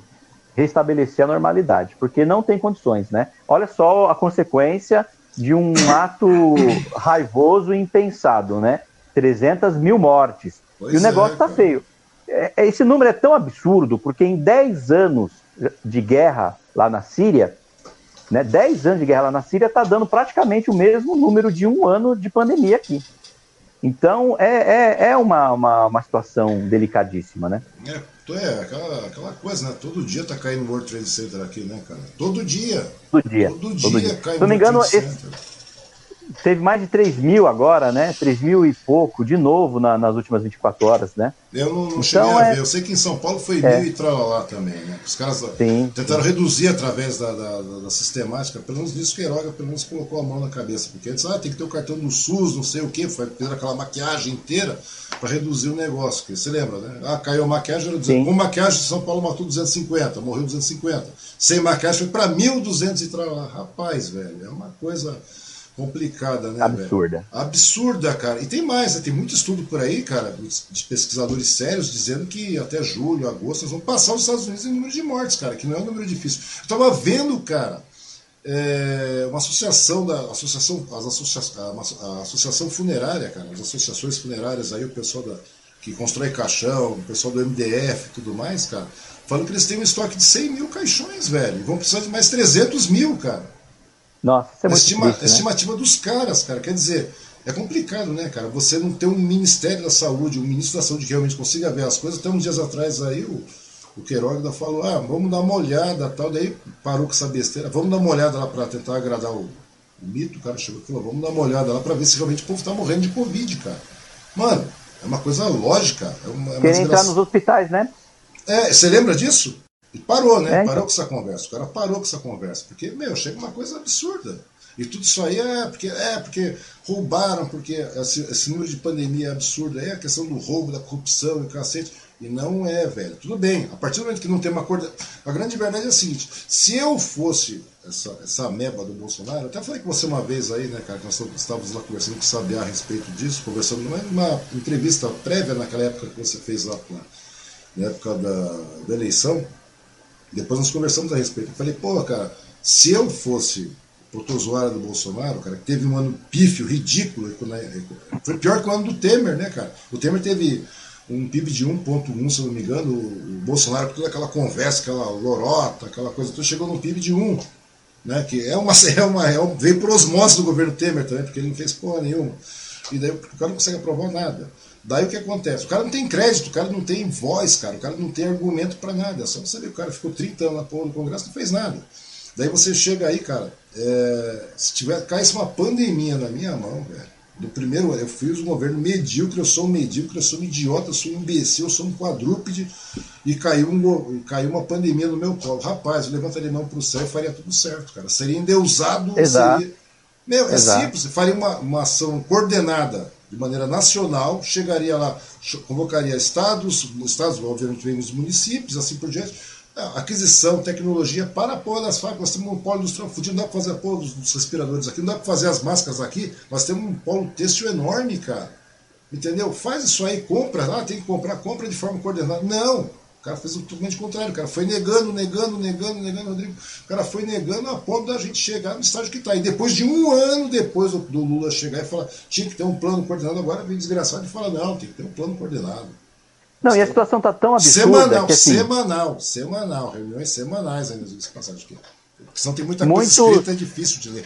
B: restabelecer a normalidade, porque não tem condições, né? Olha só a consequência de um (coughs) ato raivoso e impensado, né? 300 mil mortes. Pois e o negócio está é, feio. É, é, esse número é tão absurdo, porque em 10 anos de guerra lá na Síria, né, 10 anos de guerra lá na Síria está dando praticamente o mesmo número de um ano de pandemia aqui. Então é, é, é uma, uma, uma situação delicadíssima, né?
A: É, é aquela, aquela coisa, né? Todo dia tá caindo o World Trade Center aqui, né, cara? Todo dia.
B: Todo dia.
A: Todo dia, Todo dia.
B: cai Se não me engano, esse, teve mais de 3 mil agora, né? 3 mil e pouco, de novo, na, nas últimas 24 horas, né?
A: Eu não, não então, cheguei a é... ver. Eu sei que em São Paulo foi é. mil e lá também, né? Os caras sim, tentaram sim. reduzir através da, da, da, sistemática. Pelo menos nisso Queiroga, pelo menos colocou a mão na cabeça. Porque eles ah, tem que ter o cartão do SUS, não sei o quê. Foi aquela maquiagem inteira para reduzir o negócio. Que você lembra, né? Ah, caiu a maquiagem, era com maquiagem São Paulo matou 250, morreu 250. Sem maquiagem foi para 1.200 e lá. Rapaz, velho, é uma coisa complicada, né?
B: Absurda.
A: Velho? Absurda, cara. E tem mais, né? tem muito estudo por aí, cara, de pesquisadores sérios dizendo que até julho, agosto, nós vamos passar os Estados Unidos em número de mortes, cara, que não é um número difícil. Eu tava vendo, cara, é, uma associação da associação, as associa, a, a, associação funerária, cara, as associações funerárias aí, o pessoal da, que constrói caixão, o pessoal do MDF e tudo mais, cara, falando que eles têm um estoque de 100 mil caixões, velho, e vão precisar de mais 300 mil, cara.
B: Nossa, isso é muito
A: Estima, triste, né? estimativa dos caras, cara. Quer dizer, é complicado, né, cara? Você não ter um Ministério da Saúde, um ministro da Saúde que realmente consiga ver as coisas. Até uns dias atrás aí o, o Queiroga falou, ah, vamos dar uma olhada tal. Daí parou com essa besteira. Vamos dar uma olhada lá para tentar agradar o, o mito. O cara chegou e falou, vamos dar uma olhada lá para ver se realmente o povo tá morrendo de Covid, cara. Mano, é uma coisa lógica. É uma, é
B: uma Querem entrar nos hospitais, né?
A: É, você lembra disso? E parou, né? É, então. Parou com essa conversa. O cara parou com essa conversa. Porque, meu, chega uma coisa absurda. E tudo isso aí é porque, é porque roubaram, porque esse, esse número de pandemia é absurdo. É a questão do roubo, da corrupção e o cacete. E não é, velho. Tudo bem. A partir do momento que não tem uma cor. A grande verdade é a seguinte: se eu fosse essa, essa meba do Bolsonaro, eu até falei com você uma vez aí, né, cara, que nós estávamos lá conversando com o Sabiá a respeito disso, conversando numa entrevista prévia naquela época que você fez lá, na época da, da eleição. Depois nós conversamos a respeito. Eu falei, pô, cara, se eu fosse protozoário do Bolsonaro, cara, que teve um ano pífio, ridículo, foi pior que o ano do Temer, né, cara? O Temer teve um PIB de 1,1, se eu não me engano, o Bolsonaro, toda aquela conversa, aquela lorota, aquela coisa, então chegou num PIB de 1, né, que é uma, (laughs) é uma, é um, veio por osmose do governo Temer também, porque ele não fez porra nenhuma. E daí o cara não consegue aprovar nada. Daí o que acontece? O cara não tem crédito, o cara não tem voz, cara, o cara não tem argumento para nada. É só você ver, o cara ficou 30 anos na porra do Congresso não fez nada. Daí você chega aí, cara, é, se tiver, caísse uma pandemia na minha mão, velho. Do primeiro, eu fiz um governo medíocre, eu sou um medíocre, eu sou um idiota, eu sou um imbecil, eu sou um quadrúpede, e caiu, um, caiu uma pandemia no meu colo. Rapaz, eu levantaria a mão pro céu e faria tudo certo, cara. Seria endeusado,
B: Exato.
A: seria. Meu, é Exato. simples, faria uma, uma ação coordenada de maneira nacional, chegaria lá, convocaria estados, estados, obviamente vem os municípios, assim por diante, aquisição, tecnologia para apoio das fábricas. Nós temos um polo industrial fudido, não dá para fazer apoio dos, dos, respiradores aqui, não dá para fazer as máscaras aqui, nós temos um polo têxtil enorme, cara. Entendeu? Faz isso aí, compra, ah, tem que comprar, compra de forma coordenada. Não! Cara fez o totalmente contrário. O cara foi negando, negando, negando, negando, Rodrigo. O cara foi negando a ponto da gente chegar no estágio que está. E depois de um ano depois do, Lula chegar e falar, tinha que ter um plano coordenado, agora vem desgraçado e fala, não, tem que ter um plano coordenado.
B: Não, e a situação está tão absurda.
A: Semanal,
B: que, assim,
A: semanal, semanal, reuniões semanais ainda, de passagem aqui. Porque senão tem muita coisa muito... escrita, é difícil de ler.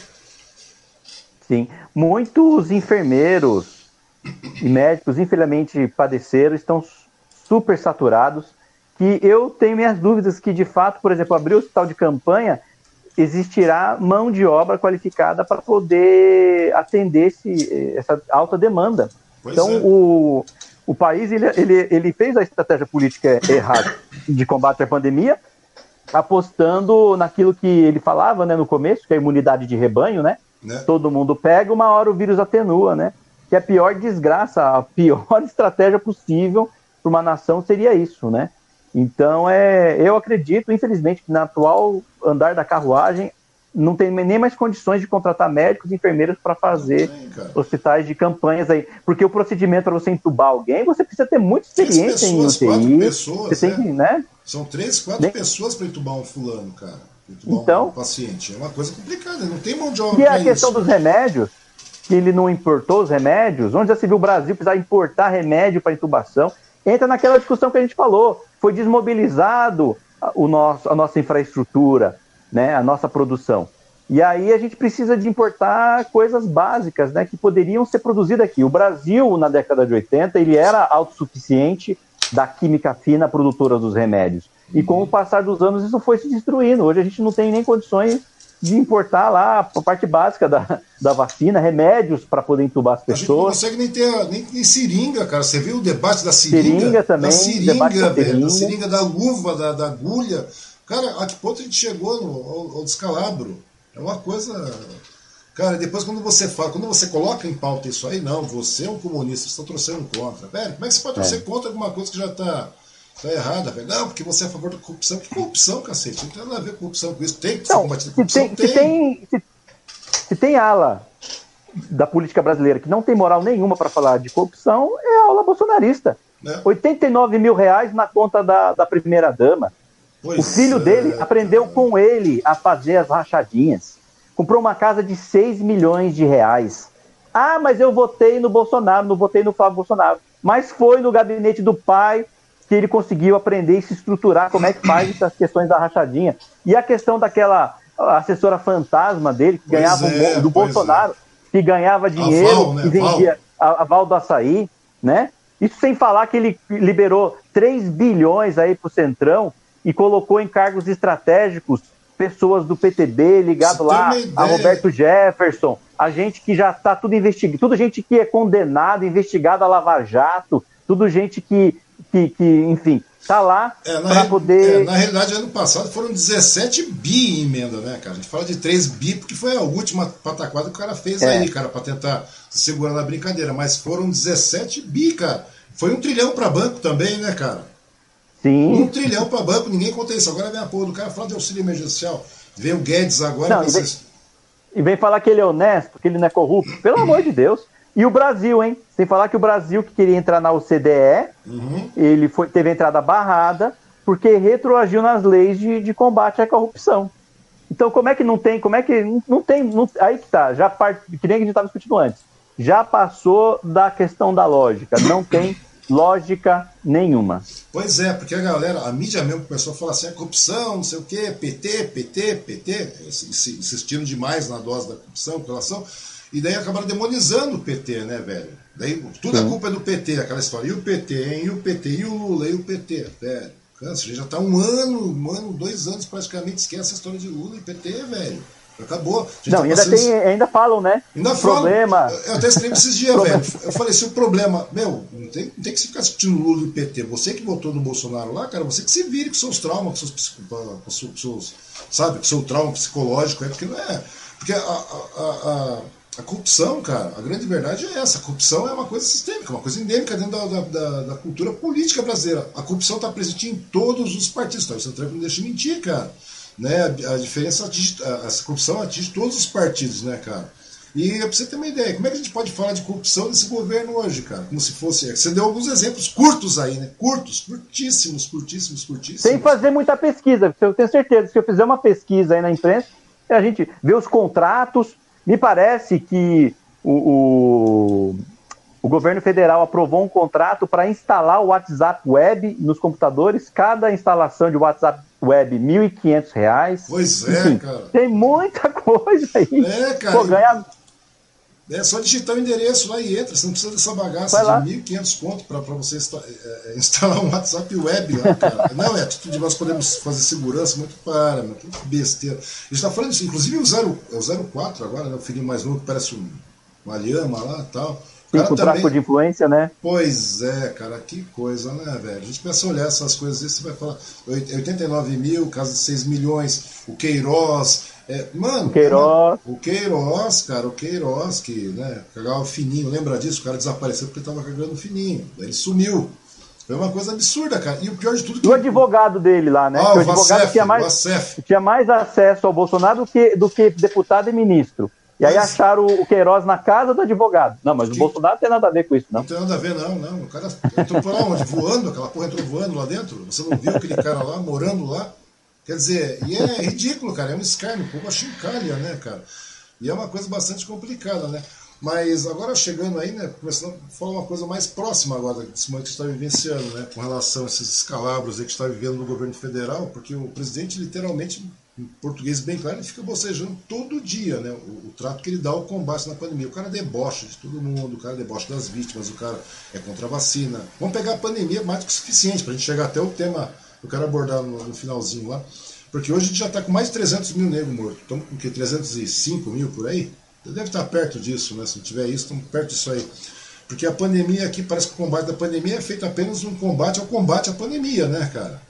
B: Sim. Muitos enfermeiros e médicos, infelizmente, padeceram, estão super saturados. Que eu tenho minhas dúvidas que, de fato, por exemplo, abrir o hospital de campanha, existirá mão de obra qualificada para poder atender esse, essa alta demanda. Pois então, é. o, o país ele, ele, ele fez a estratégia política errada de combate à pandemia, apostando naquilo que ele falava né, no começo, que é a imunidade de rebanho, né? né? Todo mundo pega, uma hora o vírus atenua, né? Que a pior desgraça, a pior (laughs) estratégia possível para uma nação seria isso, né? Então, é, eu acredito, infelizmente, que na atual andar da carruagem não tem nem mais condições de contratar médicos e enfermeiros para fazer hospitais de campanhas aí. Porque o procedimento para você entubar alguém, você precisa ter muita experiência pessoas,
A: em UTI. Pessoas, você tem, né? né? São três, quatro nem... pessoas para entubar um fulano, cara
B: então,
A: um paciente. É uma coisa complicada, não tem mão de obra.
B: E a questão isso. dos remédios, que ele não importou os remédios, onde já se viu o Brasil precisar importar remédio para intubação, entra naquela discussão que a gente falou. Foi desmobilizado o nosso, a nossa infraestrutura, né, a nossa produção. E aí a gente precisa de importar coisas básicas, né, que poderiam ser produzidas aqui. O Brasil, na década de 80, ele era autossuficiente da química fina produtora dos remédios. E com o passar dos anos isso foi se destruindo. Hoje a gente não tem nem condições de importar lá a parte básica da, da vacina, remédios para poder entubar as pessoas. A gente não
A: consegue nem ter nem, nem seringa, cara. Você viu o debate da seringa?
B: Seringa também. Da
A: seringa, velho. Seringa. Da seringa, da luva, da, da agulha. Cara, a que ponto a gente chegou no, ao, ao descalabro? É uma coisa. Cara, depois quando você fala, quando você coloca em pauta isso aí, não, você é um comunista, você está torcendo contra. Velho, como é que você pode torcer é. contra alguma coisa que já está Tá errada, velho. Não, porque você é a favor da corrupção. Que corrupção, cacete? Não tem nada a ver com corrupção com isso. Tem que ser
B: combatido corrupção? Se tem, Se tem, se, se tem ala da política brasileira que não tem moral nenhuma para falar de corrupção, é a aula bolsonarista. É. 89 mil reais na conta da, da primeira-dama. O filho é, dele aprendeu com ele a fazer as rachadinhas. Comprou uma casa de 6 milhões de reais. Ah, mas eu votei no Bolsonaro, não votei no Flávio Bolsonaro. Mas foi no gabinete do pai, que ele conseguiu aprender e se estruturar como é que faz essas questões da rachadinha. E a questão daquela assessora fantasma dele, que pois ganhava é, do Bolsonaro, é. que ganhava dinheiro Val, né? e vendia a, a Val do Açaí, né? Isso sem falar que ele liberou 3 bilhões aí para o Centrão e colocou em cargos estratégicos pessoas do PTB ligado lá a Roberto Jefferson, a gente que já está tudo investigado, tudo gente que é condenado, investigado a Lava Jato, tudo gente que que, que enfim, tá lá é, para poder.
A: É, na realidade, ano passado foram 17 bi em emenda, né, cara? A gente fala de 3 bi porque foi a última pataquada que o cara fez é. aí, cara, para tentar se segurar na brincadeira. Mas foram 17 bi, cara. Foi um trilhão para banco também, né, cara?
B: Sim.
A: Um trilhão para banco, ninguém conta isso. Agora vem a porra do cara falar de auxílio emergencial. Vem o Guedes agora.
B: Não, e, vem, e vem falar que ele é honesto, que ele não é corrupto. Pelo amor de Deus. E o Brasil, hein? Sem falar que o Brasil, que queria entrar na OCDE, uhum. ele foi, teve entrada barrada porque retroagiu nas leis de, de combate à corrupção. Então, como é que não tem? Como é que não, não tem? Não, aí que tá, já part, que nem a gente estava discutindo antes. Já passou da questão da lógica. Não tem lógica nenhuma.
A: Pois é, porque a galera, a mídia mesmo começou a falar assim, a corrupção, não sei o quê, PT, PT, PT, insistindo demais na dose da corrupção, corrupção. E daí acabaram demonizando o PT, né, velho? Daí tudo a culpa é do PT, aquela história. E o PT, hein? E o PT, e o Lula, e o PT, velho. Câncer, já tá um ano, um ano, dois anos praticamente, esquece a história de Lula e PT, velho. Acabou.
B: Não, tá ainda, tem, ainda falam, né?
A: Ainda problema. Falam. Eu até escrevi esses dias, velho. Eu falei, se o problema. Meu, não tem, não tem que se ficar discutindo Lula e PT. Você que votou no Bolsonaro lá, cara, você que se vire com seus traumas, com seus, com seus, sabe, com seu trauma psicológico, é porque não é. Porque a, a, a a corrupção, cara, a grande verdade é essa. A corrupção é uma coisa sistêmica, uma coisa endêmica dentro da, da, da cultura política brasileira. A corrupção está presente em todos os partidos. Então, você não deixa mentir, cara. Né? A, a diferença atinge, a, essa corrupção atinge todos os partidos, né, cara? E pra você ter uma ideia, como é que a gente pode falar de corrupção desse governo hoje, cara? Como se fosse. Você deu alguns exemplos curtos aí, né? Curtos, curtíssimos, curtíssimos, curtíssimos.
B: Sem fazer muita pesquisa, eu tenho certeza. Se eu fizer uma pesquisa aí na imprensa, a gente vê os contratos. Me parece que o, o, o governo federal aprovou um contrato para instalar o WhatsApp Web nos computadores. Cada instalação de WhatsApp Web, R$ 1.500.
A: Pois é, Enfim, cara.
B: Tem muita (laughs) coisa aí.
A: É, cara. Pô, ganha, é só digitar o endereço lá e entra. Você não precisa dessa bagaça de 1.500 pontos para você é, é, instalar um WhatsApp web lá, cara. (laughs) não, é tudo de nós podemos fazer segurança muito para, meu, que besteira. A gente está falando disso, inclusive o, 0, é o 04 agora, né, o filhinho mais novo que parece um, uma lhama lá e tal.
B: Sim, com tráfico de influência, né?
A: Pois é, cara, que coisa, né, velho? A gente começa a olhar essas coisas, você vai falar 89 mil, caso de 6 milhões, o Queiroz, é, mano,
B: o Queiroz.
A: o Queiroz, cara, o Queiroz, que né, cagava fininho, lembra disso? O cara desapareceu porque tava cagando fininho. Daí ele sumiu. Foi uma coisa absurda, cara. E o pior de tudo.
B: Que... O advogado dele lá, né?
A: Ah,
B: o,
A: advogado Vacef, tinha, mais,
B: tinha mais acesso ao Bolsonaro do que, do que deputado e ministro. E aí acharam o Queiroz na casa do advogado. Não, mas que... o Bolsonaro não tem nada a ver com isso, não.
A: Não tem nada a ver, não, não. O cara entrou lá onde? Voando, aquela porra entrou voando lá dentro. Você não viu aquele cara lá, morando lá? Quer dizer, e é ridículo, cara, é um escárnio, o povo achincalha, né, cara? E é uma coisa bastante complicada, né? Mas agora chegando aí, né, começando a falar uma coisa mais próxima agora desse momento que está vivenciando, né, com relação a esses escalabros aí que está vivendo no governo federal, porque o presidente literalmente, em português bem claro, ele fica bocejando todo dia, né, o, o trato que ele dá ao combate na pandemia. O cara debocha de todo mundo, o cara debocha das vítimas, o cara é contra a vacina. Vamos pegar a pandemia mais do que o suficiente para a gente chegar até o tema eu quero abordar no, no finalzinho lá. Porque hoje a gente já está com mais de 300 mil negros mortos. Estamos com o quê? 305 mil por aí? Deve estar perto disso, né? Se não tiver isso, estamos perto disso aí. Porque a pandemia aqui, parece que o combate da pandemia é feito apenas um combate ao combate à pandemia, né, cara?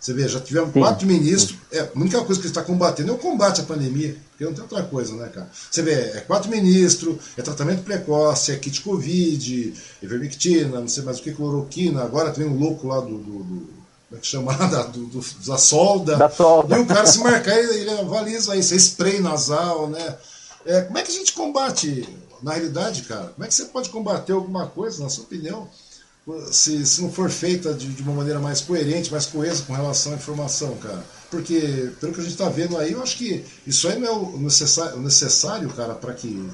A: Você vê, já tivemos Sim. quatro ministros. É, a única coisa que ele está combatendo é o combate à pandemia, porque não tem outra coisa, né, cara? Você vê, é quatro ministros, é tratamento precoce, é kit Covid, é vermictina, não sei mais o que, cloroquina. Agora tem um louco lá do, do, do como é que chama? (laughs) Da, do, do, da solda.
B: Da solda.
A: E o cara se marcar, ele, ele avaliza isso, é spray nasal, né? É, como é que a gente combate, na realidade, cara? Como é que você pode combater alguma coisa, na sua opinião, se, se não for feita de, de uma maneira mais coerente, mais coesa com relação à informação, cara? Porque, pelo que a gente está vendo aí, eu acho que isso aí não é o necessário, o necessário cara, para que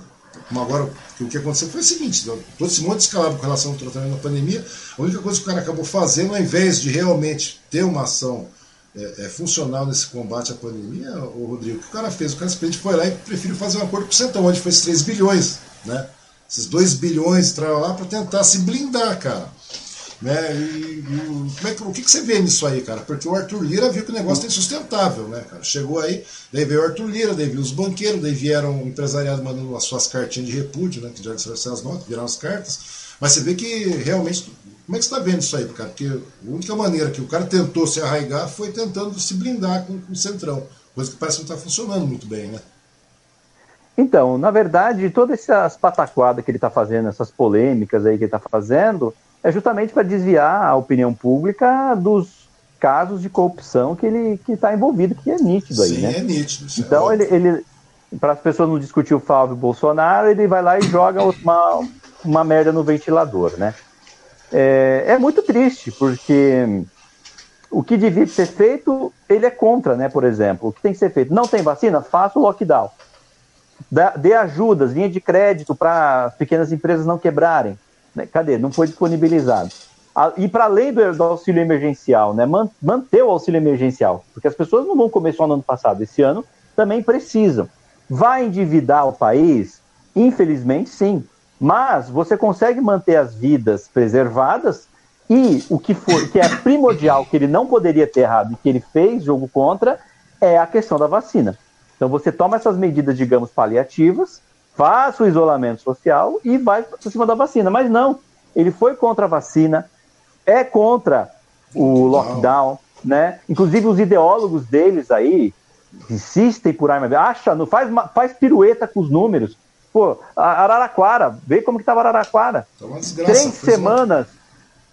A: como agora, o que aconteceu foi o seguinte: todo esse monte escalado com relação ao tratamento da pandemia, a única coisa que o cara acabou fazendo, ao invés de realmente ter uma ação é, é, funcional nesse combate à pandemia, o Rodrigo, o que o cara fez? O cara simplesmente foi lá e preferiu fazer um acordo com o Centrão, onde foi esses 3 bilhões, né? Esses 2 bilhões entraram lá para tentar se blindar, cara. Né? E, e como é que, o que, que você vê nisso aí, cara? Porque o Arthur Lira viu que o negócio é insustentável, né, cara? Chegou aí, daí veio o Arthur Lira, daí veio os banqueiros, daí vieram o empresariado mandando as suas cartinhas de repúdio, né? Que já disseram as notas, viraram as cartas. Mas você vê que realmente. Como é que você está vendo isso aí, cara? Porque a única maneira que o cara tentou se arraigar foi tentando se blindar com, com o Centrão. Coisa que parece que não está funcionando muito bem, né?
B: Então, na verdade, todas essas pataquadas que ele está fazendo, essas polêmicas aí que ele está fazendo, é justamente para desviar a opinião pública dos casos de corrupção que ele que está envolvido, que é nítido aí,
A: Sim,
B: né?
A: é nítido.
B: Então, é ele, ele para as pessoas não discutir o Flávio Bolsonaro, ele vai lá e joga (laughs) uma, uma merda no ventilador, né? É, é muito triste, porque o que devia ser feito, ele é contra, né? Por exemplo, o que tem que ser feito? Não tem vacina? Faça o lockdown. Dê ajudas, linha de crédito para as pequenas empresas não quebrarem. Né? Cadê? Não foi disponibilizado. E para além do, auxílio emergencial, né? manter o auxílio emergencial, porque as pessoas não vão comer só no ano passado, esse ano também precisam. Vai endividar o país? Infelizmente, sim. Mas você consegue manter as vidas preservadas e o que for, que é primordial, que ele não poderia ter errado e que ele fez jogo contra, é a questão da vacina. Então você toma essas medidas, digamos, paliativas, faça o isolamento social e vai por cima da vacina. Mas não, ele foi contra a vacina, é contra o lockdown, né? Inclusive os ideólogos deles aí insistem por arma, acha, não faz, faz pirueta com os números. Pô, Araraquara, vê como que estava Araraquara. Tá desgraça, três semanas,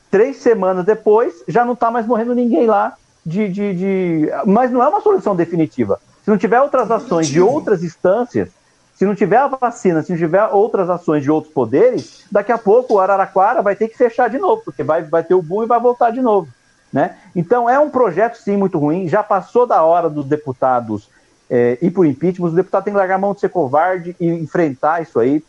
B: três semanas depois, já não está mais morrendo ninguém lá. De, de, de, Mas não é uma solução definitiva. Se não tiver outras ações de outras instâncias, Se não tiver a vacina, se não tiver outras ações de outros poderes, daqui a pouco o Araraquara vai ter que fechar de novo, porque vai, vai ter o boom e vai voltar de novo. Né? Então é um projeto sim muito ruim, já passou da hora dos deputados é, ir por impeachment, os deputados têm que largar a mão de ser covarde e enfrentar isso aí,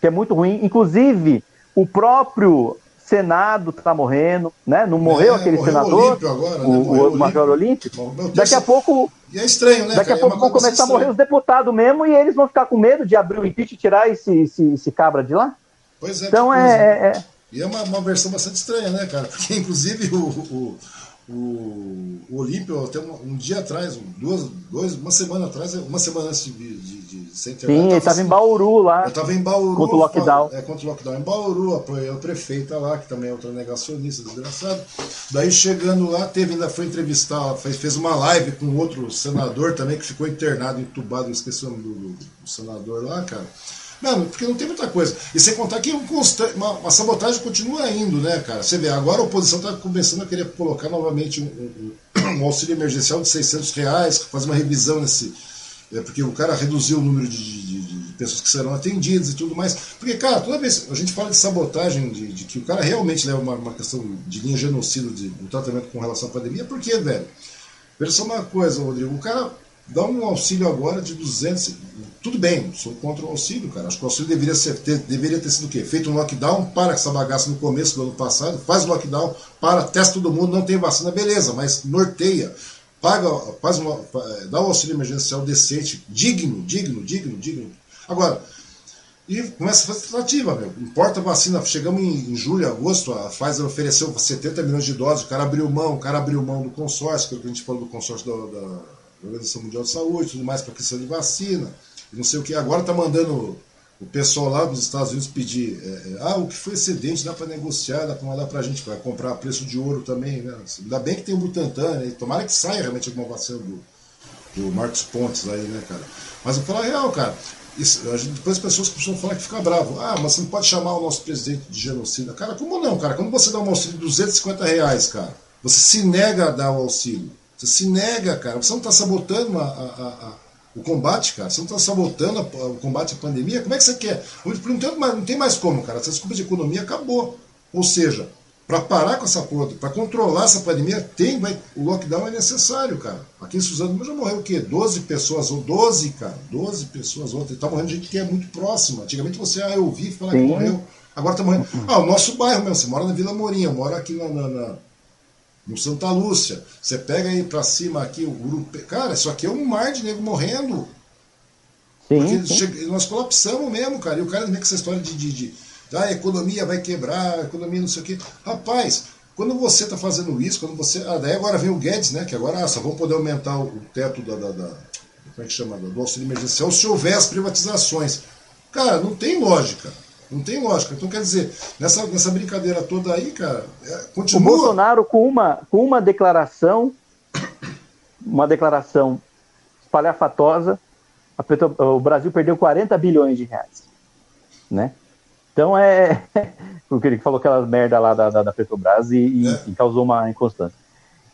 B: que é muito ruim. Inclusive, o próprio Senado está morrendo, né? Não morreu é, aquele morreu senador, o, agora, né? o, o Major Olímpico. Daqui a pouco.
A: E é estranho, né?
B: Daqui a pouco é vão começar a morrer os deputados mesmo e eles vão ficar com medo de abrir o impeachment e tirar esse, esse, esse cabra de lá.
A: Pois é.
B: Então é, é, é,
A: E é uma, uma versão bastante estranha, né, cara? Porque, inclusive, o, o o, o Olímpio, até um, um, dia atrás, duas, dois, uma semana atrás, uma semana antes de, de, de ser
B: internado. Sim, ele estava em Bauru lá.
A: Eu estava em Bauru.
B: Contra o lockdown.
A: É, contra o lockdown. Em Bauru, apoiei a prefeita lá, que também é outra negacionista, desgraçado. Daí chegando lá, teve, ainda foi entrevistar, fez, fez uma live com outro senador também, que ficou internado, entubado, esqueci o nome do, do, do senador lá, cara. Mano, porque não tem muita coisa. E sem contar que um constante, uma, uma, sabotagem continua indo, né, cara? Você vê, agora a oposição está começando a querer colocar novamente um, um, um, auxílio emergencial de 600 reais, fazer uma revisão nesse. É, porque o cara reduziu o número de, de, de, pessoas que serão atendidas e tudo mais. Porque, cara, toda vez a gente fala de sabotagem, de, de que o cara realmente leva uma, uma questão de linha genocida de, do tratamento com relação à pandemia, por quê, velho? Pensa uma coisa, Rodrigo, o cara dá um auxílio agora de 200. Tudo bem, sou contra o auxílio, cara. Acho que o auxílio deveria, ser, ter, deveria ter sido o quê? Feito um lockdown, para essa bagaça no começo do ano passado, faz lockdown, para, testa todo mundo, não tem vacina, beleza, mas norteia. Paga, faz uma, dá um auxílio emergencial decente, digno, digno, digno, digno. Agora, e começa a fazer tratativa, meu. Importa a vacina. Chegamos em, em, julho, agosto, a Pfizer ofereceu 70 milhões de doses, o cara abriu mão, o cara abriu mão do consórcio, que a gente falou do consórcio da, da Organização Mundial de Saúde, tudo mais para questão de vacina, não sei o que. Agora está mandando o pessoal lá dos Estados Unidos pedir, é, é ah, o que foi excedente dá para negociar, dá para mandar para a gente, para comprar preço de ouro também. Né? Ainda bem que tem o Butantan, né? tomara que saia realmente alguma vacina do, do Marcos Pontes aí, né, cara. Mas eu falo a real, cara. Isso, depois as pessoas costumam falar que fica bravo. Ah, mas você não pode chamar o nosso presidente de genocida. Cara, como não, cara? Quando você dá um auxílio de 250 reais, cara, você se nega a dar o auxílio. Você se nega, cara. Você não está sabotando a, a, a, o combate, cara. Você não está sabotando o combate à pandemia. Como é que você quer? Não tem, mais, não tem mais como, cara. Essa desculpa de economia acabou. Ou seja, para parar com essa porra, para controlar essa pandemia, tem, vai, o lockdown é necessário, cara. Aqui em Suzano já morreu o quê? 12 pessoas, ou 12, cara. 12 pessoas ontem. Tá morrendo gente que é muito próxima. Antigamente você, ah, eu ouvi falar Sim. que morreu. Agora tá morrendo. Ah, o nosso bairro mesmo. Você mora na Vila Morinha, eu moro aqui na, na, na no Santa Lúcia. Você pega aí pra cima aqui o grupo. Cara, isso aqui é um mar de nego morrendo. Sim, sim. Nós colapsamos mesmo, cara. E o cara vem com essa história de, de, de, ah, a economia vai quebrar, a economia não sei o quê. Rapaz, quando você está fazendo isso, quando você. Ah, daí agora vem o Guedes, né? Que agora ah, só vão poder aumentar o, teto da, da, da, Como é que chama? Do auxílio emergencial se houver as privatizações. Cara, não tem lógica. Não tem lógica. Então, quer dizer, nessa, nessa brincadeira toda aí, cara, é, continua.
B: O Bolsonaro, com uma, com uma declaração, uma declaração espalhafatosa, Petro, o Brasil perdeu 40 bilhões de reais. Né? Então é. (laughs) Porque ele falou aquela merda lá da, da, da Petrobras e, e, é. e, causou uma inconstância.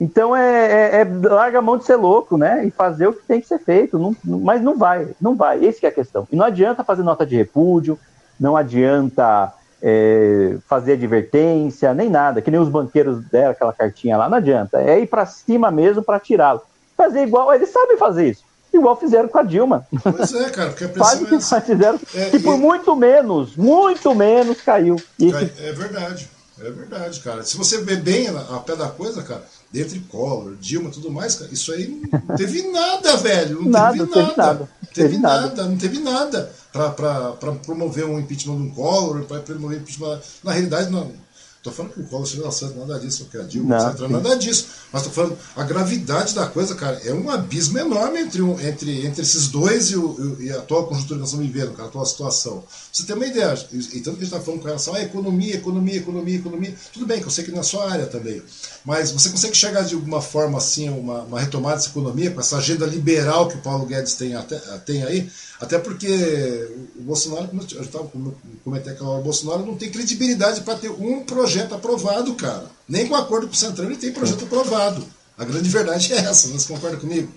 B: Então é, é, é, larga a mão de ser louco, né? E fazer o que tem que ser feito. Não, mas não vai, não vai. Esse é a questão. E não adianta fazer nota de repúdio, não adianta é, fazer advertência, nem nada, que nem os banqueiros deram aquela cartinha lá, não adianta. É ir para cima mesmo para tirá-lo. Fazer igual, eles sabem fazer isso. Igual fizeram com a Dilma.
A: Pois é, cara, porque a (laughs)
B: Quase que é... fizeram, é, que por e... muito menos, muito menos caiu.
A: E... É verdade, é verdade, cara. Se você ver bem a pé da coisa, cara, dentre Collor, Dilma e tudo mais, cara, isso aí não (laughs) teve nada, velho. Não
B: nada,
A: teve
B: nada. Teve nada.
A: Teve, teve nada, nada, não teve nada para promover um impeachment de um Collor, para promover impeachment. Na realidade, não Estou falando que o Collor seja certo, nada disso, que a Dilma, não, etc. Nada disso. Mas estou falando, a gravidade da coisa, cara, é um abismo enorme entre, um, entre, entre esses dois e, o, e a atual conjuntura que nós estamos vivendo, cara, a atual situação. você tem uma ideia, e, e tanto que a gente está falando com relação à economia, economia, economia, economia, tudo bem, que eu sei que na sua área também. Mas você consegue chegar de alguma forma assim, uma, uma retomada dessa economia, com essa agenda liberal que o Paulo Guedes tem, até, tem aí? Até porque o Bolsonaro, como eu estava comentando aquela hora, o Bolsonaro não tem credibilidade para ter um projeto aprovado, cara. Nem com acordo com o Centrão ele tem projeto aprovado. A grande verdade é essa, você concorda comigo?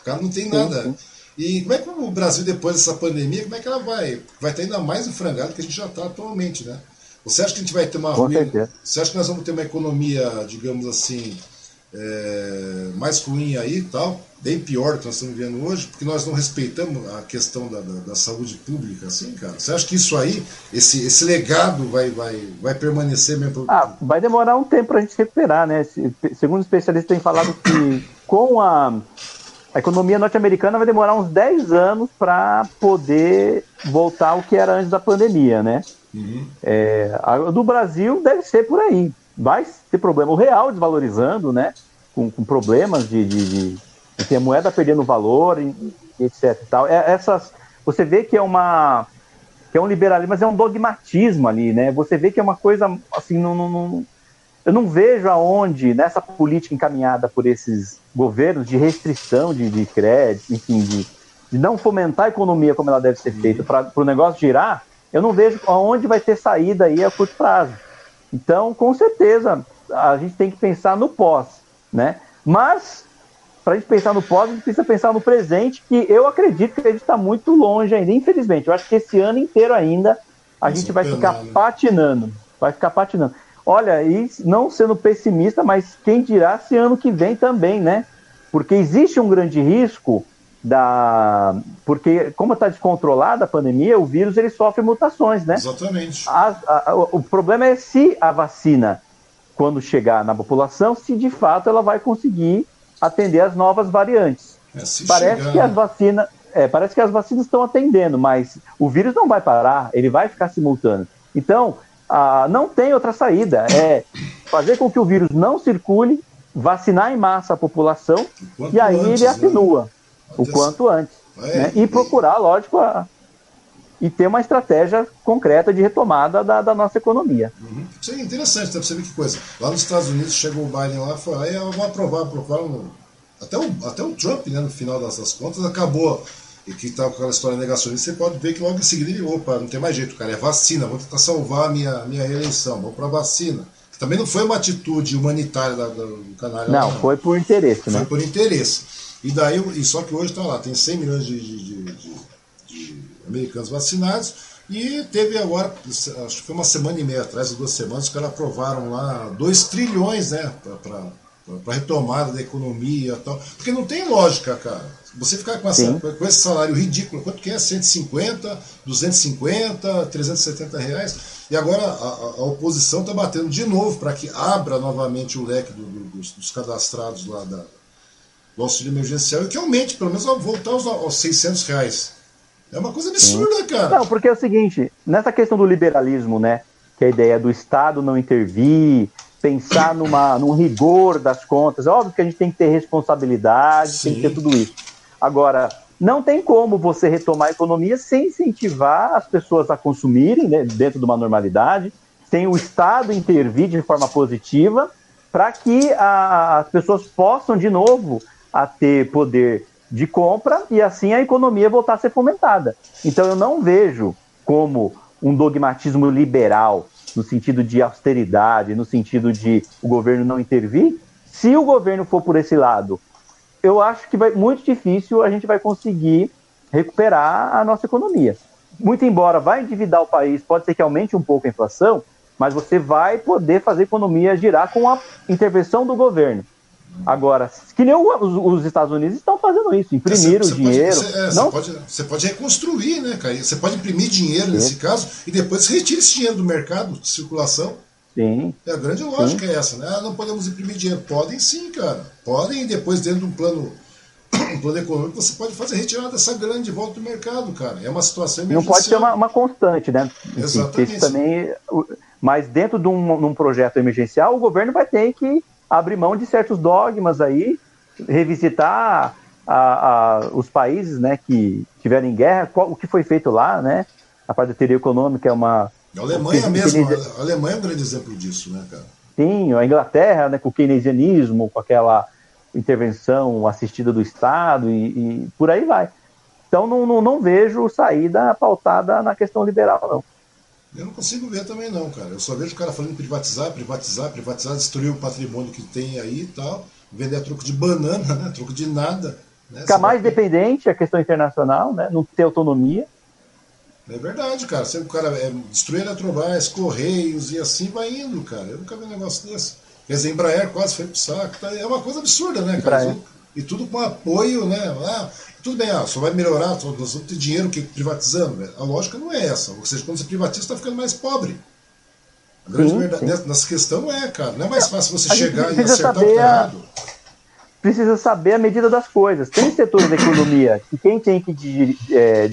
A: O cara não tem nada. E como é que o Brasil, depois dessa pandemia, como é que ela vai? Vai estar ainda mais enfrangado que a gente já está atualmente, né? Você acha que a gente vai ter uma ruim? Você acha que nós vamos ter uma economia, digamos assim, é, mais ruim aí e tal, bem pior que nós estamos vivendo hoje, porque nós não respeitamos a questão da, da, da, saúde pública, assim, cara? Você acha que isso aí, esse, esse legado vai, vai, vai permanecer mesmo?
B: Ah, vai demorar um tempo para a gente recuperar, né? Segundo especialistas têm falado que com a, a economia norte-americana vai demorar uns 10 anos para poder voltar ao que era antes da pandemia, né? Uhum. É, a do Brasil deve ser por aí vai ter problema. O real desvalorizando, né? Com, com problemas de, de, de, a moeda perdendo valor, e, etc. E tal. É, essas, você vê que é uma que é um liberalismo, mas é um dogmatismo ali, né? Você vê que é uma coisa assim, não, não, não, eu não vejo aonde nessa política encaminhada por esses governos de restrição de, de crédito, enfim, de, de não fomentar a economia como ela deve ser feita para o negócio girar, eu não vejo aonde vai ter saída aí a curto prazo. Então, com certeza, a gente tem que pensar no pós, né? Mas, para a gente pensar no pós, a gente precisa pensar no presente, que eu acredito que a gente está muito longe ainda, infelizmente. Eu acho que esse ano inteiro ainda a gente vai ficar patinando, vai ficar patinando. Olha, e não sendo pessimista, mas quem dirá se ano que vem também, né? Porque existe um grande risco da porque como está descontrolada a pandemia, o vírus ele sofre mutações, né?
A: Exatamente.
B: A, a, o problema é se a vacina, quando chegar na população, se de fato ela vai conseguir atender as novas variantes. É, parece chegar, que as vacinas, é, parece que as vacinas estão atendendo, mas o vírus não vai parar, ele vai ficar simultâneo. Então, a, não tem outra saída. É fazer com que o vírus não circule, vacinar em massa a população e aí antes, ele né? atenua. Né? o quanto antes. É, né? E procurar, lógico, a, e ter uma estratégia concreta de retomada da, da nossa economia.
A: Uhum. Isso é interessante, dá pra você ver que coisa. Lá nos Estados Unidos chegou o Biden lá e falou, aí vamos aprovar, aprovaram. Até o, até o Trump, né, no final dessas contas, acabou. E que tá com aquela história negacionista, você pode ver que logo em seguida ele, opa, não tem mais jeito, cara, é vacina, vou tentar salvar a minha, minha reeleição, vou para vacina. Também não foi uma atitude humanitária da, da, do canário.
B: Não, não, foi por interesse,
A: foi
B: né?
A: Foi por interesse. E daí, e só que hoje está lá, tem 100 milhões de, de, de, de, americanos vacinados. E teve agora, acho que foi uma semana e meia atrás, duas semanas, os caras aprovaram lá 2 trilhões né, para retomada da economia e tal. Porque não tem lógica, cara. Você ficar com, essa, com, esse salário ridículo, quanto que é? 150, 250, 370 reais. E agora a, a oposição está batendo de novo para que abra novamente o leque do, do, dos, dos, cadastrados lá da, do auxílio emergencial e que aumente, pelo menos, voltar aos, aos 600 reais. É uma coisa absurda, Sim. cara.
B: Não, porque é o seguinte, nessa questão do liberalismo, né, que é a ideia do Estado não intervir, pensar numa, (coughs) num rigor das contas, é óbvio que a gente tem que ter responsabilidade, Sim. tem que ter tudo isso. Agora, não tem como você retomar a economia sem incentivar as pessoas a consumirem né, dentro de uma normalidade, sem o Estado intervir de forma positiva, para que a, as pessoas possam, de novo, a ter poder de compra e assim a economia voltar a ser fomentada. Então eu não vejo como um dogmatismo liberal no sentido de austeridade, no sentido de o governo não intervir. Se o governo for por esse lado, eu acho que vai muito difícil a gente vai conseguir recuperar a nossa economia. Muito embora vai endividar o país, pode ser que aumente um pouco a inflação, mas você vai poder fazer a economia girar com a intervenção do governo. Agora, que nem os, os Estados Unidos estão fazendo isso, imprimiram o dinheiro.
A: Pode, você, é, não... você, pode, você pode reconstruir, né, cara? Você pode imprimir dinheiro sim. nesse caso e depois retira esse dinheiro do mercado de circulação.
B: Sim.
A: É, a grande lógica sim. é essa, né? Ah, não podemos imprimir dinheiro. Podem sim, cara. Podem e depois, dentro de um plano, (coughs) um plano econômico, você pode fazer retirada dessa grande de volta do mercado, cara. É uma situação
B: Não pode ser uma, uma constante, né?
A: Exatamente.
B: Isso também, mas dentro de um, num projeto emergencial, o governo vai ter que abrir mão de certos dogmas aí, revisitar a, a, os países né, que tiveram em guerra, qual, o que foi feito lá, né? A parte da teoria econômica é uma.
A: A Alemanha mesmo, a Alemanha é um grande exemplo disso, né, cara?
B: Sim, a Inglaterra, né, com o keynesianismo, com aquela intervenção assistida do Estado e, e por aí vai. Então não, não, não vejo saída pautada na questão liberal, não.
A: Eu não consigo ver também não, cara. Eu só vejo o cara falando privatizar, privatizar, privatizar, destruir o patrimônio que tem aí e tal, vender a troco de banana, né? Troco de nada.
B: Né? Ficar mais dependente, a questão internacional, né? não ter autonomia.
A: É verdade, cara. Sempre o cara é, destruir a Eletrobras, Correios e assim vai indo, cara. Eu nunca vi um negócio desse. Quer dizer, Embraer quase foi pro saco. Tá? É uma coisa absurda, né, cara? E tudo com apoio, né? Ah, tudo bem, ah, só vai melhorar, nós vamos ter dinheiro que privatizando. Né? A lógica não é essa. Ou seja, quando você privatiza, está ficando mais pobre. A grande sim, verdade sim. nessa questão é, cara, não é mais fácil você a chegar e acertar o errado.
B: Precisa saber a medida das coisas. Tem setores da economia que quem tem que, é,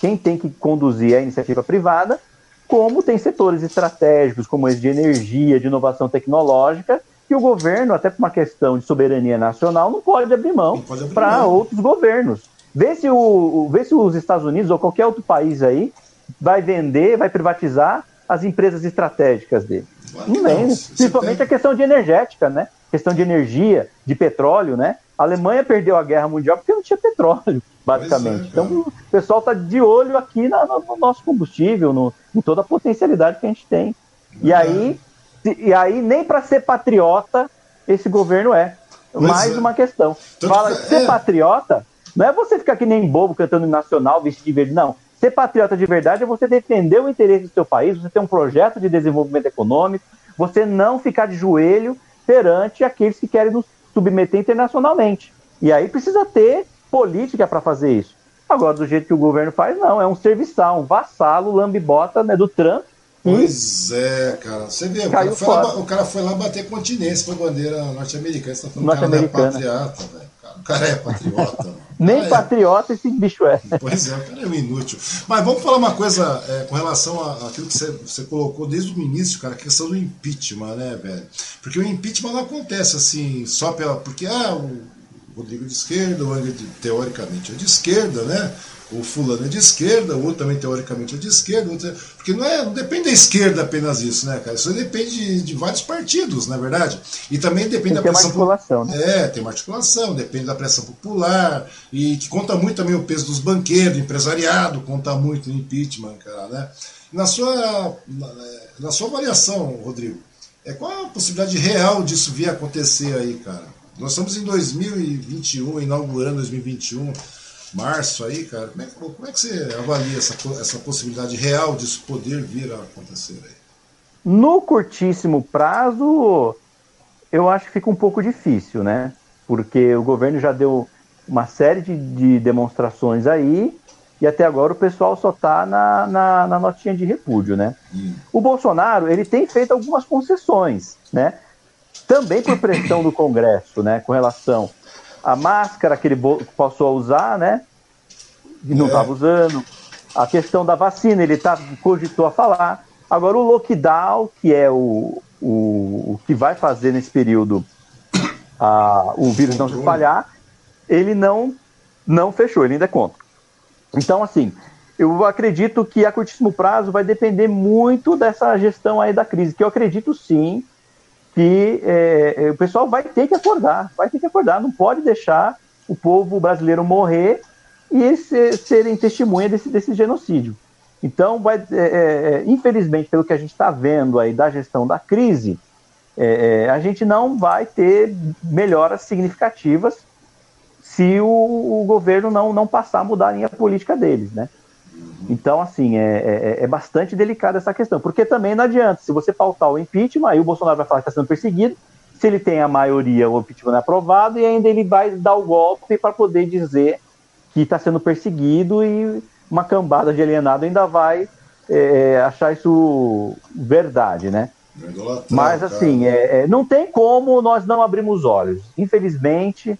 B: quem tem que conduzir é a iniciativa privada, como tem setores estratégicos, como esse de energia, de inovação tecnológica, que o governo, até por uma questão de soberania nacional, não pode abrir mão para outros governos. Vê se, o, vê se os Estados Unidos ou qualquer outro país aí vai vender, vai privatizar as empresas estratégicas dele. Não vem, principalmente a questão de energética, né? Questão de energia, de petróleo, né? A Alemanha perdeu a guerra mundial porque não tinha petróleo, basicamente. É, então o pessoal está de olho aqui na, no nosso combustível, no, em toda a potencialidade que a gente tem. E aí, e aí nem para ser patriota esse governo é. Pois Mais é. uma questão. Tanto Fala, que, ser é. patriota não é você ficar que nem bobo cantando nacional, vestido de verde, não. Ser patriota de verdade é você defender o interesse do seu país, você ter um projeto de desenvolvimento econômico, você não ficar de joelho perante aqueles que querem nos submeter internacionalmente. E aí precisa ter política para fazer isso. Agora, do jeito que o governo faz, não. É um serviçal, um vassalo, lambibota né, do Trump.
A: Pois é, cara. Você vê, o cara, lá, o cara, foi lá, bater continência com a bandeira norte-americana. Você tá falando que o cara não é patriota, velho. O cara é patriota, mano. (laughs)
B: Nem ah, patriota esse bicho é. (laughs)
A: Pois é, o cara é um inútil. Mas vamos falar uma coisa é, com relação àquilo que você, você, colocou desde o início, cara, a questão do impeachment, né, velho? Porque o impeachment não acontece assim, só pela. Porque, ah, o Rodrigo de esquerda, o Angra teoricamente é de esquerda, né? O fulano é de esquerda, o outro também teoricamente é de esquerda, outro... É, porque não, é, não depende da esquerda apenas isso, né, cara? Isso depende de, de vários partidos, na é verdade. E também depende
B: tem
A: da pressão.
B: Uma articulação, né?
A: É, tem uma articulação, depende da pressão popular, e que conta muito também o peso dos banqueiros, do empresariado, conta muito no impeachment, cara, né? Na sua, na, na sua avaliação, Rodrigo, é, qual a possibilidade real disso vir a acontecer aí, cara? Nós estamos em 2021, inaugurando 2021 março aí, cara. Como é, como é que você avalia essa, essa possibilidade real disso poder vir a acontecer aí?
B: No curtíssimo prazo, eu acho que fica um pouco difícil, né? Porque o governo já deu uma série de, de demonstrações aí e até agora o pessoal só está na, na, na, notinha de repúdio, né? Hum. O Bolsonaro, ele tem feito algumas concessões, né? Também por pressão do Congresso, né? Com relação a máscara que ele passou a usar, né? E não estava é. usando. A questão da vacina, ele tá, cogitou a falar. Agora, o lockdown, que é o, o, o que vai fazer nesse período a, o vírus não se espalhar, ele não, não fechou, ele ainda é contra. Então, assim, eu acredito que a curtíssimo prazo vai depender muito dessa gestão aí da crise, que eu acredito sim que é, é, o pessoal vai ter que acordar, vai ter que acordar, não pode deixar o povo brasileiro morrer e ser, serem testemunha desse, desse genocídio. Então, vai, é, é, é infelizmente, pelo que a gente está vendo aí da gestão da crise, é, a gente não vai ter melhoras significativas se o, o, governo não, não passar a mudar a linha política deles, né? Então, assim, é, é, é, bastante delicada essa questão, porque também não adianta, se você pautar o impeachment, aí o Bolsonaro vai falar que está sendo perseguido, se ele tem a maioria, o impeachment não é aprovado, e ainda ele vai dar o golpe para poder dizer que está sendo perseguido e uma cambada de alienado ainda vai é, achar isso verdade, né? Mas, assim, é, é, não tem como nós não abrirmos os olhos. Infelizmente,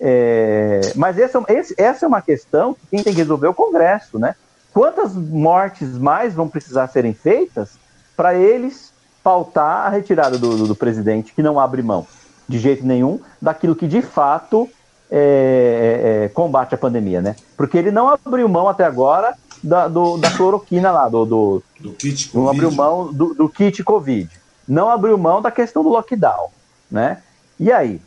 B: é, mas essa, essa é uma questão que quem tem que resolver é o Congresso, né? Quantas mortes mais vão precisar serem feitas para eles faltar a retirada do, do, do, presidente, que não abre mão de jeito nenhum daquilo que de fato é, é, é combate a pandemia, né? Porque ele não abriu mão até agora da, do, da cloroquina lá, do, do,
A: do kit
B: Covid. Não abriu mão do, do kit Covid. Não abriu mão da questão do lockdown, né? E aí?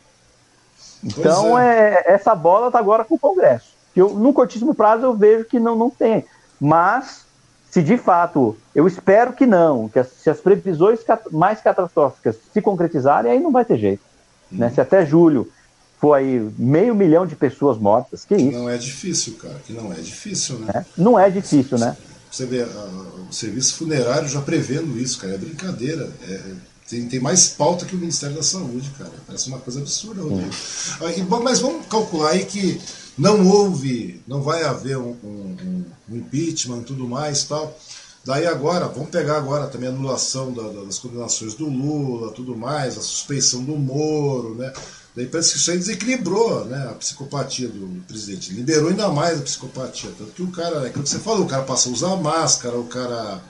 B: Então, é. é. essa bola está agora com o Congresso. Que eu, num curtíssimo prazo, eu vejo que não, não tem. Mas, se de fato, eu espero que não, que as, se as previsões mais catastróficas se concretizarem, aí não vai ter jeito. Hum. Né? Se até julho for aí meio milhão de pessoas mortas. Que isso?
A: Não é difícil, cara. Que não é difícil, né?
B: É? Não é difícil, né?
A: Você vê, o serviço funerário já prevendo isso, cara. É brincadeira. É, tem, tem mais pauta que o Ministério da Saúde, cara. Parece uma coisa absurda, Rodrigo. Mas vamos calcular aí que não houve, não vai haver um, um, um impeachment e tudo mais tal. Daí agora, vamos pegar agora também a anulação da, das condenações do Lula, tudo mais, a suspeição do Moro, né? Daí parece que isso aí desequilibrou né, a psicopatia do presidente. Liberou ainda mais a psicopatia. Tanto que o cara, é aquilo que você falou, o cara passou a usar máscara, o cara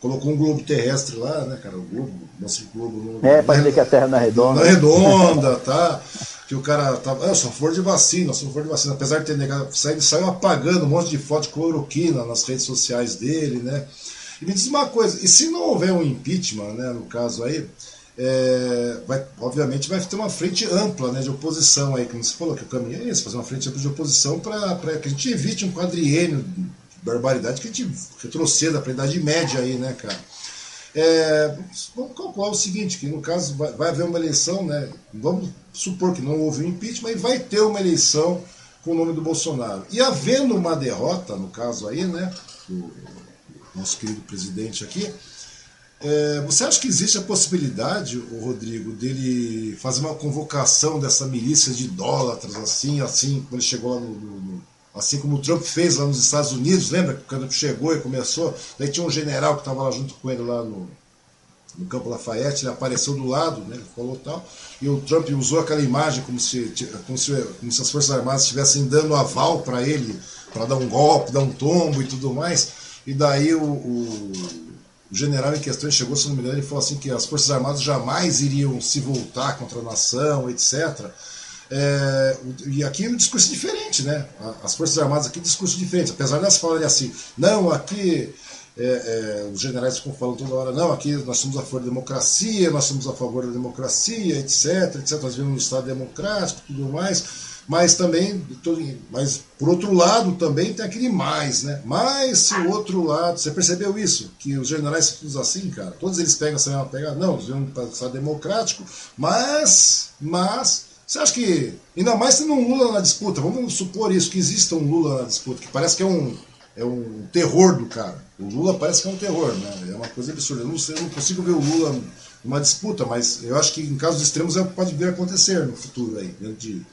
A: colocou um globo terrestre lá, né, cara? O globo, nosso globo.
B: No, é, para dizer que a Terra não é redonda.
A: Não é redonda, tá? Que o cara tava. Ah, só for de vacina, só for de vacina. Apesar de ter negado, ele saiu apagando um monte de foto de cloroquina nas redes sociais dele, né? E me diz uma coisa, e se não houver um impeachment, né, no caso aí, é, vai, obviamente vai ter uma frente ampla né, de oposição aí, como você falou, que o caminho é esse, fazer uma frente ampla de oposição para que a gente evite um quadriênio de barbaridade, que a gente retroceda para a Idade Média aí, né, cara? É, vamos calcular o seguinte, que no caso vai, vai, haver uma eleição, né? Vamos supor que não houve um impeachment e vai ter uma eleição com o nome do Bolsonaro. E havendo uma derrota, no caso aí, né? Do nosso querido presidente aqui, é, você acha que existe a possibilidade, o Rodrigo, dele fazer uma convocação dessa milícia de idólatras, assim, assim, quando ele chegou lá no, no, assim como o Trump fez lá nos Estados Unidos, lembra que o Trump chegou e começou, daí tinha um general que estava lá junto com ele lá no, no Campo Lafayette, ele apareceu do lado, né, ele falou tal, e o Trump usou aquela imagem como se, como se, como se as Forças Armadas estivessem dando aval para ele, para dar um golpe, dar um tombo e tudo mais, e daí o, o o general em questão chegou, se não me engano, ele falou assim que as Forças Armadas jamais iriam se voltar contra a nação, etc. É, e aqui o discurso é diferente, né? As Forças Armadas aqui discurso diferente, apesar de elas falarem assim, não, aqui é, é, os generais ficam falando toda hora, não, aqui nós somos a favor da democracia, nós somos a favor da democracia, etc, etc, nós vivemos um Estado democrático tudo mais mas também, mas por outro lado também tem aquele mais, né? Mas se o outro lado, você percebeu isso? Que os generais são todos assim, cara? Todos eles pegam essa mesma pegada? Não, eles vão passar democrático, mas, mas, você acha que, ainda mais tendo um Lula na disputa, vamos supor isso, que exista um Lula na disputa, que parece que é um, é um terror do cara. O Lula parece que é um terror, né? É uma coisa absurda. Eu não, sei, eu não consigo ver o Lula numa disputa, mas eu acho que em casos extremos é o que pode vir a acontecer no futuro aí, dentro de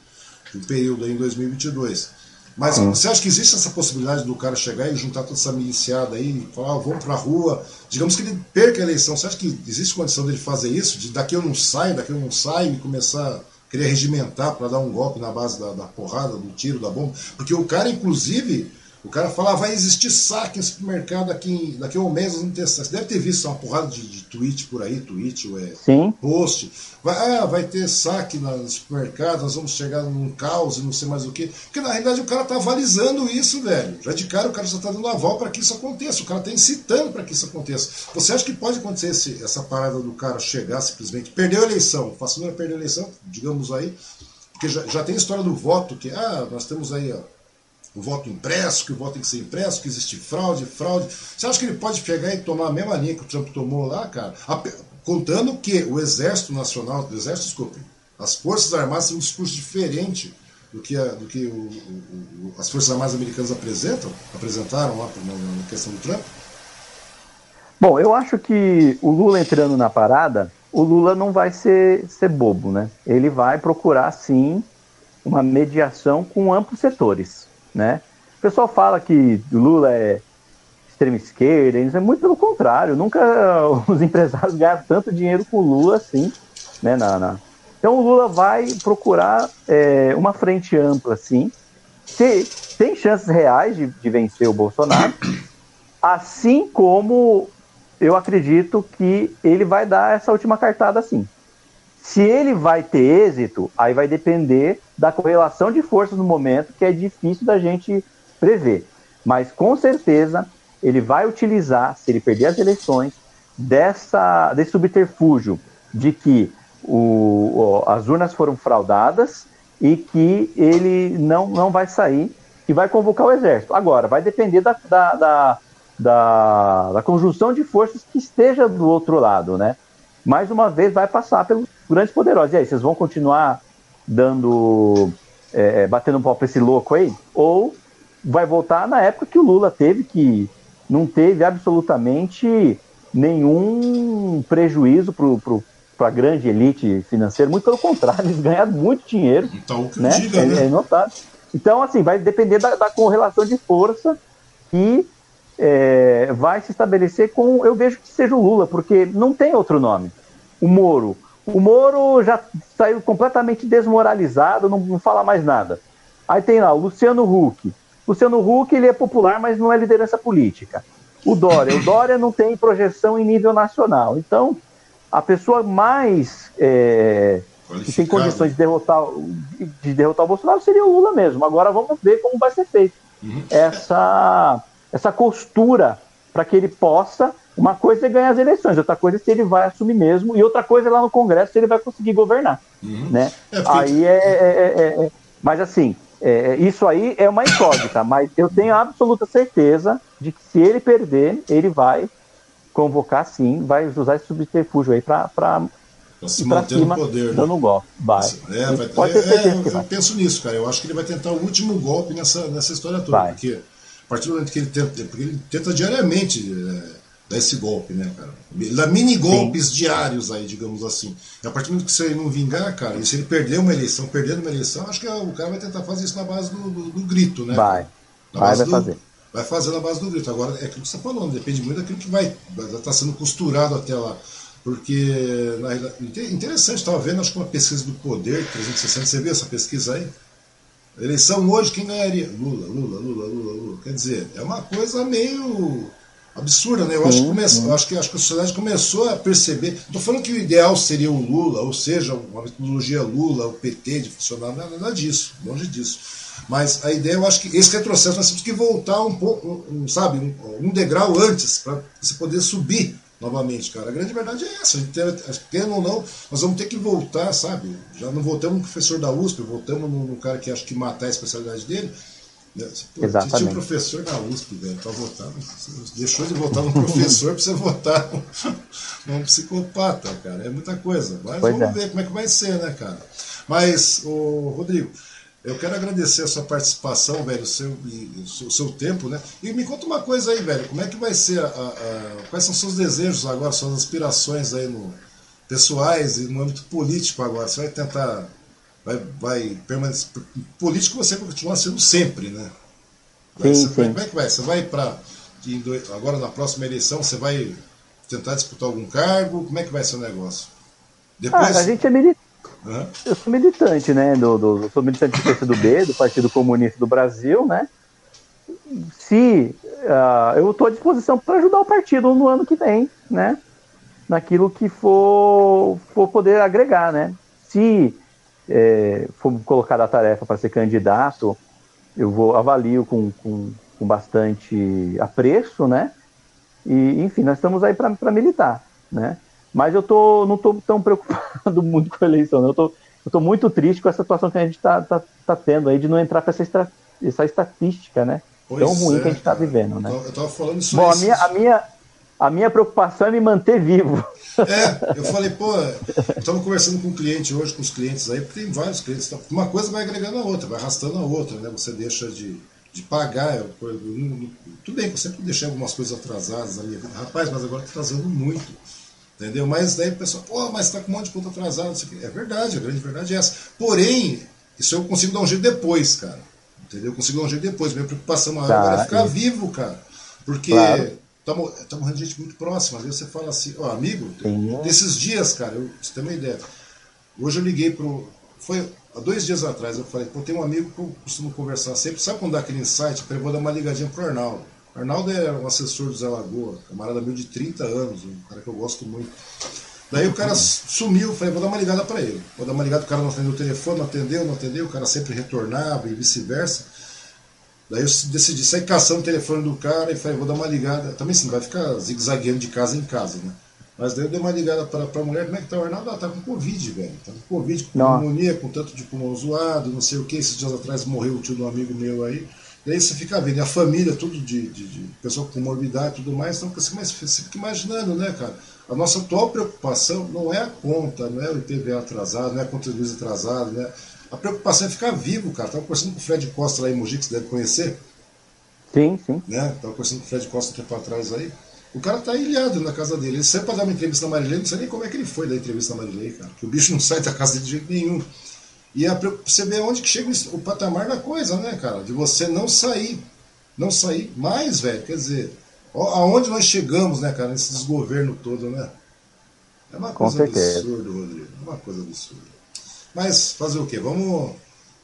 A: do período aí em 2022. Mas hum. você acha que existe essa possibilidade do cara chegar e juntar toda essa miliciada aí e falar, ah, vamos pra rua, digamos que ele perca a eleição, você acha que existe condição dele fazer isso? De daqui eu não saio, daqui eu não saio e começar a querer regimentar para dar um golpe na base da, da porrada, do tiro, da bomba? Porque o cara, inclusive, o cara fala, ah, vai existir saque em supermercado daqui, daqui a um mês, não ter saque. Você deve ter visto uma porrada de, de tweet por aí, tweet é
B: Sim.
A: post. Vai, ah, vai ter saque no supermercado, nós vamos chegar num caos e não sei mais o que. Porque na realidade o cara tá avalizando isso, velho. Já de cara o cara só tá dando aval para que isso aconteça. O cara tá incitando para que isso aconteça. Você acha que pode acontecer esse, essa parada do cara chegar simplesmente, perdeu a eleição, o fazendeiro perdeu a eleição, digamos aí, porque já, já tem a história do voto, que, ah, nós temos aí, ó o voto impresso, que o voto tem que ser impresso, que existe fraude, fraude. Você acha que ele pode pegar e tomar a mesma linha que o Trump tomou lá, cara? Contando que o Exército Nacional, o Exército, desculpe, as Forças Armadas têm um discurso diferente do que, a, do que o, o, as Forças Armadas americanas apresentam, apresentaram lá na questão do Trump?
B: Bom, eu acho que o Lula entrando na parada, o Lula não vai ser, ser bobo, né? Ele vai procurar, sim, uma mediação com amplos setores né? O pessoal fala que Lula é extrema esquerda, é muito pelo contrário, nunca (laughs) os empresários ganharam tanto dinheiro com o Lula assim, né? Na, na... Então o Lula vai procurar é, uma frente ampla, assim, que tem chances reais de, de vencer o Bolsonaro, (coughs) assim como eu acredito que ele vai dar essa última cartada assim. Se ele vai ter êxito, aí vai depender da correlação de forças no momento, que é difícil da gente prever. Mas com certeza ele vai utilizar, se ele perder as eleições, dessa, desse subterfúgio de que o, as urnas foram fraudadas e que ele não, não vai sair e vai convocar o exército. Agora, vai depender da, da, da, da, da conjunção de forças que esteja do outro lado, né? Mais uma vez, vai passar pelos grandes poderosos. E aí, vocês vão continuar dando. É, batendo um pau pra esse louco aí, ou vai voltar na época que o Lula teve, que não teve absolutamente nenhum prejuízo para a grande elite financeira, muito pelo contrário, (laughs) eles ganharam muito dinheiro. Então, né? Diga, é, né? é notável. Então, assim, vai depender da, da correlação de força que é, vai se estabelecer com. Eu vejo que seja o Lula, porque não tem outro nome. O Moro. O Moro já saiu completamente desmoralizado, não, não fala mais nada. Aí tem lá o Luciano Huck. Luciano Huck ele é popular, mas não é liderança política. O Dória. O Dória não tem projeção em nível nacional. Então, a pessoa mais é, que tem condições de derrotar, de derrotar o Bolsonaro seria o Lula mesmo. Agora vamos ver como vai ser feito uhum. essa, essa costura para que ele possa. Uma coisa é ganhar as eleições, outra coisa é se ele vai assumir mesmo, e outra coisa é lá no Congresso se ele vai conseguir governar. Uhum. Né? É. Aí é, é, é, é, Mas assim, é, isso aí é uma incógnita, mas eu tenho absoluta certeza de que se ele perder, ele vai convocar sim, vai usar esse subterfúgio aí para
A: Pra se manter cima, no poder. Né?
B: Dando um golpe. Vai.
A: É, vai Pode ter é, eu, eu penso nisso, cara. Eu acho que ele vai tentar o último golpe nessa, nessa história toda. Vai. Porque a partir do momento que ele tenta. Porque ele tenta diariamente é, dar esse golpe, né, cara? Dá mini golpes Sim. diários aí, digamos assim. E a partir do momento que você não vingar, cara, e se ele perder uma eleição, perdendo uma eleição, acho que o cara vai tentar fazer isso na base do, do, do grito, né?
B: Vai. Na vai, vai
A: do,
B: fazer.
A: Vai fazer na base do grito. Agora, é aquilo que você está falando, depende muito daquilo que vai estar tá sendo costurado até lá. Porque, na, interessante, estava vendo, acho que uma pesquisa do Poder 360, você viu essa pesquisa aí? eleição hoje, quem ganharia? Lula, Lula, Lula, Lula, Lula. Quer dizer, é uma coisa meio absurda, né? Eu acho, que começou, acho, que, acho que a sociedade começou a perceber. Estou falando que o ideal seria o Lula, ou seja, uma metodologia Lula, o PT de funcionar, nada, nada disso, longe disso. Mas a ideia, eu acho que esse retrocesso nós temos que voltar um pouco, um, sabe, um, um degrau antes, para você poder subir novamente, cara. A grande verdade é essa. A gente tendo ou não, nós vamos ter que voltar, sabe? Já não voltamos no professor da USP, voltamos no, no cara que acha que matar a especialidade dele. Né? Pô, Exatamente. Tinha um professor na USP, velho, para votar. Deixou de votar no (laughs) professor para você votar num (laughs) psicopata, cara. É muita coisa. Mas pois vamos é. ver como é que vai ser, né, cara? Mas, o Rodrigo, eu quero agradecer a sua participação, velho, o seu, o seu tempo, né? E me conta uma coisa aí, velho, como é que vai ser, a, a, quais são seus desejos agora, suas aspirações aí no pessoais e no âmbito político agora? Você vai tentar, vai, vai permanecer, político você vai continuar sendo sempre, né? Sim, sim. Como é que vai? Você vai para, agora na próxima eleição, você vai tentar disputar algum cargo? Como é que vai ser o negócio?
B: Depois... Ah, a gente é militante Uhum. Eu sou militante, né? Do, do, sou militante do PCdoB, do Partido Comunista do Brasil, né? Se uh, eu estou à disposição para ajudar o partido no ano que vem, né? Naquilo que for, for poder agregar, né? Se é, for colocada a tarefa para ser candidato, eu vou avalio com, com, com bastante apreço, né? E, enfim, nós estamos aí para militar, né? Mas eu tô, não estou tão preocupado (laughs) muito com a eleição. Né? Eu tô, estou muito triste com essa situação que a gente está tá, tá tendo aí de não entrar para essa, estra, essa estatística, né? Pois tão ruim é, que a gente está vivendo, né?
A: Eu estava falando isso
B: Bom, a minha, a, minha, a minha preocupação é me manter vivo.
A: É, eu falei, pô, eu estava conversando com um cliente hoje, com os clientes aí, porque tem vários clientes. Tá, uma coisa vai agregando a outra, vai arrastando a outra, né? Você deixa de, de pagar. Eu, eu, eu, tudo bem eu sempre deixei algumas coisas atrasadas na minha vida. Rapaz, mas agora está atrasando muito. Entendeu? Mas daí o pessoal, pô, mas está com um monte de conta atrasada. É verdade, a grande verdade é essa. Porém, isso eu consigo dar um jeito depois, cara. Entendeu? Eu consigo dar um jeito depois. Minha preocupação maior tá, agora é ficar vivo, cara. Porque claro. Tá, tá morrendo gente muito próxima. Às vezes você fala assim, ó, amigo, Sim. desses dias, cara, eu, você tem uma ideia. Hoje eu liguei pro. Foi há dois dias atrás, eu falei, pô, tem um amigo que eu costumo conversar sempre. Sabe quando dá aquele insight? Eu falei, vou dar uma ligadinha pro Arnaldo. Arnaldo é um assessor do Zé Lagoa, camarada meu de 30 anos, um cara que eu gosto muito. Daí o cara sumiu, falei, vou dar uma ligada para ele. Vou dar uma ligada, o cara não atendeu o telefone, não atendeu, não atendeu, o cara sempre retornava e vice-versa. Daí eu decidi sair caçando o telefone do cara e falei, vou dar uma ligada. Também sim, vai ficar zigue-zagueando de casa em casa, né? Mas daí eu dei uma ligada para a mulher, como é que tá o Arnaldo? Ah, tá com Covid, velho. Tá com Covid, com pneumonia, com tanto de pulmão zoado, não sei o que. Esses dias atrás morreu o tio de um amigo meu aí. E aí você fica vendo, e a família, tudo de, de, de pessoa com morbidade e tudo mais, então você, você fica imaginando, né, cara? A nossa atual preocupação não é a conta, não é o IPVA atrasado, não é a conta de luz atrasado, né? A preocupação é ficar vivo, cara. Tava conversando com o Fred Costa lá em Mogi, que você deve conhecer.
B: Sim, sim.
A: Né? Tava conversando com o Fred Costa um tempo atrás aí. O cara tá ilhado na casa dele. Ele saiu pra dar uma entrevista na Marilei, não sei nem como é que ele foi da entrevista na Marilei, cara. Que o bicho não sai da casa dele de jeito nenhum. E é você vê onde que chega o patamar da coisa, né, cara? De você não sair. Não sair mais, velho. Quer dizer, aonde nós chegamos, né, cara, nesse desgoverno todo, né? É uma coisa absurda, Rodrigo. É uma coisa absurda. Mas fazer o quê? Vamos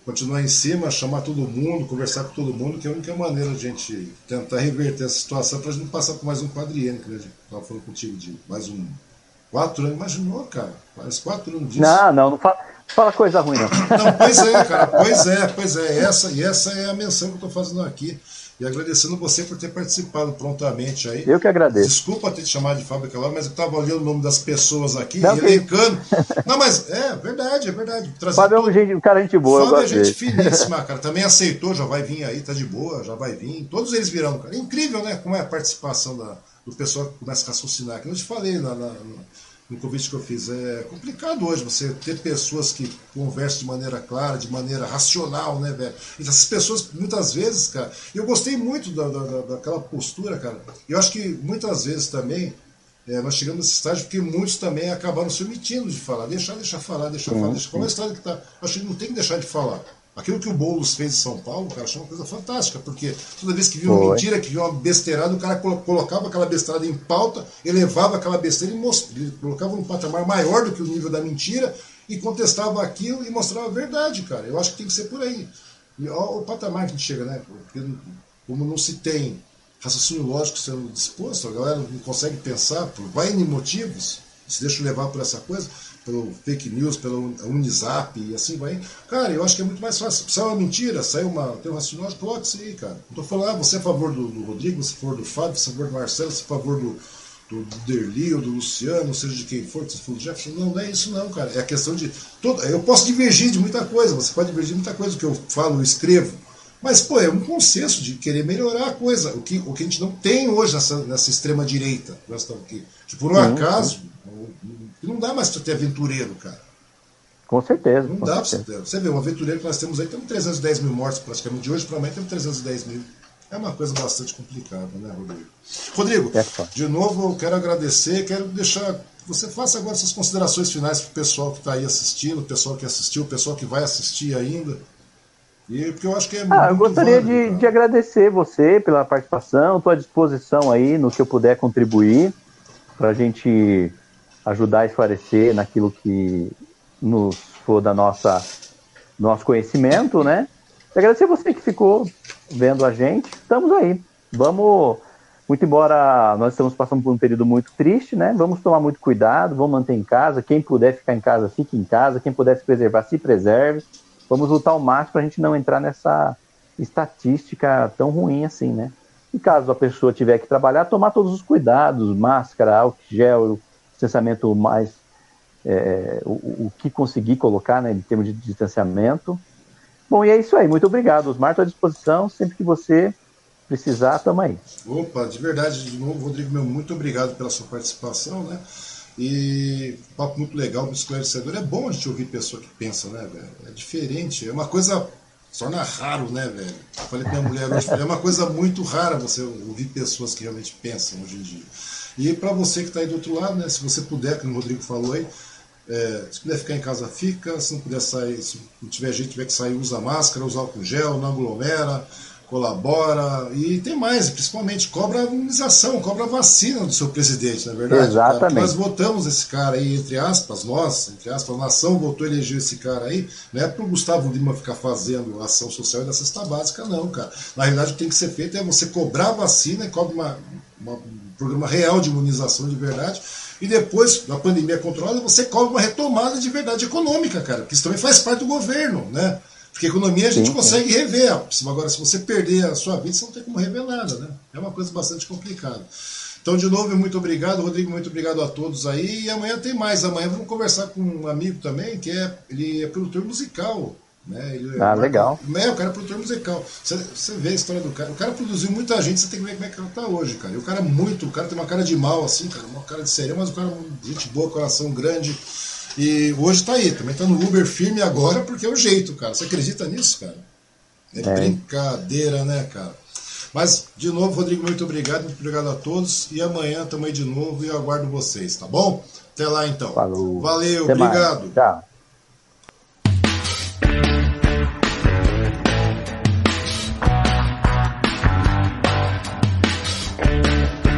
A: continuar em cima, chamar todo mundo, conversar com todo mundo, que é a única maneira de a gente tentar reverter essa situação para a gente não passar por mais um quadriênio, que a gente estava falando contigo de mais um. Quatro anos, imaginou, cara? Mais quatro anos disso.
B: Não, não, não fala, fala coisa ruim, não.
A: Não, pois é, cara, pois é, pois é. Essa, e essa é a menção que eu estou fazendo aqui. E agradecendo você por ter participado prontamente aí.
B: Eu que agradeço.
A: Desculpa ter te chamado de fábrica lá, mas eu estava olhando o nome das pessoas aqui, não, elencando. Que... (laughs) Não, mas é verdade, é verdade.
B: Trazer Fábio é um, gente, um cara gente boa.
A: Fábio é gente finíssima, (laughs) cara. Também aceitou, já vai vir aí, tá de boa, já vai vir. Todos eles virão, cara. É incrível, né? Como é a participação da, do pessoal que começa a raciocinar. Que eu te falei na, na, no convite que eu fiz. É complicado hoje você ter pessoas que conversam de maneira clara, de maneira racional, né, velho? E essas pessoas, muitas vezes, cara, eu gostei muito da, da, daquela postura, cara. Eu acho que muitas vezes também é, nós chegamos nesse estágio porque muitos também acabaram se omitindo de falar. Deixar, deixar falar, deixar falar, deixar falar. Qual é a história que tá? Acho que não tem que deixar de falar. Aquilo que o Boulos fez em São Paulo, cara, achei uma coisa fantástica, porque toda vez que viu uma mentira, que viu uma besteirada, o cara colocava aquela besteirada em pauta, elevava aquela besteira e mostrava, colocava um patamar maior do que o nível da mentira e contestava aquilo e mostrava a verdade, cara. Eu acho que tem que ser por aí. E ó, o patamar que a gente chega, né? Porque como não se tem raciocínio lógico sendo disposto, a galera não consegue pensar, vai em motivos, se deixa levar por essa coisa pelo fake news, pelo Unisap e assim vai. Cara, eu acho que é muito mais fácil. Se é uma mentira, sai uma, tem um raciocínio, coloque isso aí, cara. Não tô falando, ah, você é a favor do, do Rodrigo, você é a favor do Fábio, você é a favor do Marcelo, você é a favor do, do, Derli ou do Luciano, seja de quem for, se for do Jefferson. Não, não é isso não, cara. É a questão de. Todo, eu posso divergir de muita coisa, você pode divergir de muita coisa do que eu falo, eu escrevo. Mas, pô, é um consenso de querer melhorar a coisa, o que, o que a gente não tem hoje nessa, nessa extrema-direita. Nós estamos aqui. Que por um acaso, não dá mais para ter aventureiro, cara.
B: Com certeza.
A: Não
B: com
A: dá
B: certeza.
A: pra você ter. Você vê, um aventureiro que nós temos aí, temos 310 mil mortos praticamente de hoje, para amanhã temos 310 mil. É uma coisa bastante complicada, né, Rodrigo? Rodrigo, é de novo eu quero agradecer, quero deixar você faça agora essas considerações finais para o pessoal que está aí assistindo, o pessoal que assistiu, o pessoal que vai assistir ainda. E porque eu acho que é
B: ah, eu gostaria válido, de, de, agradecer você pela participação, estou à disposição aí no que eu puder contribuir para a gente ajudar a esclarecer naquilo que nos for da nossa nosso conhecimento, né? E agradecer você que ficou vendo a gente. Estamos aí. Vamos, muito embora nós estamos passando por um período muito triste, né? Vamos tomar muito cuidado, vamos manter em casa. Quem puder ficar em casa, fique em casa. Quem puder se preservar, se preserve. Vamos lutar ao máximo para a gente não entrar nessa estatística tão ruim assim, né? E caso a pessoa tiver que trabalhar, tomar todos os cuidados, máscara, álcool gel, distanciamento mais é, o, o, que conseguir colocar né, em termos de distanciamento. Bom, e é isso aí. Muito obrigado. Osmar, estou à disposição. Sempre que você precisar, estamos aí.
A: Opa, de verdade, de novo, Rodrigo, meu, muito obrigado pela sua participação, né? E papo muito legal, muito esclarecedor. É bom a gente ouvir pessoa que pensa, né, velho? É diferente. É uma coisa. Torna raro, né, velho? falei pra minha mulher hoje, é uma coisa muito rara você ouvir pessoas que realmente pensam hoje em dia. E para você que está aí do outro lado, né, se você puder, como o Rodrigo falou aí, é, se puder ficar em casa, fica. Se não puder sair, se não tiver jeito, tiver que sair, usa máscara, usa álcool gel, não aglomera, colabora. E tem mais, principalmente, cobra a imunização, cobra a vacina do seu presidente, não é verdade?
B: Exatamente.
A: Nós votamos esse cara aí, entre aspas, nós, entre aspas, a nação votou e elegeu esse cara aí. Não é para o Gustavo Lima ficar fazendo ação social e da cesta básica, não, cara. Na realidade, o que tem que ser feito é você cobrar a vacina e cobra uma, uma programa real de imunização de verdade. E depois, da pandemia controlada, você cobra uma retomada de verdade econômica, cara, porque isso também faz parte do governo, né? Porque economia a gente sim, consegue sim. rever. Agora, se você perder a sua vida, você não tem como rever nada, né? É uma coisa bastante complicada. Então, de novo, muito obrigado, Rodrigo, muito obrigado a todos aí. E amanhã tem mais. Amanhã vamos conversar com um amigo também, que é, ele é produtor musical. Né? Ele, é
B: ah, legal.
A: Né? O cara é produtor musical. Você, vê a história do cara. O cara produziu muita gente, você tem que ver como é que ele tá hoje, cara. E o cara é muito, o cara tem uma cara de mal, assim, cara, uma cara de sério, mas o cara é gente boa, coração grande. E hoje tá aí, também tá no Uber firme agora, porque é o jeito, cara. Você acredita nisso, cara? É, é. brincadeira, né, cara? Mas, de novo, Rodrigo, muito obrigado, muito obrigado a todos. E amanhã também de novo e eu aguardo vocês, tá bom? Até lá então.
B: Falou.
A: Valeu, Até obrigado.
B: Mais. Tchau.